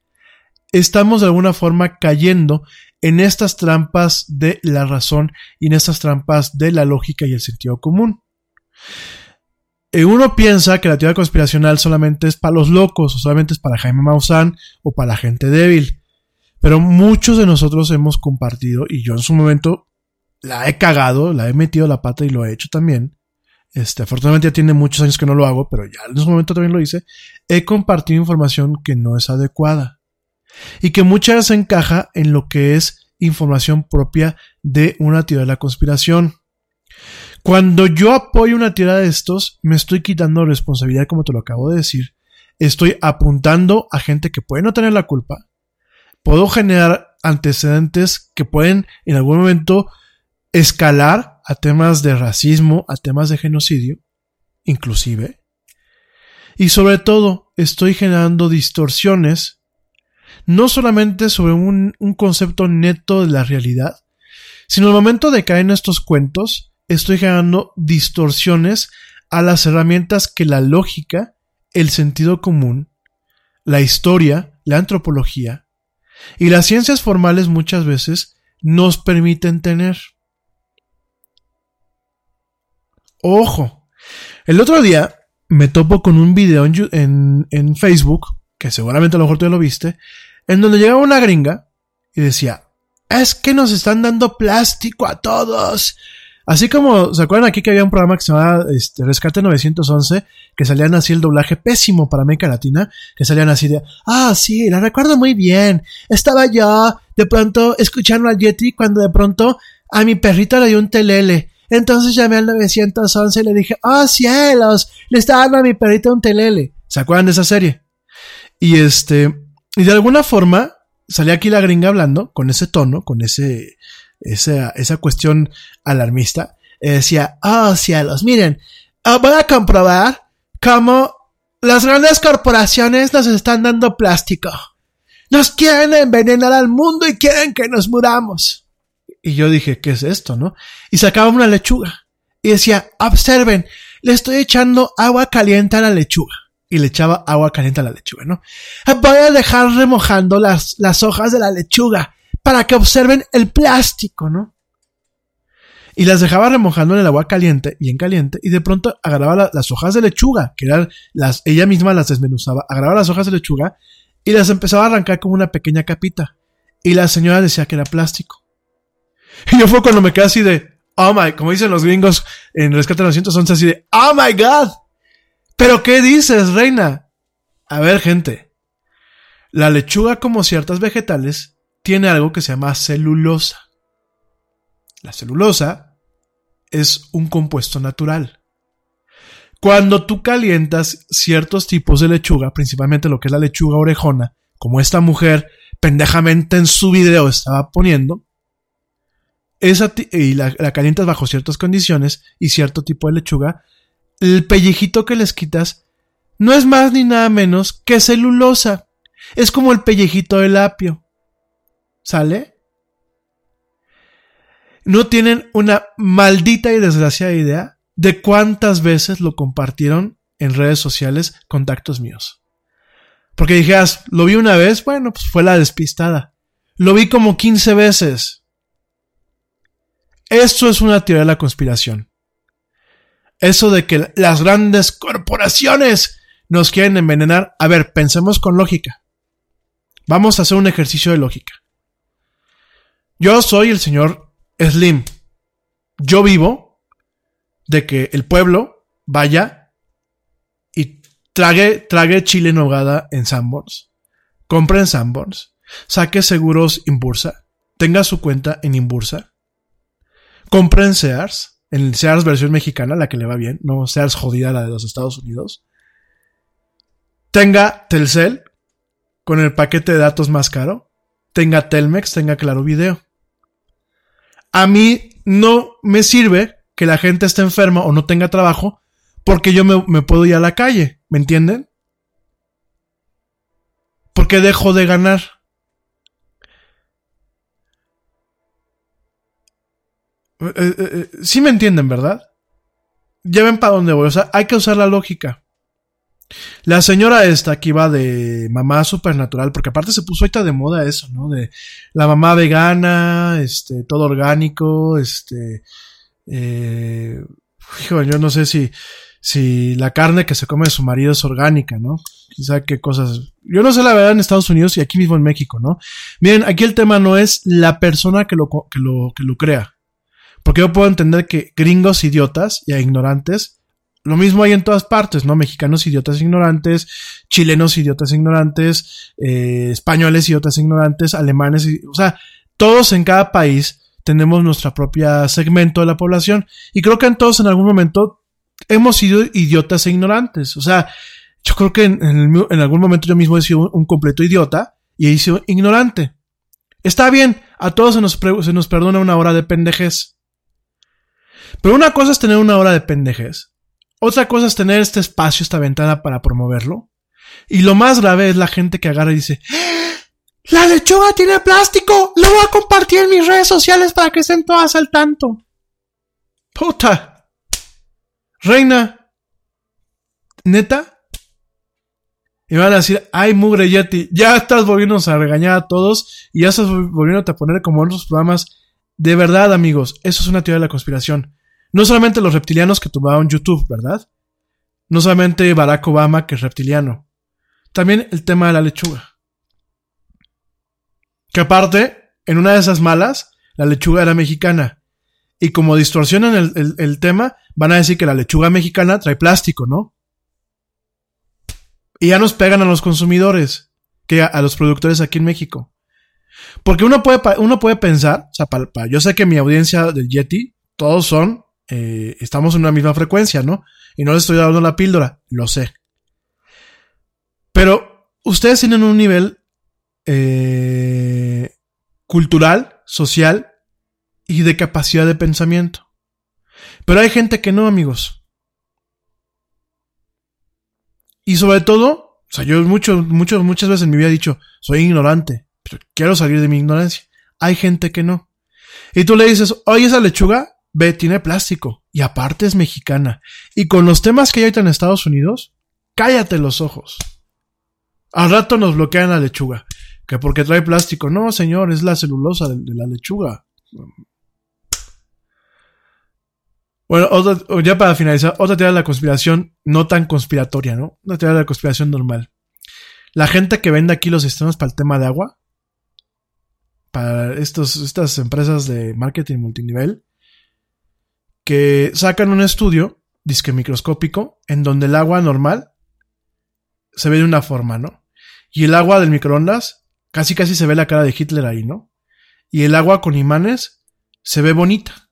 Speaker 2: estamos de alguna forma cayendo en estas trampas de la razón y en estas trampas de la lógica y el sentido común. Uno piensa que la teoría conspiracional solamente es para los locos, o solamente es para Jaime Maussan o para la gente débil. Pero muchos de nosotros hemos compartido, y yo en su momento la he cagado, la he metido la pata y lo he hecho también. Este, afortunadamente ya tiene muchos años que no lo hago, pero ya en su momento también lo hice. He compartido información que no es adecuada. Y que muchas veces encaja en lo que es información propia de una teoría de la conspiración. Cuando yo apoyo una teoría de estos, me estoy quitando responsabilidad, como te lo acabo de decir. Estoy apuntando a gente que puede no tener la culpa. Puedo generar antecedentes que pueden en algún momento escalar a temas de racismo, a temas de genocidio, inclusive. Y sobre todo, estoy generando distorsiones, no solamente sobre un, concepto neto de la realidad, sino al momento de caer en estos cuentos, estoy generando distorsiones a las herramientas que la lógica, el sentido común, la historia, la antropología y las ciencias formales muchas veces nos permiten tener. Ojo, el otro día me topo con un video en, Facebook, que seguramente a lo mejor tú ya lo viste, en donde llegaba una gringa y decía, es que nos están dando plástico a todos. Así como, ¿se acuerdan aquí que había un programa que se llamaba este, Rescate 911? Que salían así el doblaje pésimo para América Latina, que salían así de, ah, sí, la recuerdo muy bien. Estaba yo de pronto escuchando al Yeti cuando de pronto a mi perrito le dio un telele. Entonces llamé al 911 y le dije, oh cielos, le estaba dando a mi perrito un telele. ¿Se acuerdan de esa serie? Y este, y de alguna forma, salía aquí la gringa hablando, con ese tono, con ese, esa, esa cuestión alarmista, decía, oh cielos, miren, ah, voy a comprobar cómo las grandes corporaciones nos están dando plástico. Nos quieren envenenar al mundo y quieren que nos muramos. Y yo dije, ¿qué es esto, no? Y sacaba una lechuga. Y decía, observen, le estoy echando agua caliente a la lechuga. Y le echaba agua caliente a la lechuga, ¿no? Voy a dejar remojando las, las hojas de la lechuga para que observen el plástico, ¿no? Y las dejaba remojando en el agua caliente, bien caliente, y de pronto agarraba las hojas de lechuga, que eran las, ella misma las desmenuzaba, agarraba las hojas de lechuga y las empezaba a arrancar como una pequeña capita. Y la señora decía que era plástico. Y yo fue cuando me quedé así de, oh my, como dicen los gringos en Rescate 911, así de, oh my god. Pero ¿qué dices, reina? A ver, gente. La lechuga, como ciertas vegetales, tiene algo que se llama celulosa. La celulosa es un compuesto natural. Cuando tú calientas ciertos tipos de lechuga, principalmente lo que es la lechuga orejona, como esta mujer pendejamente en su video estaba poniendo, esa y la, la, calientas bajo ciertas condiciones y cierto tipo de lechuga, el pellejito que les quitas no es más ni nada menos que celulosa. Es como el pellejito del apio. ¿Sale? No tienen una maldita y desgraciada idea de cuántas veces lo compartieron en redes sociales contactos míos. Porque dijeras, lo vi una vez, bueno, pues fue la despistada. Lo vi como 15 veces. Esto es una teoría de la conspiración. Eso de que las grandes corporaciones nos quieren envenenar. A ver, pensemos con lógica. Vamos a hacer un ejercicio de lógica. Yo soy el señor Slim. Yo vivo de que el pueblo vaya y trague, trague chile en hogada en Sanborns, compre en Sanborns, saque seguros Inbursa, tenga su cuenta en Inbursa, compre en Sears, en Sears versión mexicana, la que le va bien, no Sears jodida la de los Estados Unidos, tenga Telcel con el paquete de datos más caro, tenga Telmex, tenga Claro Video a mí no me sirve que la gente esté enferma o no tenga trabajo porque yo me, puedo ir a la calle, ¿me entienden? Porque dejo de ganar. Eh, eh, eh, sí me entienden, ¿verdad? Ya ven para dónde voy. O sea, hay que usar la lógica. La señora esta que iba de mamá supernatural, porque aparte se puso ahorita de moda eso, ¿no? De la mamá vegana, este, todo orgánico, este, eh, hijo, yo no sé si, si la carne que se come de su marido es orgánica, ¿no? Quizá qué cosas. Yo no sé la verdad en Estados Unidos y aquí mismo en México, ¿no? Miren, aquí el tema no es la persona que lo, que lo, que lo crea. Porque yo puedo entender que gringos idiotas y ignorantes lo mismo hay en todas partes, ¿no? Mexicanos idiotas ignorantes, chilenos idiotas ignorantes, eh, españoles idiotas ignorantes, alemanes, o sea, todos en cada país tenemos nuestra propia segmento de la población y creo que en todos en algún momento hemos sido idiotas e ignorantes. O sea, yo creo que en, en, algún momento yo mismo he sido un, completo idiota y he sido ignorante. Está bien, a todos se nos, se nos perdona una hora de pendejes. Pero una cosa es tener una hora de pendejes otra cosa es tener este espacio, esta ventana para promoverlo. Y lo más grave es la gente que agarra y dice, La lechuga tiene plástico. Lo voy a compartir en mis redes sociales para que estén todas al tanto. Puta. Reina. ¿Neta? Y van a decir, ay, mugre Yeti, ya estás volviéndonos a regañar a todos y ya estás volviéndote a poner como en otros programas. De verdad, amigos, eso es una teoría de la conspiración. No solamente los reptilianos que tumbaron YouTube, ¿verdad? No solamente Barack Obama, que es reptiliano. También el tema de la lechuga. Que aparte, en una de esas malas, la lechuga era mexicana. Y como distorsionan el, el tema, van a decir que la lechuga mexicana trae plástico, ¿no? Y ya nos pegan a los consumidores, que a, los productores aquí en México. Porque uno puede, uno puede pensar, o sea, yo sé que mi audiencia del Yeti, todos son, eh, estamos en una misma frecuencia, ¿no? Y no les estoy dando la píldora, lo sé. Pero ustedes tienen un nivel eh, cultural, social y de capacidad de pensamiento. Pero hay gente que no, amigos. Y sobre todo, o sea, yo mucho, mucho, muchas veces en mi vida he dicho, soy ignorante, pero quiero salir de mi ignorancia. Hay gente que no. Y tú le dices, oye, esa lechuga, ve, tiene plástico. Y aparte es mexicana. Y con los temas que hay ahorita en Estados Unidos, cállate los ojos. Al rato nos bloquean la lechuga. Que porque trae plástico. No, señor, es la celulosa de, de la lechuga. Bueno, ya para finalizar, otra teoría de la conspiración no tan conspiratoria, ¿no? Una teoría de la conspiración normal. La gente que vende aquí los sistemas para el tema de agua, para estos, estas empresas de marketing multinivel, que sacan un estudio, disque microscópico, en donde el agua normal se ve de una forma, ¿no? Y el agua del microondas, casi casi se ve la cara de Hitler ahí, ¿no? Y el agua con imanes se ve bonita.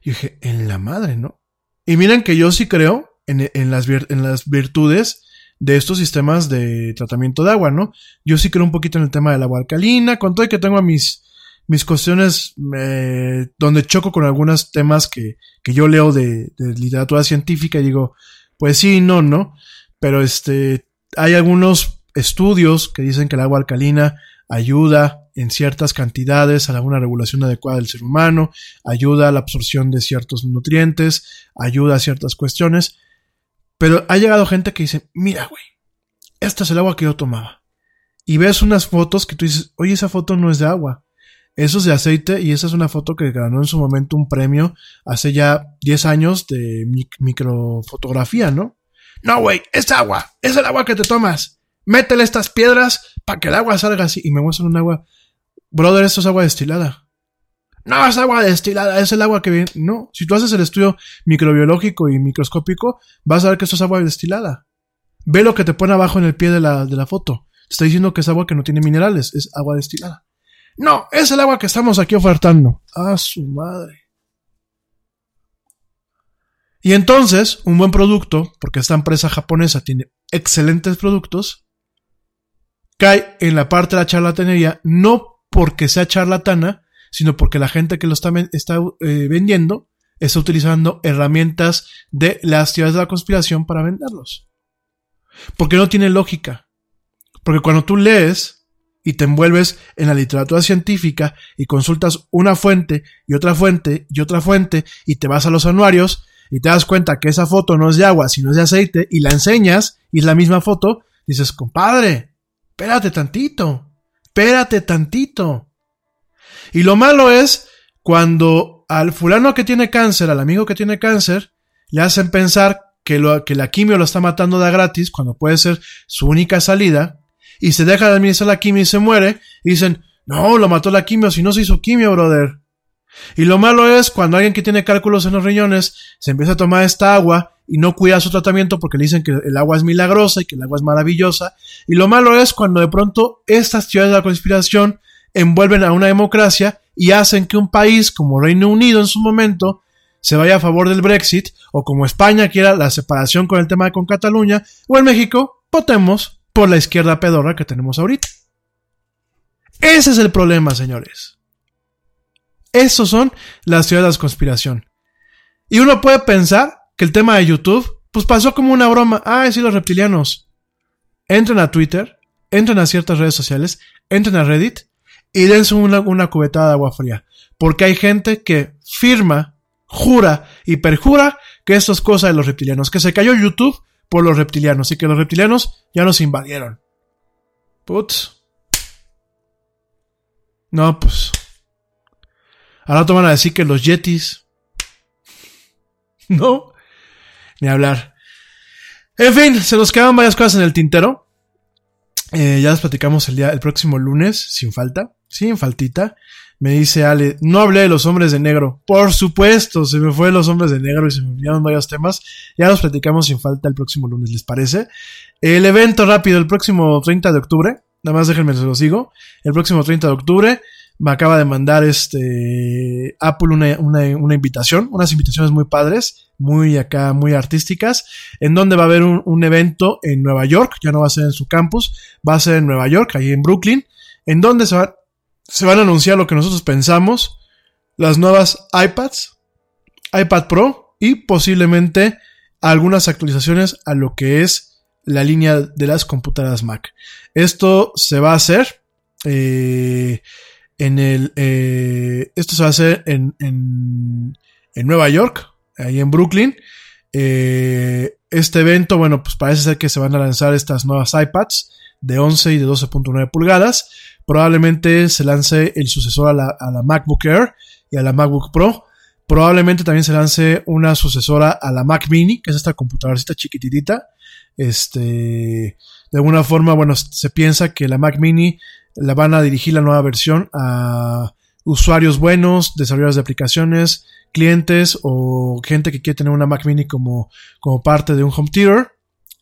Speaker 2: Y dije, en la madre, ¿no? Y miren que yo sí creo en, en, las, en las virtudes de estos sistemas de tratamiento de agua, ¿no? Yo sí creo un poquito en el tema del agua alcalina, con todo y que tengo mis, mis cuestiones eh, donde choco con algunos temas que, que yo leo de, de, literatura científica y digo, pues sí, no, no, pero este, hay algunos estudios que dicen que el agua alcalina ayuda en ciertas cantidades a una regulación adecuada del ser humano, ayuda a la absorción de ciertos nutrientes, ayuda a ciertas cuestiones. Pero ha llegado gente que dice, mira, güey, esta es el agua que yo tomaba. Y ves unas fotos que tú dices, oye, esa foto no es de agua. Eso es de aceite y esa es una foto que ganó en su momento un premio hace ya 10 años de microfotografía, ¿no? No, güey, es agua, es el agua que te tomas. Métele estas piedras para que el agua salga así. Y me muestran un agua brother, esto es agua destilada. No, es agua destilada, es el agua que viene. No, si tú haces el estudio microbiológico y microscópico, vas a ver que esto es agua destilada. Ve lo que te pone abajo en el pie de la, de la foto. Te está diciendo que es agua que no tiene minerales, es agua destilada. No, es el agua que estamos aquí ofertando. A su madre. Y entonces, un buen producto, porque esta empresa japonesa tiene excelentes productos, cae en la parte de la charlatanería, no porque sea charlatana, sino porque la gente que lo está, está eh, vendiendo está utilizando herramientas de las teorías de la conspiración para venderlos. Porque no tiene lógica. Porque cuando tú lees y te envuelves en la literatura científica y consultas una fuente y otra fuente y otra fuente y te vas a los anuarios y te das cuenta que esa foto no es de agua, sino es de aceite y la enseñas y es la misma foto, dices, compadre, espérate tantito espérate tantito. Y lo malo es cuando al fulano que tiene cáncer, al amigo que tiene cáncer, le hacen pensar que, lo, que la quimio lo está matando de gratis, cuando puede ser su única salida, y se deja de administrar la quimio y se muere, y dicen, no, lo mató la quimio, si no se hizo quimio, brother. Y lo malo es cuando alguien que tiene cálculos en los riñones se empieza a tomar esta agua y no cuida su tratamiento porque le dicen que el agua es milagrosa y que el agua es maravillosa. Y lo malo es cuando de pronto estas teorías de la conspiración envuelven a una democracia y hacen que un país como Reino Unido en su momento se vaya a favor del Brexit o como España quiera la separación con el tema con Cataluña o en México votemos por la izquierda pedorra que tenemos ahorita. Ese es el problema, señores. Esos son las teorías de conspiración. Y uno puede pensar que el tema de YouTube, pues pasó como una broma. Ah, sí, los reptilianos. Entren a Twitter entren a ciertas redes sociales, entren a Reddit y dense una, una cubetada de agua fría. Porque hay gente que firma, jura y perjura que esto es cosa de los reptilianos, que se cayó YouTube por los reptilianos y que los reptilianos ya nos invadieron. Putz. No, pues. Ahora te van a decir que los yetis. No. Ni hablar. En fin, se nos quedan varias cosas en el tintero. Eh, ya las platicamos el día, el próximo lunes, sin falta, sin faltita. Me dice Ale, no hablé de los hombres de negro. Por supuesto, se me fue los hombres de negro y se me olvidaron varios temas. Ya los platicamos sin falta el próximo lunes, ¿les parece? El evento rápido, el próximo 30 de octubre. Nada más déjenme se los digo. El próximo 30 de octubre me acaba de mandar este Apple una, una, una, invitación, unas invitaciones muy padres, muy acá, muy artísticas, en donde va a haber un, un, evento en Nueva York, ya no va a ser en su campus, va a ser en Nueva York, ahí en Brooklyn, en donde se, va, se van a anunciar lo que nosotros pensamos, las nuevas iPads, iPad Pro y posiblemente algunas actualizaciones a lo que es la línea de las computadoras Mac. Esto se va a hacer. Eh, en el, eh, esto se va a hacer en, en, Nueva York, ahí en Brooklyn. Eh, este evento, bueno, pues parece ser que se van a lanzar estas nuevas iPads de 11 y de 12.9 pulgadas. Probablemente se lance el sucesor a la, MacBook Air y a la MacBook Pro. Probablemente también se lance una sucesora a la Mac Mini, que es esta computadorcita chiquititita. Este, de alguna forma, bueno, se piensa que la Mac Mini la van a dirigir la nueva versión a usuarios buenos, desarrolladores de aplicaciones, clientes o gente que quiere tener una Mac Mini como, como parte de un home theater.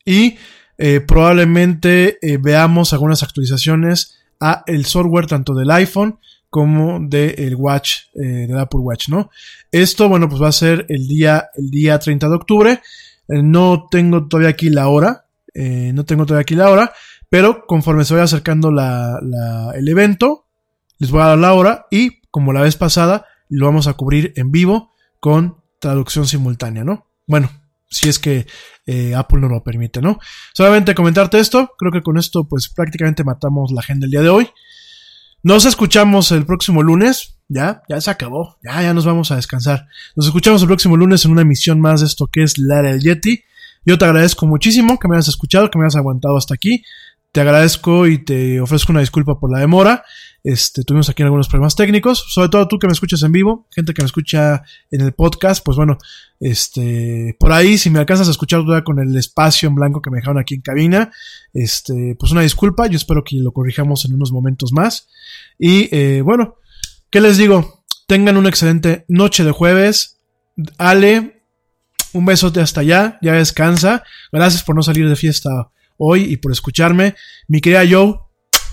Speaker 2: Y eh, probablemente eh, veamos algunas actualizaciones a el software tanto del iPhone como del Watch, eh, del Apple Watch, ¿no? Esto, bueno, pues va a ser el día, el día 30 de octubre. no tengo todavía aquí la hora. no tengo todavía aquí la hora. Pero conforme se vaya acercando la, la, el evento, les voy a dar la hora y, como la vez pasada, lo vamos a cubrir en vivo con traducción simultánea, ¿no? Bueno, si es que eh, Apple no lo permite, ¿no? Solamente comentarte esto, creo que con esto pues prácticamente matamos la agenda del día de hoy. Nos escuchamos el próximo lunes, ya, ya se acabó, ya, ya nos vamos a descansar. Nos escuchamos el próximo lunes en una emisión más de esto que es la del Yeti. Yo te agradezco muchísimo que me hayas escuchado, que me hayas aguantado hasta aquí. Te agradezco y te ofrezco una disculpa por la demora. Este, tuvimos aquí algunos problemas técnicos, sobre todo tú que me escuchas en vivo, gente que me escucha en el podcast, pues bueno, este, por ahí, si me alcanzas a escuchar todavía con el espacio en blanco que me dejaron aquí en cabina, este, pues una disculpa, yo espero que lo corrijamos en unos momentos más. Y eh, bueno, ¿qué les digo? Tengan una excelente noche de jueves. Ale, un besote hasta allá, ya descansa. Gracias por no salir de fiesta hoy y por escucharme. Mi querida Joe,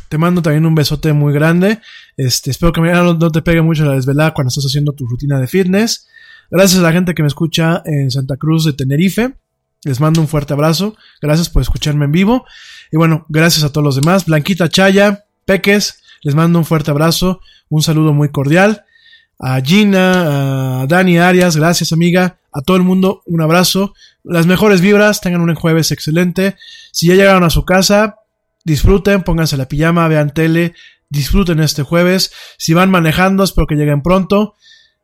Speaker 2: te mando también un besote muy grande. Este, espero que mañana no, te pegue mucho la desvelada cuando estás haciendo tu rutina de fitness. Gracias a la gente que me escucha en Santa Cruz de Tenerife. Les mando un fuerte abrazo. Gracias por escucharme en vivo. Y bueno, gracias a todos los demás. Blanquita Chaya, Peques, les mando un fuerte abrazo. Un saludo muy cordial. A Gina, a Dani Arias, gracias amiga. A todo el mundo, un abrazo. Las mejores vibras, tengan un jueves excelente. Si ya llegaron a su casa, disfruten, pónganse la pijama, vean tele, disfruten este jueves. Si van manejando, espero que lleguen pronto.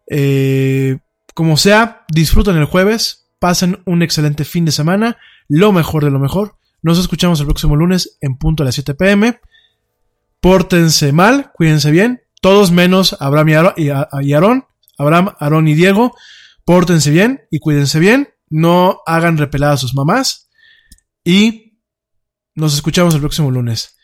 Speaker 2: Eh, como sea, disfruten el jueves, pasen un excelente fin de semana, lo mejor de lo mejor. Nos escuchamos el próximo lunes en punto a las 7 pm. Pórtense mal, cuídense bien, todos menos Abraham y Aarón, Abraham, Aarón y Diego. Pórtense bien y cuídense bien. No hagan repelar a sus mamás. Y nos escuchamos el próximo lunes.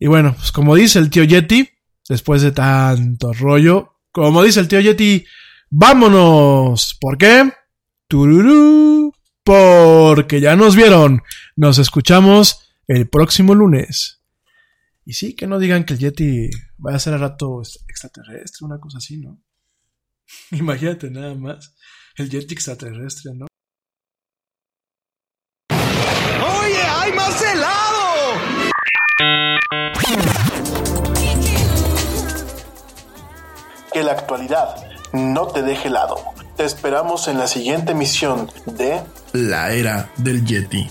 Speaker 2: Y bueno, pues como dice el tío Yeti, después de tanto rollo, como dice el tío Yeti, vámonos. ¿Por qué? Tururú. Porque ya nos vieron. Nos escuchamos el próximo lunes. Y sí, que no digan que el Yeti vaya a ser a rato extraterrestre, una cosa así, ¿no? Imagínate nada más. El Yeti extraterrestre, ¿no?
Speaker 1: Helado!
Speaker 7: Que la actualidad no te deje helado. Te esperamos en la siguiente emisión de La Era del Yeti.